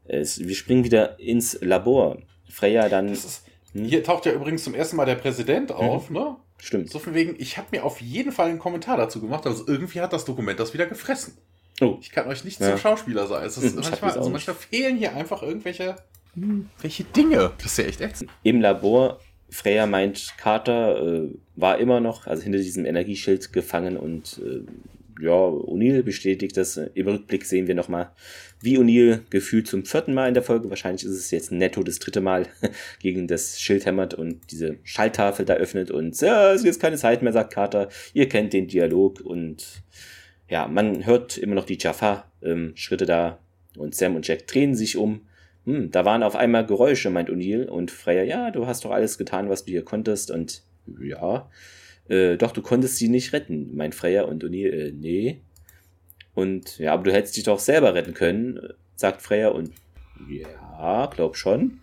Es, wir springen wieder ins Labor. Freya dann. Ist, hm? Hier taucht ja übrigens zum ersten Mal der Präsident auf, mhm. ne? Stimmt. So von wegen, ich habe mir auf jeden Fall einen Kommentar dazu gemacht, also irgendwie hat das Dokument das wieder gefressen. Oh. Ich kann euch nicht ja. zum Schauspieler sein. Es ist manchmal, also manchmal fehlen hier einfach irgendwelche hm, welche Dinge. Das ist ja echt ätzend. Im Labor Freya meint, Carter äh, war immer noch, also hinter diesem Energieschild gefangen und äh, ja, O'Neill bestätigt das. Im Rückblick sehen wir nochmal, wie O'Neill gefühlt zum vierten Mal in der Folge, wahrscheinlich ist es jetzt netto das dritte Mal, gegen das Schild hämmert und diese Schalltafel da öffnet und ja, es ist keine Zeit mehr, sagt Carter. Ihr kennt den Dialog und ja, man hört immer noch die Jaffa-Schritte ähm, da und Sam und Jack drehen sich um hm, da waren auf einmal Geräusche, meint O'Neill. Und Freya, ja, du hast doch alles getan, was du hier konntest. Und ja, äh, doch, du konntest sie nicht retten, meint Freya. Und O'Neill, äh, nee. Und ja, aber du hättest dich doch selber retten können, sagt Freya. Und ja, glaub schon.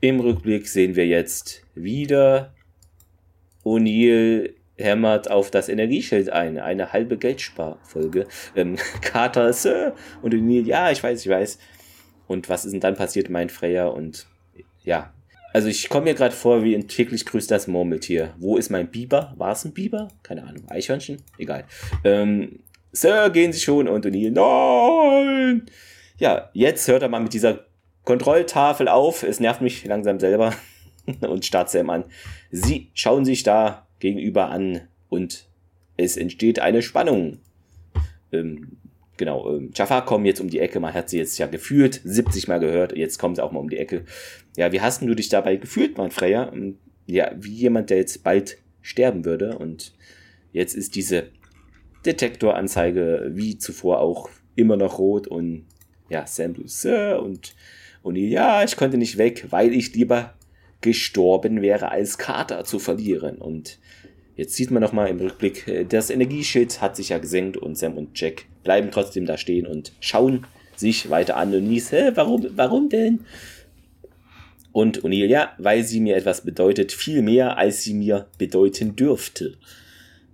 Im Rückblick sehen wir jetzt wieder O'Neill hämmert auf das Energieschild ein. Eine halbe Geldsparfolge. Ähm, Carter, Sir. Und O'Neill, ja, ich weiß, ich weiß. Und was ist denn dann passiert, meint Freya? Und ja, also ich komme mir gerade vor wie ein täglich grüßt das Murmeltier. Wo ist mein Biber? War es ein Biber? Keine Ahnung. Eichhörnchen? Egal. Ähm, Sir, gehen Sie schon. Und O'Neill, nein! Ja, jetzt hört er mal mit dieser Kontrolltafel auf. Es nervt mich langsam selber. und starrt Sam an. Sie schauen sich da gegenüber an und es entsteht eine Spannung. Ähm, genau, ähm, Jafar kommen jetzt um die Ecke, man hat sie jetzt ja gefühlt, 70 Mal gehört, jetzt kommen sie auch mal um die Ecke. Ja, wie hast du dich dabei gefühlt, mein Freya? Ähm, ja, wie jemand, der jetzt bald sterben würde und jetzt ist diese Detektoranzeige wie zuvor auch immer noch rot und ja, Sam Sir und und ja, ich konnte nicht weg, weil ich lieber gestorben wäre, als Kater zu verlieren. Und Jetzt sieht man nochmal im Rückblick, äh, das Energieschild hat sich ja gesenkt und Sam und Jack bleiben trotzdem da stehen und schauen sich weiter an und Nies, hä, warum, warum denn? Und O'Neill, ja, weil sie mir etwas bedeutet, viel mehr, als sie mir bedeuten dürfte.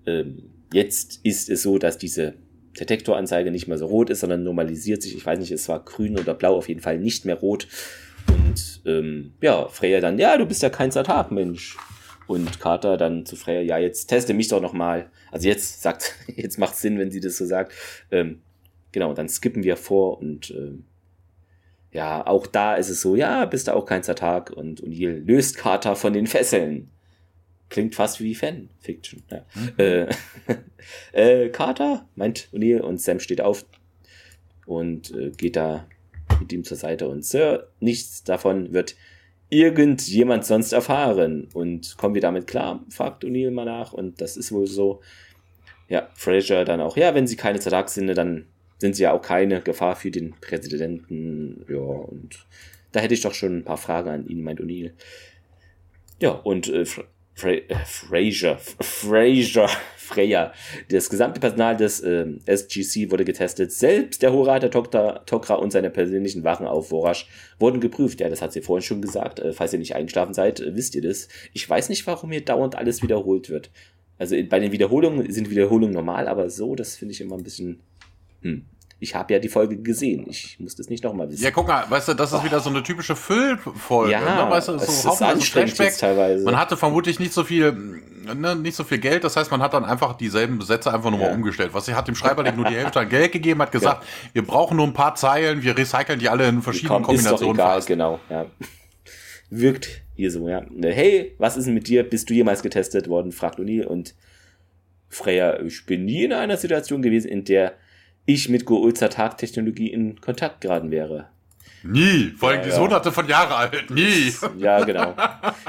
Ähm, jetzt ist es so, dass diese Detektoranzeige nicht mehr so rot ist, sondern normalisiert sich. Ich weiß nicht, es war grün oder blau, auf jeden Fall nicht mehr rot. Und ähm, ja, Freya dann, ja, du bist ja kein Satak, Mensch. Und Carter dann zu Freya, ja, jetzt teste mich doch nochmal. Also jetzt sagt, jetzt macht Sinn, wenn sie das so sagt. Ähm, genau, dann skippen wir vor und ähm, ja, auch da ist es so, ja, bist du auch kein Satak und O'Neill löst Carter von den Fesseln. Klingt fast wie Fanfiction. Ja. Mhm. Äh, äh, Carter, meint O'Neill und Sam steht auf und äh, geht da mit ihm zur Seite und Sir, nichts davon wird irgendjemand sonst erfahren. Und kommen wir damit klar? fragt O'Neill mal nach und das ist wohl so. Ja, Fraser dann auch, ja, wenn sie keine sind, dann sind sie ja auch keine Gefahr für den Präsidenten. Ja, und da hätte ich doch schon ein paar Fragen an ihn, meint O'Neill. Ja, und äh, Fra äh, Fraser, Fraser, Freya. Das gesamte Personal des äh, SGC wurde getestet. Selbst der Horater Tokra und seine persönlichen Wachen auf Vorash wurden geprüft. Ja, das hat sie vorhin schon gesagt. Äh, falls ihr nicht eingeschlafen seid, äh, wisst ihr das. Ich weiß nicht, warum hier dauernd alles wiederholt wird. Also bei den Wiederholungen sind Wiederholungen normal, aber so, das finde ich immer ein bisschen. Hm ich habe ja die Folge gesehen. Ich muss das nicht nochmal wissen. Ja, guck mal, weißt du, das ist oh. wieder so eine typische Füllfolge. Ja, ne? weißt du, so es ist anstrengend so teilweise. Man hatte vermutlich nicht so viel, ne, nicht so viel Geld. Das heißt, man hat dann einfach dieselben Sätze einfach nochmal ja. umgestellt. Was sie hat dem Schreiber nur die Hälfte an Geld gegeben, hat gesagt, ja. wir brauchen nur ein paar Zeilen, wir recyceln die alle in verschiedenen Komm, Kombinationen. Ist doch egal, fast. genau. Ja. Wirkt hier so, ja. Hey, was ist denn mit dir? Bist du jemals getestet worden? fragt Uni und Freya, ich bin nie in einer Situation gewesen, in der ich mit Go-Ulza-Tag-Technologie in Kontakt geraten wäre. Nie, vor allem ja, die ja. hunderte von Jahre alt, nie. Ja, genau.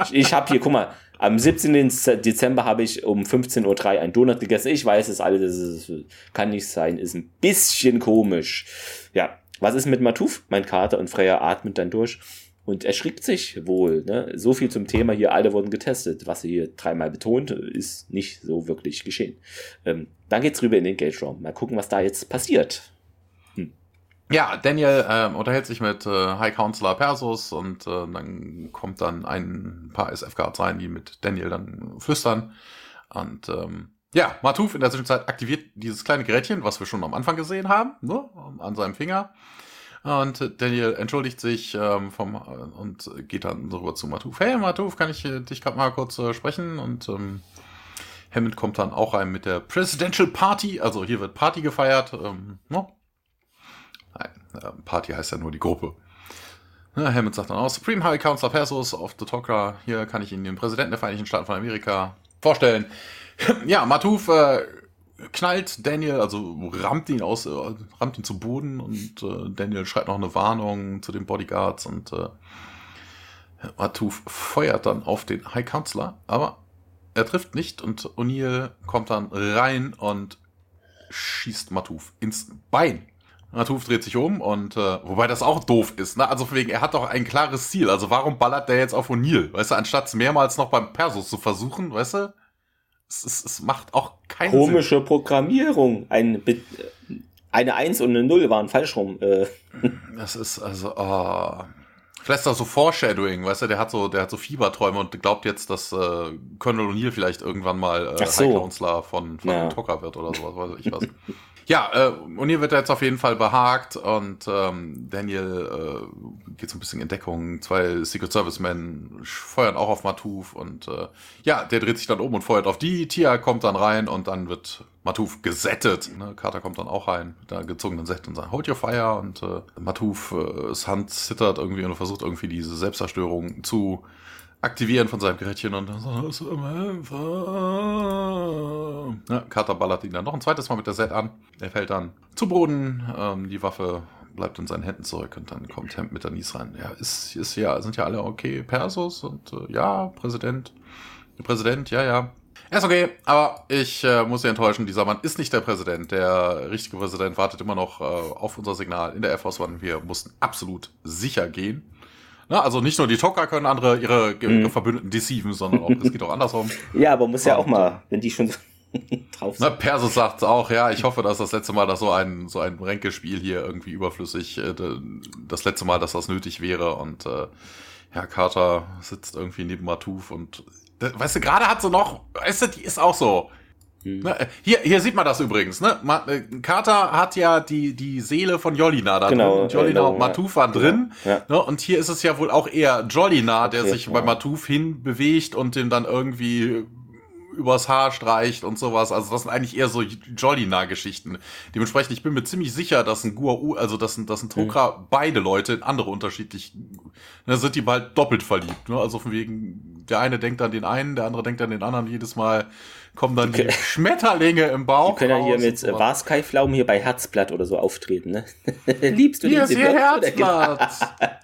Ich, ich habe hier, guck mal, am 17. Dezember habe ich um 15.03 Uhr ein Donut gegessen. Ich weiß es alles, ist, kann nicht sein, ist ein bisschen komisch. Ja, was ist mit Matuf? Mein Kater und Freya atmet dann durch und erschrickt sich wohl. Ne? So viel zum Thema hier, alle wurden getestet. Was sie hier dreimal betont, ist nicht so wirklich geschehen. Ähm, dann geht's rüber in den Gate Room. Mal gucken, was da jetzt passiert. Hm. Ja, Daniel äh, unterhält sich mit äh, High Counselor Persus und äh, dann kommt dann ein paar SF-Guards rein, die mit Daniel dann flüstern. Und ähm, ja, Matuf in der Zwischenzeit aktiviert dieses kleine Gerätchen, was wir schon am Anfang gesehen haben, ne, an seinem Finger. Und Daniel entschuldigt sich ähm, vom und geht dann rüber zu Matuf. Hey Matuf, kann ich äh, dich gerade mal kurz äh, sprechen? Und ähm, Hammond kommt dann auch rein mit der Presidential Party. Also hier wird Party gefeiert. Ähm, no? Nein, äh, Party heißt ja nur die Gruppe. Ja, Hammond sagt dann auch, Supreme High Council Persos of the Talker. Hier kann ich Ihnen den Präsidenten der Vereinigten Staaten von Amerika vorstellen. ja, Matuf äh, knallt Daniel, also rammt ihn aus, äh, rammt ihn zu Boden und äh, Daniel schreit noch eine Warnung zu den Bodyguards und äh, Matuf feuert dann auf den High Counselor, aber er trifft nicht und O'Neill kommt dann rein und schießt Matuf ins Bein. Matuf dreht sich um und äh, wobei das auch doof ist, ne? Also wegen, er hat doch ein klares Ziel. Also warum ballert der jetzt auf O'Neill? Weißt du, anstatt mehrmals noch beim Persus zu versuchen, weißt du? Es, es, es macht auch keinen Komische Sinn. Programmierung. Ein, eine 1 und eine 0 waren falsch rum. Äh. Das ist also, oh. Vielleicht auch so Foreshadowing, weißt du, der hat so, der hat so Fieberträume und glaubt jetzt, dass äh, Colonel O'Neill vielleicht irgendwann mal äh, so. High Counselor von, von ja. Tocker wird oder sowas, weiß ich was. Ja, äh, O'Neill wird jetzt auf jeden Fall behagt und ähm, Daniel äh, geht so ein bisschen in Deckung. Zwei Secret Service Men feuern auch auf Matuf und äh, ja, der dreht sich dann um und feuert auf die. Tia kommt dann rein und dann wird Matuf gesettet. Ne? Carter kommt dann auch rein mit einer gezogenen Set und sagt, hold your fire und äh, Matuf, äh, Hand zittert irgendwie und versucht irgendwie diese Selbstzerstörung zu aktivieren von seinem Gerätchen und dann ja, Carter ballert ihn dann noch ein zweites Mal mit der Set an. Er fällt dann zu Boden, ähm, die Waffe bleibt in seinen Händen zurück und dann kommt Hemd mit der Nies rein. Ja, ist, ist ja, sind ja alle okay, Persus und äh, ja, Präsident. Der Präsident, ja, ja. Er ist okay, aber ich äh, muss Sie enttäuschen, dieser Mann ist nicht der Präsident. Der richtige Präsident wartet immer noch äh, auf unser Signal in der Air Force One. Wir mussten absolut sicher gehen. Na, also nicht nur die Tocker können andere ihre, ihre mhm. Verbündeten deceiven, sondern auch, es geht auch andersrum. Ja, aber muss ja auch mal, wenn die schon so drauf sind. Na, Persus sagt auch, ja, ich hoffe, dass das letzte Mal, dass so ein, so ein Ränkespiel hier irgendwie überflüssig, äh, das letzte Mal, dass das nötig wäre und äh, Herr Carter sitzt irgendwie neben Matuf und weißt du, gerade hat sie noch, weißt du, die ist auch so. Na, äh, hier, hier sieht man das übrigens, ne? Äh, Carter hat ja die, die Seele von Jolina da genau, drin. Und Jolina genau, und Matuf waren ja. drin. Ja. Ne? Und hier ist es ja wohl auch eher Jolina, der okay, sich ja. bei Matuf hinbewegt und den dann irgendwie übers Haar streicht und sowas. Also das sind eigentlich eher so Jolina-Geschichten. Dementsprechend, ich bin mir ziemlich sicher, dass ein Guau, also dass ein, dass ein Tokra mhm. beide Leute in andere unterschiedlich, da sind die bald doppelt verliebt. Ne? Also von wegen, der eine denkt an den einen, der andere denkt an den anderen. Jedes Mal kommen dann die Schmetterlinge im Bauch. Die können ja hier mit so Waskaiflaum hier bei Herzblatt oder so auftreten, ne? Liebst du hier ist ihr Herzblatt.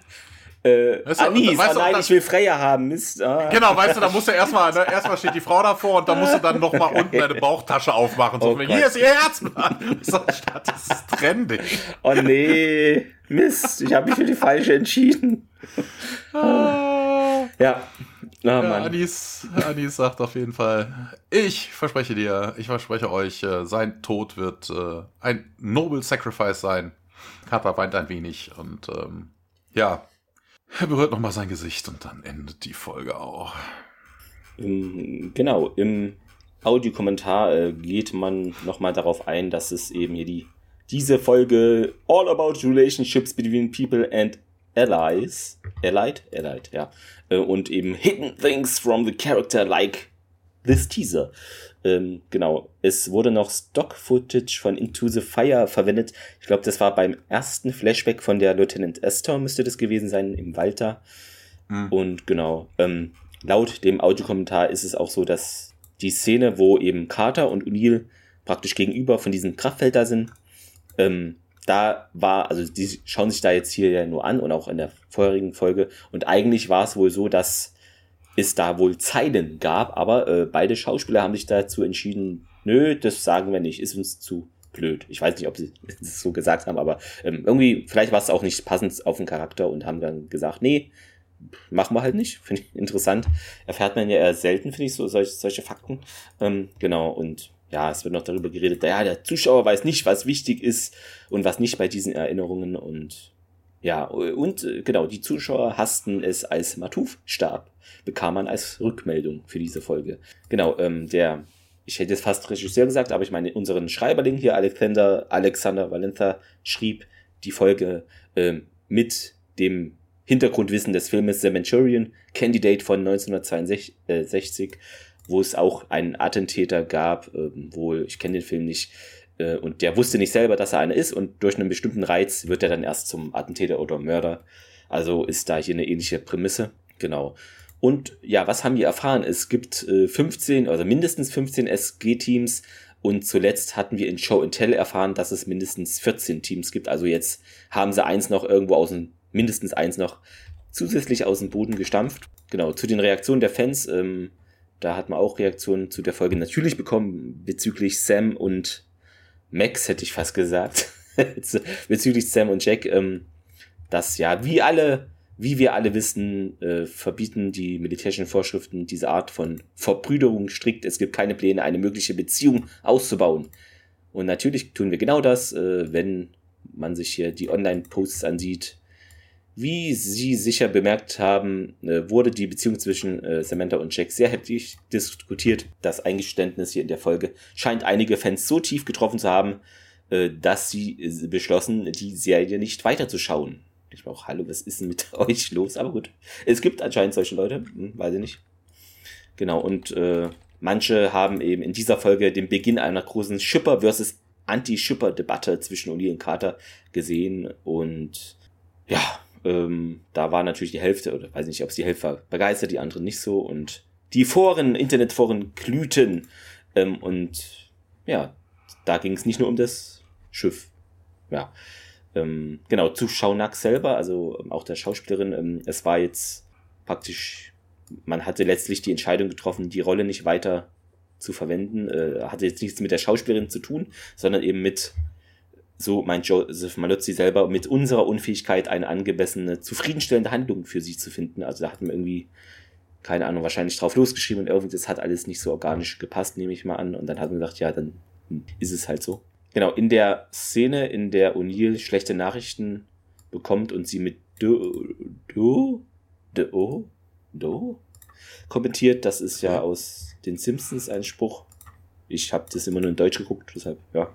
Äh, weißt du, Anis, weißt oh nein, ich will Freya haben, Mist. Ah. Genau, weißt du, da musst du erstmal, ne, erstmal steht die Frau davor und dann musst du dann nochmal unten deine Bauchtasche aufmachen. So, oh hier ist ihr Herzblatt. das ist trendig. Oh nee, Mist, ich habe mich für die falsche entschieden. Ah. ja. Oh, ja, Anis, Anis sagt auf jeden Fall, ich verspreche dir, ich verspreche euch, äh, sein Tod wird äh, ein Noble Sacrifice sein. Kappa weint ein wenig und ähm, ja, er berührt nochmal sein Gesicht und dann endet die Folge auch. Genau, im Audiokommentar äh, geht man nochmal darauf ein, dass es eben hier die diese Folge All About Relationships Between People and Allies, Allied, Allied, ja, äh, und eben Hidden Things from the Character like this Teaser ähm, genau, es wurde noch Stock-Footage von Into the Fire verwendet. Ich glaube, das war beim ersten Flashback von der Lieutenant Esther, müsste das gewesen sein, im Walter. Mhm. Und genau, ähm, laut dem Audiokommentar ist es auch so, dass die Szene, wo eben Carter und O'Neill praktisch gegenüber von diesem Kraftfeld da sind, ähm, da war, also die schauen sich da jetzt hier ja nur an und auch in der vorherigen Folge. Und eigentlich war es wohl so, dass es da wohl Zeilen gab, aber äh, beide Schauspieler haben sich dazu entschieden, nö, das sagen wir nicht, ist uns zu blöd. Ich weiß nicht, ob sie es so gesagt haben, aber ähm, irgendwie, vielleicht war es auch nicht passend auf den Charakter und haben dann gesagt, nee, machen wir halt nicht. Finde ich interessant. Erfährt man ja eher selten, finde ich, so solche, solche Fakten. Ähm, genau, und ja, es wird noch darüber geredet, ja, der Zuschauer weiß nicht, was wichtig ist und was nicht bei diesen Erinnerungen. Und ja, und äh, genau, die Zuschauer hassten es, als Matuf starb, bekam man als Rückmeldung für diese Folge. Genau, ähm, der, ich hätte jetzt fast Regisseur gesagt, aber ich meine, unseren Schreiberling hier, Alexander, Alexander Valentha, schrieb die Folge ähm, mit dem Hintergrundwissen des Filmes The Manchurian Candidate von 1962, wo es auch einen Attentäter gab, ähm, wohl, ich kenne den Film nicht, äh, und der wusste nicht selber, dass er einer ist und durch einen bestimmten Reiz wird er dann erst zum Attentäter oder Mörder. Also ist da hier eine ähnliche Prämisse. Genau. Und ja, was haben wir erfahren? Es gibt äh, 15, also mindestens 15 SG-Teams und zuletzt hatten wir in Show and Tell erfahren, dass es mindestens 14 Teams gibt. Also jetzt haben sie eins noch irgendwo aus dem, mindestens eins noch zusätzlich aus dem Boden gestampft. Genau, zu den Reaktionen der Fans, ähm, da hat man auch Reaktionen zu der Folge natürlich bekommen bezüglich Sam und Max, hätte ich fast gesagt, bezüglich Sam und Jack, ähm, dass ja, wie alle, wie wir alle wissen, äh, verbieten die militärischen Vorschriften diese Art von Verbrüderung strikt. Es gibt keine Pläne, eine mögliche Beziehung auszubauen. Und natürlich tun wir genau das, äh, wenn man sich hier die Online-Posts ansieht, wie Sie sicher bemerkt haben, äh, wurde die Beziehung zwischen äh, Samantha und Jack sehr heftig diskutiert. Das Eingeständnis hier in der Folge scheint einige Fans so tief getroffen zu haben, äh, dass sie beschlossen, die Serie nicht weiterzuschauen. Ich auch, hallo, was ist denn mit euch los? Aber gut, es gibt anscheinend solche Leute, hm, weiß ich nicht. Genau, und äh, manche haben eben in dieser Folge den Beginn einer großen Schipper versus Anti-Schipper-Debatte zwischen O'Neill und Carter gesehen und ja, ähm, da war natürlich die Hälfte, oder weiß nicht, ob es die Hälfte war, begeistert, die anderen nicht so. Und die Foren, Internetforen glühten. Ähm, und ja, da ging es nicht nur um das Schiff. Ja. Ähm, genau, zu Schaunack selber, also ähm, auch der Schauspielerin, ähm, es war jetzt praktisch, man hatte letztlich die Entscheidung getroffen, die Rolle nicht weiter zu verwenden. Äh, hatte jetzt nichts mit der Schauspielerin zu tun, sondern eben mit so meint Joseph Malozzi selber, mit unserer Unfähigkeit eine angemessene, zufriedenstellende Handlung für sie zu finden. Also da hat man irgendwie, keine Ahnung, wahrscheinlich drauf losgeschrieben und irgendwie, das hat alles nicht so organisch gepasst, nehme ich mal an. Und dann hat man gesagt, ja, dann ist es halt so. Genau, in der Szene, in der O'Neill schlechte Nachrichten bekommt und sie mit Do, Do, Do, Do kommentiert, das ist ja aus den Simpsons ein Spruch. Ich habe das immer nur in Deutsch geguckt, deshalb, ja.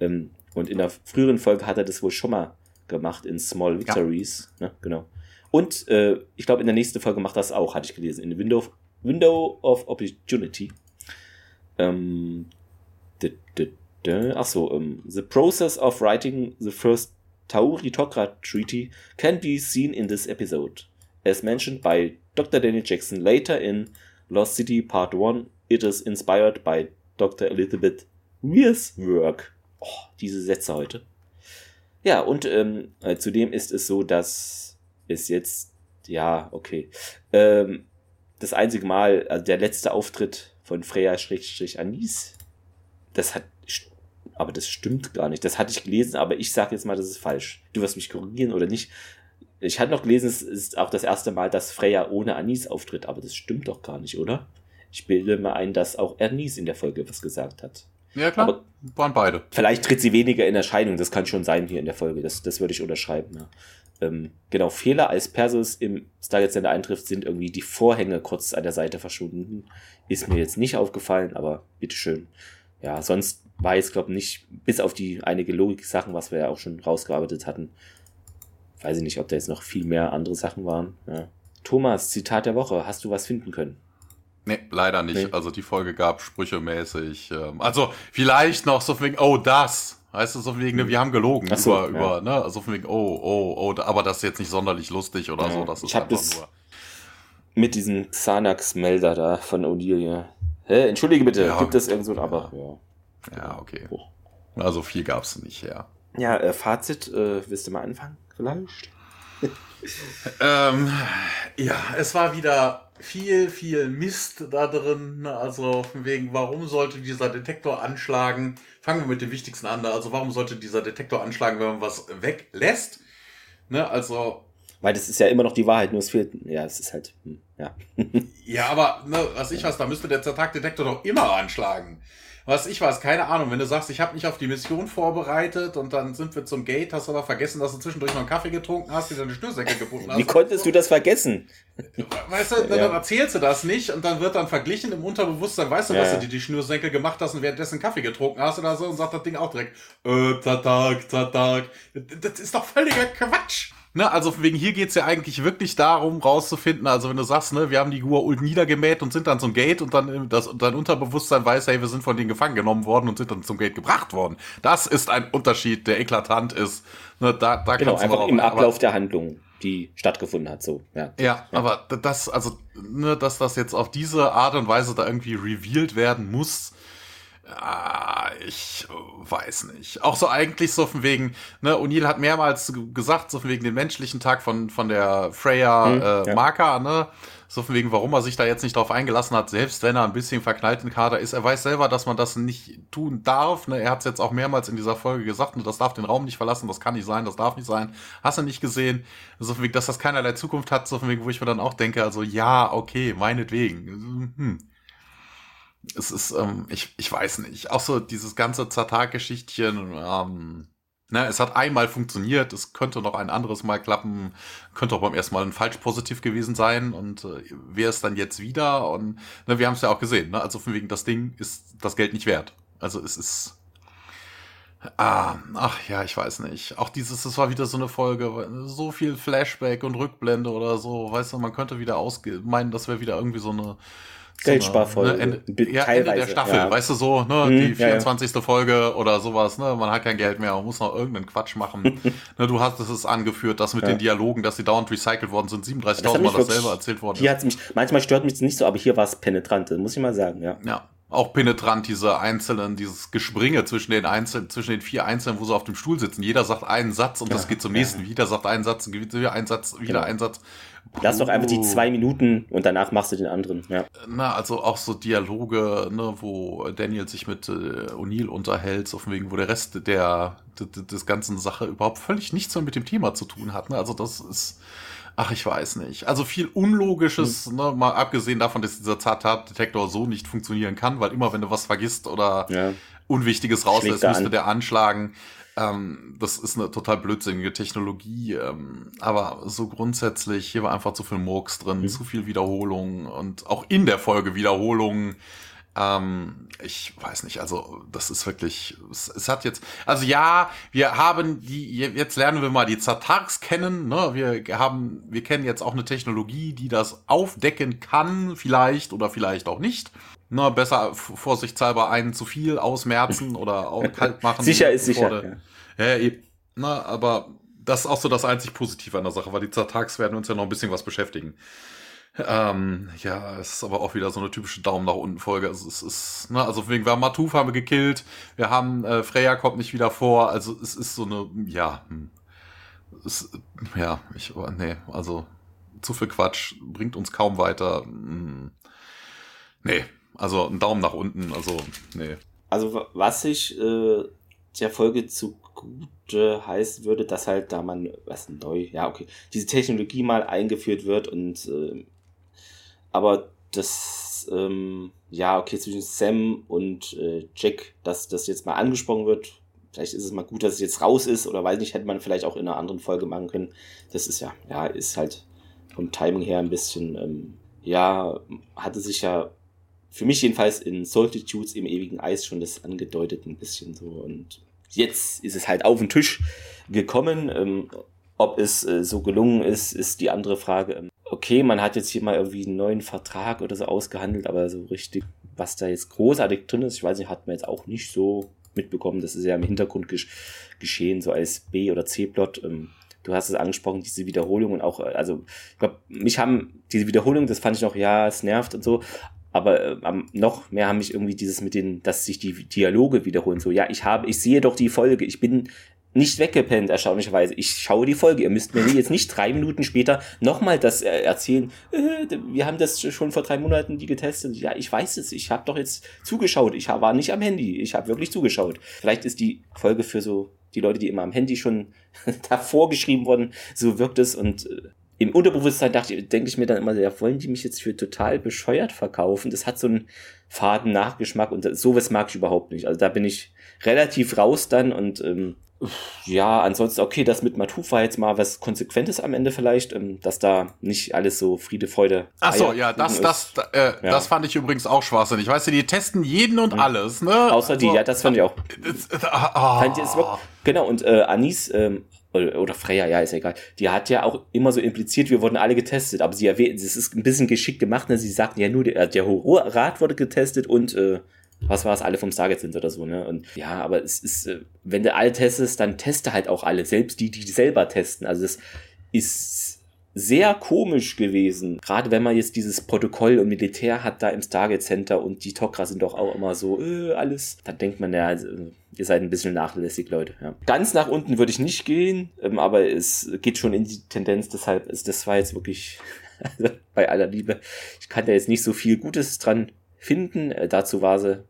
Ähm, und in der früheren Folge hat er das wohl schon mal gemacht in Small Victories. Ja. Ne? Genau. Und äh, ich glaube, in der nächsten Folge macht das auch, hatte ich gelesen, in Window, Window of Opportunity. Ähm, ach so, um, ähm, the process of writing the first Tauri Tokra Treaty can be seen in this episode. As mentioned by Dr. Daniel Jackson later in Lost City Part 1, it is inspired by Dr. Elizabeth Weir's work. Oh, diese Sätze heute. Ja, und ähm, äh, zudem ist es so, dass es jetzt, ja, okay, ähm, das einzige Mal, also der letzte Auftritt von Freya-Anis, das hat, aber das stimmt gar nicht. Das hatte ich gelesen, aber ich sage jetzt mal, das ist falsch. Du wirst mich korrigieren oder nicht. Ich hatte noch gelesen, es ist auch das erste Mal, dass Freya ohne Anis auftritt, aber das stimmt doch gar nicht, oder? Ich bilde mir ein, dass auch Anis in der Folge was gesagt hat. Ja, klar. Aber waren beide. Vielleicht tritt sie weniger in Erscheinung. Das kann schon sein hier in der Folge. Das, das würde ich unterschreiben, ja. Ähm, genau, Fehler, als Perseus im Stargate Center eintrifft, sind irgendwie die Vorhänge kurz an der Seite verschwunden. Ist mir jetzt nicht aufgefallen, aber bitteschön. Ja, sonst war jetzt, glaube ich, nicht, bis auf die einige Logik-Sachen, was wir ja auch schon rausgearbeitet hatten, weiß ich nicht, ob da jetzt noch viel mehr andere Sachen waren. Ja. Thomas, Zitat der Woche, hast du was finden können? Nee, leider nicht. Nee. Also die Folge gab sprüchemäßig. Ähm, also vielleicht noch so wegen, oh, das. Heißt es so wegen, ne, wir haben gelogen so, über, ja. über, ne? Also von wegen, oh, oh, oh, aber das ist jetzt nicht sonderlich lustig oder ja. so. Das ist ich hab das nur. Mit diesem Xanax-Melder da von O'Neill, Hä? Entschuldige bitte, ja. gibt es irgend so ein Aber? Ja, ja okay. Oh. Also viel gab's nicht, ja. Ja, äh, Fazit, äh, willst du mal anfangen, vielleicht? ähm, ja, es war wieder viel, viel Mist da drin. Also wegen, warum sollte dieser Detektor anschlagen? Fangen wir mit dem Wichtigsten an. Also warum sollte dieser Detektor anschlagen, wenn man was weglässt? Ne, also. Weil das ist ja immer noch die Wahrheit, nur es fehlt. Ja, es ist halt. Hm, ja. ja, aber ne, was ich was, da müsste der Zertagdetektor doch immer anschlagen was ich weiß, keine Ahnung, wenn du sagst, ich habe mich auf die Mission vorbereitet und dann sind wir zum Gate, hast aber vergessen, dass du zwischendurch noch einen Kaffee getrunken hast, dir deine Schnürsenkel gebunden hast. Wie konntest du das vergessen? Weißt du, dann ja. erzählst du das nicht und dann wird dann verglichen im Unterbewusstsein, weißt du, ja. dass du dir die Schnürsenkel gemacht hast und währenddessen Kaffee getrunken hast oder so und sagt das Ding auch direkt, äh, tatak, tatak. Das ist doch völliger Quatsch. Ne, also wegen hier geht's ja eigentlich wirklich darum, rauszufinden, also wenn du sagst, ne, wir haben die Gua'uld niedergemäht und sind dann zum Gate und dann das, dein Unterbewusstsein weiß, hey, wir sind von denen gefangen genommen worden und sind dann zum Gate gebracht worden. Das ist ein Unterschied, der eklatant ist. Ne, da, da genau, einfach im Ablauf der Handlung, die stattgefunden hat, so. Ja, ja, ja. aber das, also, ne, dass das jetzt auf diese Art und Weise da irgendwie revealed werden muss, Ah, ich weiß nicht. Auch so eigentlich so von wegen, ne, O'Neill hat mehrmals gesagt, so von wegen den menschlichen Tag von, von der Freya hm, äh, ja. Marker, ne? So von wegen, warum er sich da jetzt nicht drauf eingelassen hat, selbst wenn er ein bisschen verknallt in Kader ist. Er weiß selber, dass man das nicht tun darf. Ne? Er hat es jetzt auch mehrmals in dieser Folge gesagt, ne, das darf den Raum nicht verlassen, das kann nicht sein, das darf nicht sein. Hast du nicht gesehen? So von wegen, dass das keinerlei Zukunft hat, so von wegen, wo ich mir dann auch denke, also ja, okay, meinetwegen. Hm es ist, ähm, ich, ich weiß nicht, auch so dieses ganze Zatar-Geschichtchen, ähm, ne, es hat einmal funktioniert, es könnte noch ein anderes Mal klappen, könnte auch beim ersten Mal ein falsch positiv gewesen sein. Und äh, wäre es dann jetzt wieder? Und ne, wir haben es ja auch gesehen, ne, also von wegen, das Ding ist das Geld nicht wert. Also es ist, Ah, ach ja, ich weiß nicht. Auch dieses, das war wieder so eine Folge, so viel Flashback und Rückblende oder so, weißt du, man könnte wieder ausge meinen, das wäre wieder irgendwie so eine Geldsparfolge. Ne, Ende, ja, Ende der Staffel, ja. weißt du so, ne, hm, die 24. Ja, Folge oder sowas, ne, man hat kein Geld mehr, man muss noch irgendeinen Quatsch machen. ne, du hast es angeführt, dass mit den Dialogen, dass die dauernd recycelt worden sind, 37.000 Mal das selber erzählt worden hier hat's mich, manchmal stört mich das nicht so, aber hier war es penetrant, muss ich mal sagen, ja. Ja, auch penetrant, diese einzelnen, dieses Gespringe zwischen den einzelnen, zwischen den vier Einzelnen, wo sie auf dem Stuhl sitzen. Jeder sagt einen Satz und ja, das geht zum nächsten. Ja. Wieder sagt einen Satz, wieder ein Satz, wieder genau. ein Satz. Lass doch einfach die zwei Minuten und danach machst du den anderen. Ja. Na, also auch so Dialoge, ne, wo Daniel sich mit äh, O'Neill unterhält, so von wegen, wo der Rest der, des ganzen Sache überhaupt völlig nichts mehr mit dem Thema zu tun hat. Ne? Also das ist, ach, ich weiß nicht. Also viel Unlogisches, hm. ne, mal abgesehen davon, dass dieser Zatat-Detektor so nicht funktionieren kann, weil immer, wenn du was vergisst oder ja. Unwichtiges rauslässt, müsste der anschlagen. Ähm, das ist eine total blödsinnige Technologie, ähm, aber so grundsätzlich, hier war einfach zu viel Murks drin, mhm. zu viel Wiederholung und auch in der Folge Wiederholungen. Ähm, ich weiß nicht, also das ist wirklich, es, es, hat jetzt, also ja, wir haben die, jetzt lernen wir mal die Zatarks kennen, ne? Wir haben, wir kennen jetzt auch eine Technologie, die das aufdecken kann, vielleicht oder vielleicht auch nicht. Ne, besser vorsichtshalber einen zu viel ausmerzen oder auch kalt machen. sicher ist sicher. Ja. ja, na, aber das ist auch so das einzig Positive an der Sache, weil die Zatarks werden uns ja noch ein bisschen was beschäftigen. Ähm, ja, es ist aber auch wieder so eine typische Daumen nach unten Folge. Also es ist, ne, also wegen wir haben Matuf haben wir gekillt, wir haben äh, Freya kommt nicht wieder vor, also es ist so eine, ja, hm, es, ja, ich, nee, also zu viel Quatsch bringt uns kaum weiter. Hm, nee, also ein Daumen nach unten, also nee. Also was ich äh, der Folge zugute heißen würde, dass halt da man, was neu, ja okay, diese Technologie mal eingeführt wird und äh, aber das, ähm, ja, okay, zwischen Sam und äh, Jack, dass das jetzt mal angesprochen wird. Vielleicht ist es mal gut, dass es jetzt raus ist oder weiß nicht, hätte man vielleicht auch in einer anderen Folge machen können. Das ist ja, ja, ist halt vom Timing her ein bisschen, ähm, ja, hatte sich ja für mich jedenfalls in Solitudes im ewigen Eis schon das angedeutet ein bisschen so und jetzt ist es halt auf den Tisch gekommen. Ähm, ob es äh, so gelungen ist, ist die andere Frage. Ähm, okay, man hat jetzt hier mal irgendwie einen neuen Vertrag oder so ausgehandelt, aber so richtig, was da jetzt großartig drin ist, ich weiß nicht, hat man jetzt auch nicht so mitbekommen. Das ist ja im Hintergrund gesch geschehen, so als B- oder C-Plot. Ähm, du hast es angesprochen, diese Wiederholung und auch, äh, also, ich glaube, mich haben diese Wiederholung, das fand ich noch, ja, es nervt und so, aber äh, noch mehr haben mich irgendwie dieses mit den, dass sich die Dialoge wiederholen. So, ja, ich habe, ich sehe doch die Folge, ich bin nicht weggepennt, erstaunlicherweise. Ich schaue die Folge. Ihr müsst mir jetzt nicht drei Minuten später nochmal das äh, erzählen. Äh, wir haben das schon vor drei Monaten die getestet. Ja, ich weiß es. Ich habe doch jetzt zugeschaut. Ich war nicht am Handy. Ich habe wirklich zugeschaut. Vielleicht ist die Folge für so die Leute, die immer am Handy schon davor geschrieben wurden, so wirkt es und äh, im Unterbewusstsein dachte ich, denke ich mir dann immer, ja, wollen die mich jetzt für total bescheuert verkaufen? Das hat so einen faden Nachgeschmack und sowas mag ich überhaupt nicht. Also da bin ich relativ raus dann und ähm, ja, ansonsten, okay, das mit Matuf war jetzt mal was Konsequentes am Ende vielleicht, ähm, dass da nicht alles so Friede, Freude. Ach so, ja, das, das, äh, ja. das fand ich übrigens auch schwachsinnig. Weißt du, die testen jeden und mhm. alles, ne? Außer die, also, ja, das fand ich auch. Oh. Fand ich, genau, und äh, Anis, ähm, oder, oder Freya, ja, ist egal. Die hat ja auch immer so impliziert, wir wurden alle getestet, aber sie erwähnt, es ist ein bisschen geschickt gemacht, ne? Sie sagten ja nur, der, der Horrorrat wurde getestet und äh, was war es, alle vom Stargate sind oder so, ne? Und ja, aber es ist, äh, wenn du alle testest, dann teste halt auch alle, selbst die, die selber testen. Also es ist sehr komisch gewesen. Gerade wenn man jetzt dieses Protokoll und Militär hat da im Stargate Center und die Tok'ra sind doch auch immer so, äh, alles. Dann denkt man, ja, also, ihr seid ein bisschen nachlässig, Leute. Ja. Ganz nach unten würde ich nicht gehen, ähm, aber es geht schon in die Tendenz, deshalb ist das war jetzt wirklich also bei aller Liebe. Ich kann da jetzt nicht so viel Gutes dran finden. Äh, dazu war sie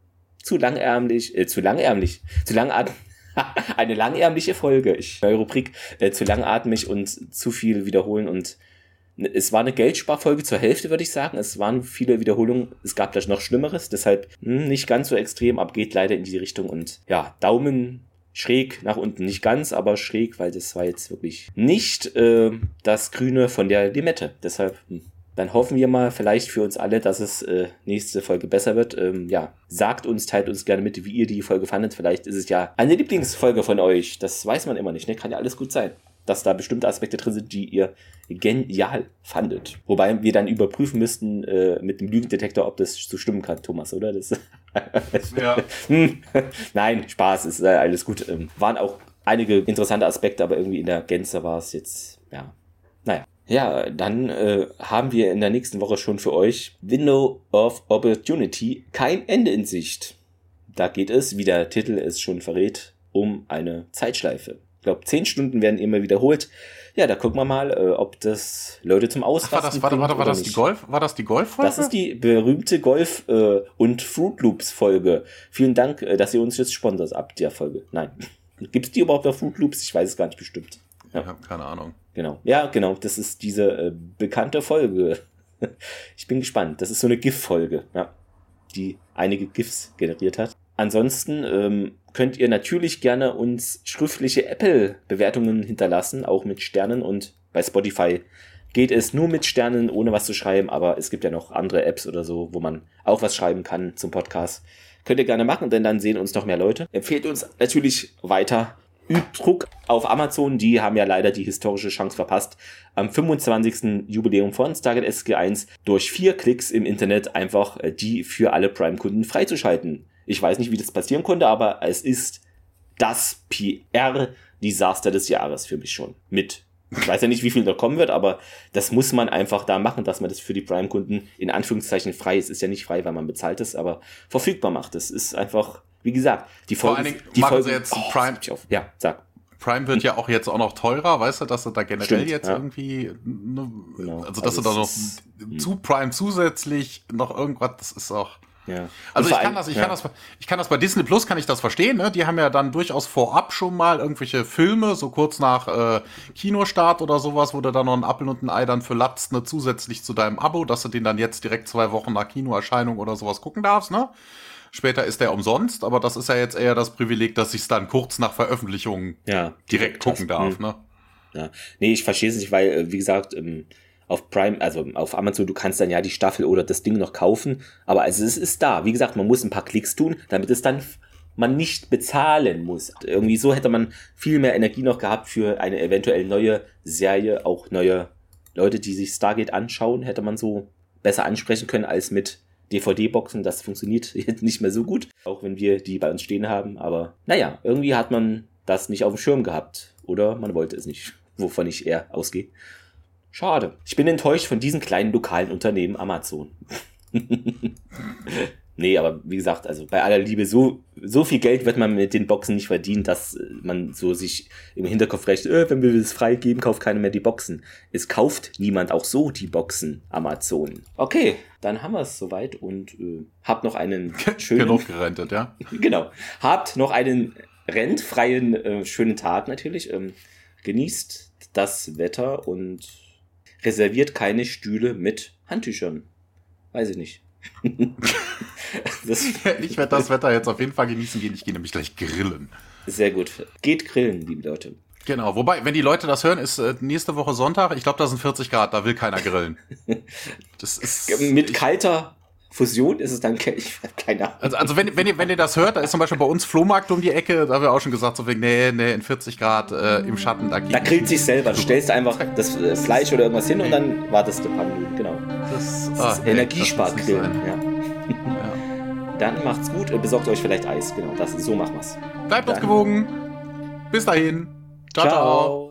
zu langärmlich, äh, zu langärmlich, zu langatmig. eine langärmliche Folge. Ich, neue Rubrik, äh, zu langatmig und zu viel wiederholen und es war eine Geldsparfolge zur Hälfte, würde ich sagen. Es waren viele Wiederholungen. Es gab gleich noch Schlimmeres, deshalb mh, hm, nicht ganz so extrem, aber geht leider in die Richtung. Und ja, Daumen schräg nach unten. Nicht ganz, aber schräg, weil das war jetzt wirklich nicht äh, das Grüne von der Limette. Deshalb mh, hm, dann hoffen wir mal vielleicht für uns alle, dass es äh, nächste Folge besser wird. Ähm, ja, sagt uns, teilt uns gerne mit, wie ihr die Folge fandet. Vielleicht ist es ja eine Lieblingsfolge von euch. Das weiß man immer nicht, ne? Kann ja alles gut sein. Dass da bestimmte Aspekte drin sind, die ihr genial fandet. Wobei wir dann überprüfen müssten äh, mit dem Lügendetektor, ob das so stimmen kann, Thomas, oder? Das ja. Hm. Nein, Spaß, ist äh, alles gut. Ähm, waren auch einige interessante Aspekte, aber irgendwie in der Gänze war es jetzt, ja, naja. Ja, dann äh, haben wir in der nächsten Woche schon für euch Window of Opportunity kein Ende in Sicht. Da geht es, wie der Titel es schon verrät, um eine Zeitschleife. Ich glaube, zehn Stunden werden immer wiederholt. Ja, da gucken wir mal, äh, ob das Leute zum Ausrasten Ach, war das, warte, warte, war das die Golf? War das die Golf-Folge? Das ist die berühmte Golf- äh, und Fruit Loops-Folge. Vielen Dank, äh, dass ihr uns jetzt sponsert ab der Folge. Nein. Gibt es die überhaupt auf Fruit Loops? Ich weiß es gar nicht bestimmt. Ja. Ich habe keine Ahnung. Genau. Ja, genau. Das ist diese äh, bekannte Folge. ich bin gespannt. Das ist so eine GIF-Folge, ja, die einige GIFs generiert hat. Ansonsten ähm, könnt ihr natürlich gerne uns schriftliche Apple-Bewertungen hinterlassen, auch mit Sternen und bei Spotify geht es nur mit Sternen, ohne was zu schreiben, aber es gibt ja noch andere Apps oder so, wo man auch was schreiben kann zum Podcast. Könnt ihr gerne machen, denn dann sehen uns noch mehr Leute. Empfehlt uns natürlich weiter. Übt Druck auf Amazon, die haben ja leider die historische Chance verpasst, am 25. Jubiläum von Stargate SG1 durch vier Klicks im Internet einfach äh, die für alle Prime-Kunden freizuschalten. Ich weiß nicht, wie das passieren konnte, aber es ist das PR-Desaster des Jahres für mich schon. Mit. Ich weiß ja nicht, wie viel da kommen wird, aber das muss man einfach da machen, dass man das für die Prime-Kunden in Anführungszeichen frei ist. Ist ja nicht frei, weil man bezahlt es, aber verfügbar macht. Das ist einfach, wie gesagt, die Folge. Vor allen Dingen die machen Folge, sie jetzt oh, Prime-. Ja, sag. Prime wird ja auch jetzt auch noch teurer, weißt du, dass du da generell Stimmt, jetzt ja. irgendwie, ne, Genau. also dass Also du da noch ist- zu Prime zusätzlich noch irgendwas, das ist auch. Ja. Also ich kann das, ich ja. kann das, ich kann das bei Disney Plus kann ich das verstehen. Ne? Die haben ja dann durchaus vorab schon mal irgendwelche Filme, so kurz nach äh, Kinostart oder sowas, wo du dann noch einen Appel und ein Ei dann für latzt, ne, zusätzlich zu deinem Abo, dass du den dann jetzt direkt zwei Wochen nach Kinoerscheinung oder sowas gucken darfst. Ne? Später ist der umsonst, aber das ist ja jetzt eher das Privileg, dass ich es dann kurz nach Veröffentlichung Ja, direkt gucken darf. Hm. Ne? Ja. Nee, ich verstehe es nicht, weil, äh, wie gesagt, ähm, auf Prime, also auf Amazon, du kannst dann ja die Staffel oder das Ding noch kaufen, aber also es ist da. Wie gesagt, man muss ein paar Klicks tun, damit es dann man nicht bezahlen muss. Irgendwie so hätte man viel mehr Energie noch gehabt für eine eventuell neue Serie, auch neue Leute, die sich Stargate anschauen, hätte man so besser ansprechen können als mit DVD-Boxen. Das funktioniert nicht mehr so gut, auch wenn wir die bei uns stehen haben. Aber naja, irgendwie hat man das nicht auf dem Schirm gehabt. Oder man wollte es nicht, wovon ich eher ausgehe. Schade. Ich bin enttäuscht von diesen kleinen lokalen Unternehmen Amazon. nee, aber wie gesagt, also bei aller Liebe, so, so viel Geld wird man mit den Boxen nicht verdienen, dass äh, man so sich im Hinterkopf rechnet, äh, wenn wir es freigeben, kauft keiner mehr die Boxen. Es kauft niemand auch so die Boxen Amazon. Okay, dann haben wir es soweit und äh, habt noch einen schönen Genug gerentet, ja. genau. Habt noch einen rentfreien, äh, schönen Tag natürlich. Ähm, genießt das Wetter und reserviert keine Stühle mit Handtüchern. Weiß ich nicht. das Ich werde das Wetter jetzt auf jeden Fall genießen gehen. Ich gehe nämlich gleich grillen. sehr gut. Geht grillen, liebe Leute. Genau, wobei, wenn die Leute das hören, ist äh, nächste Woche Sonntag. Ich glaube, da sind 40 Grad, da will keiner grillen. Das ist. Mit ich, kalter Fusion ist es dann, ich keine Ahnung. also, also wenn, wenn, ihr, wenn ihr das hört, da ist zum Beispiel bei uns Flohmarkt um die Ecke, da haben wir auch schon gesagt, so wegen, nee, nee, in 40 Grad äh, im Schatten, da geht Da grillt sich selber. Du stellst einfach das äh, Fleisch oder irgendwas hin und dann wartest du ein paar Minuten. Genau. das, Das ah, ist nee, Energiespargrillen. Ja. Ja. Dann macht's gut und besorgt euch vielleicht Eis. Genau, das, so machen wir's. Bleibt uns gewogen. Bis dahin. ciao. ciao.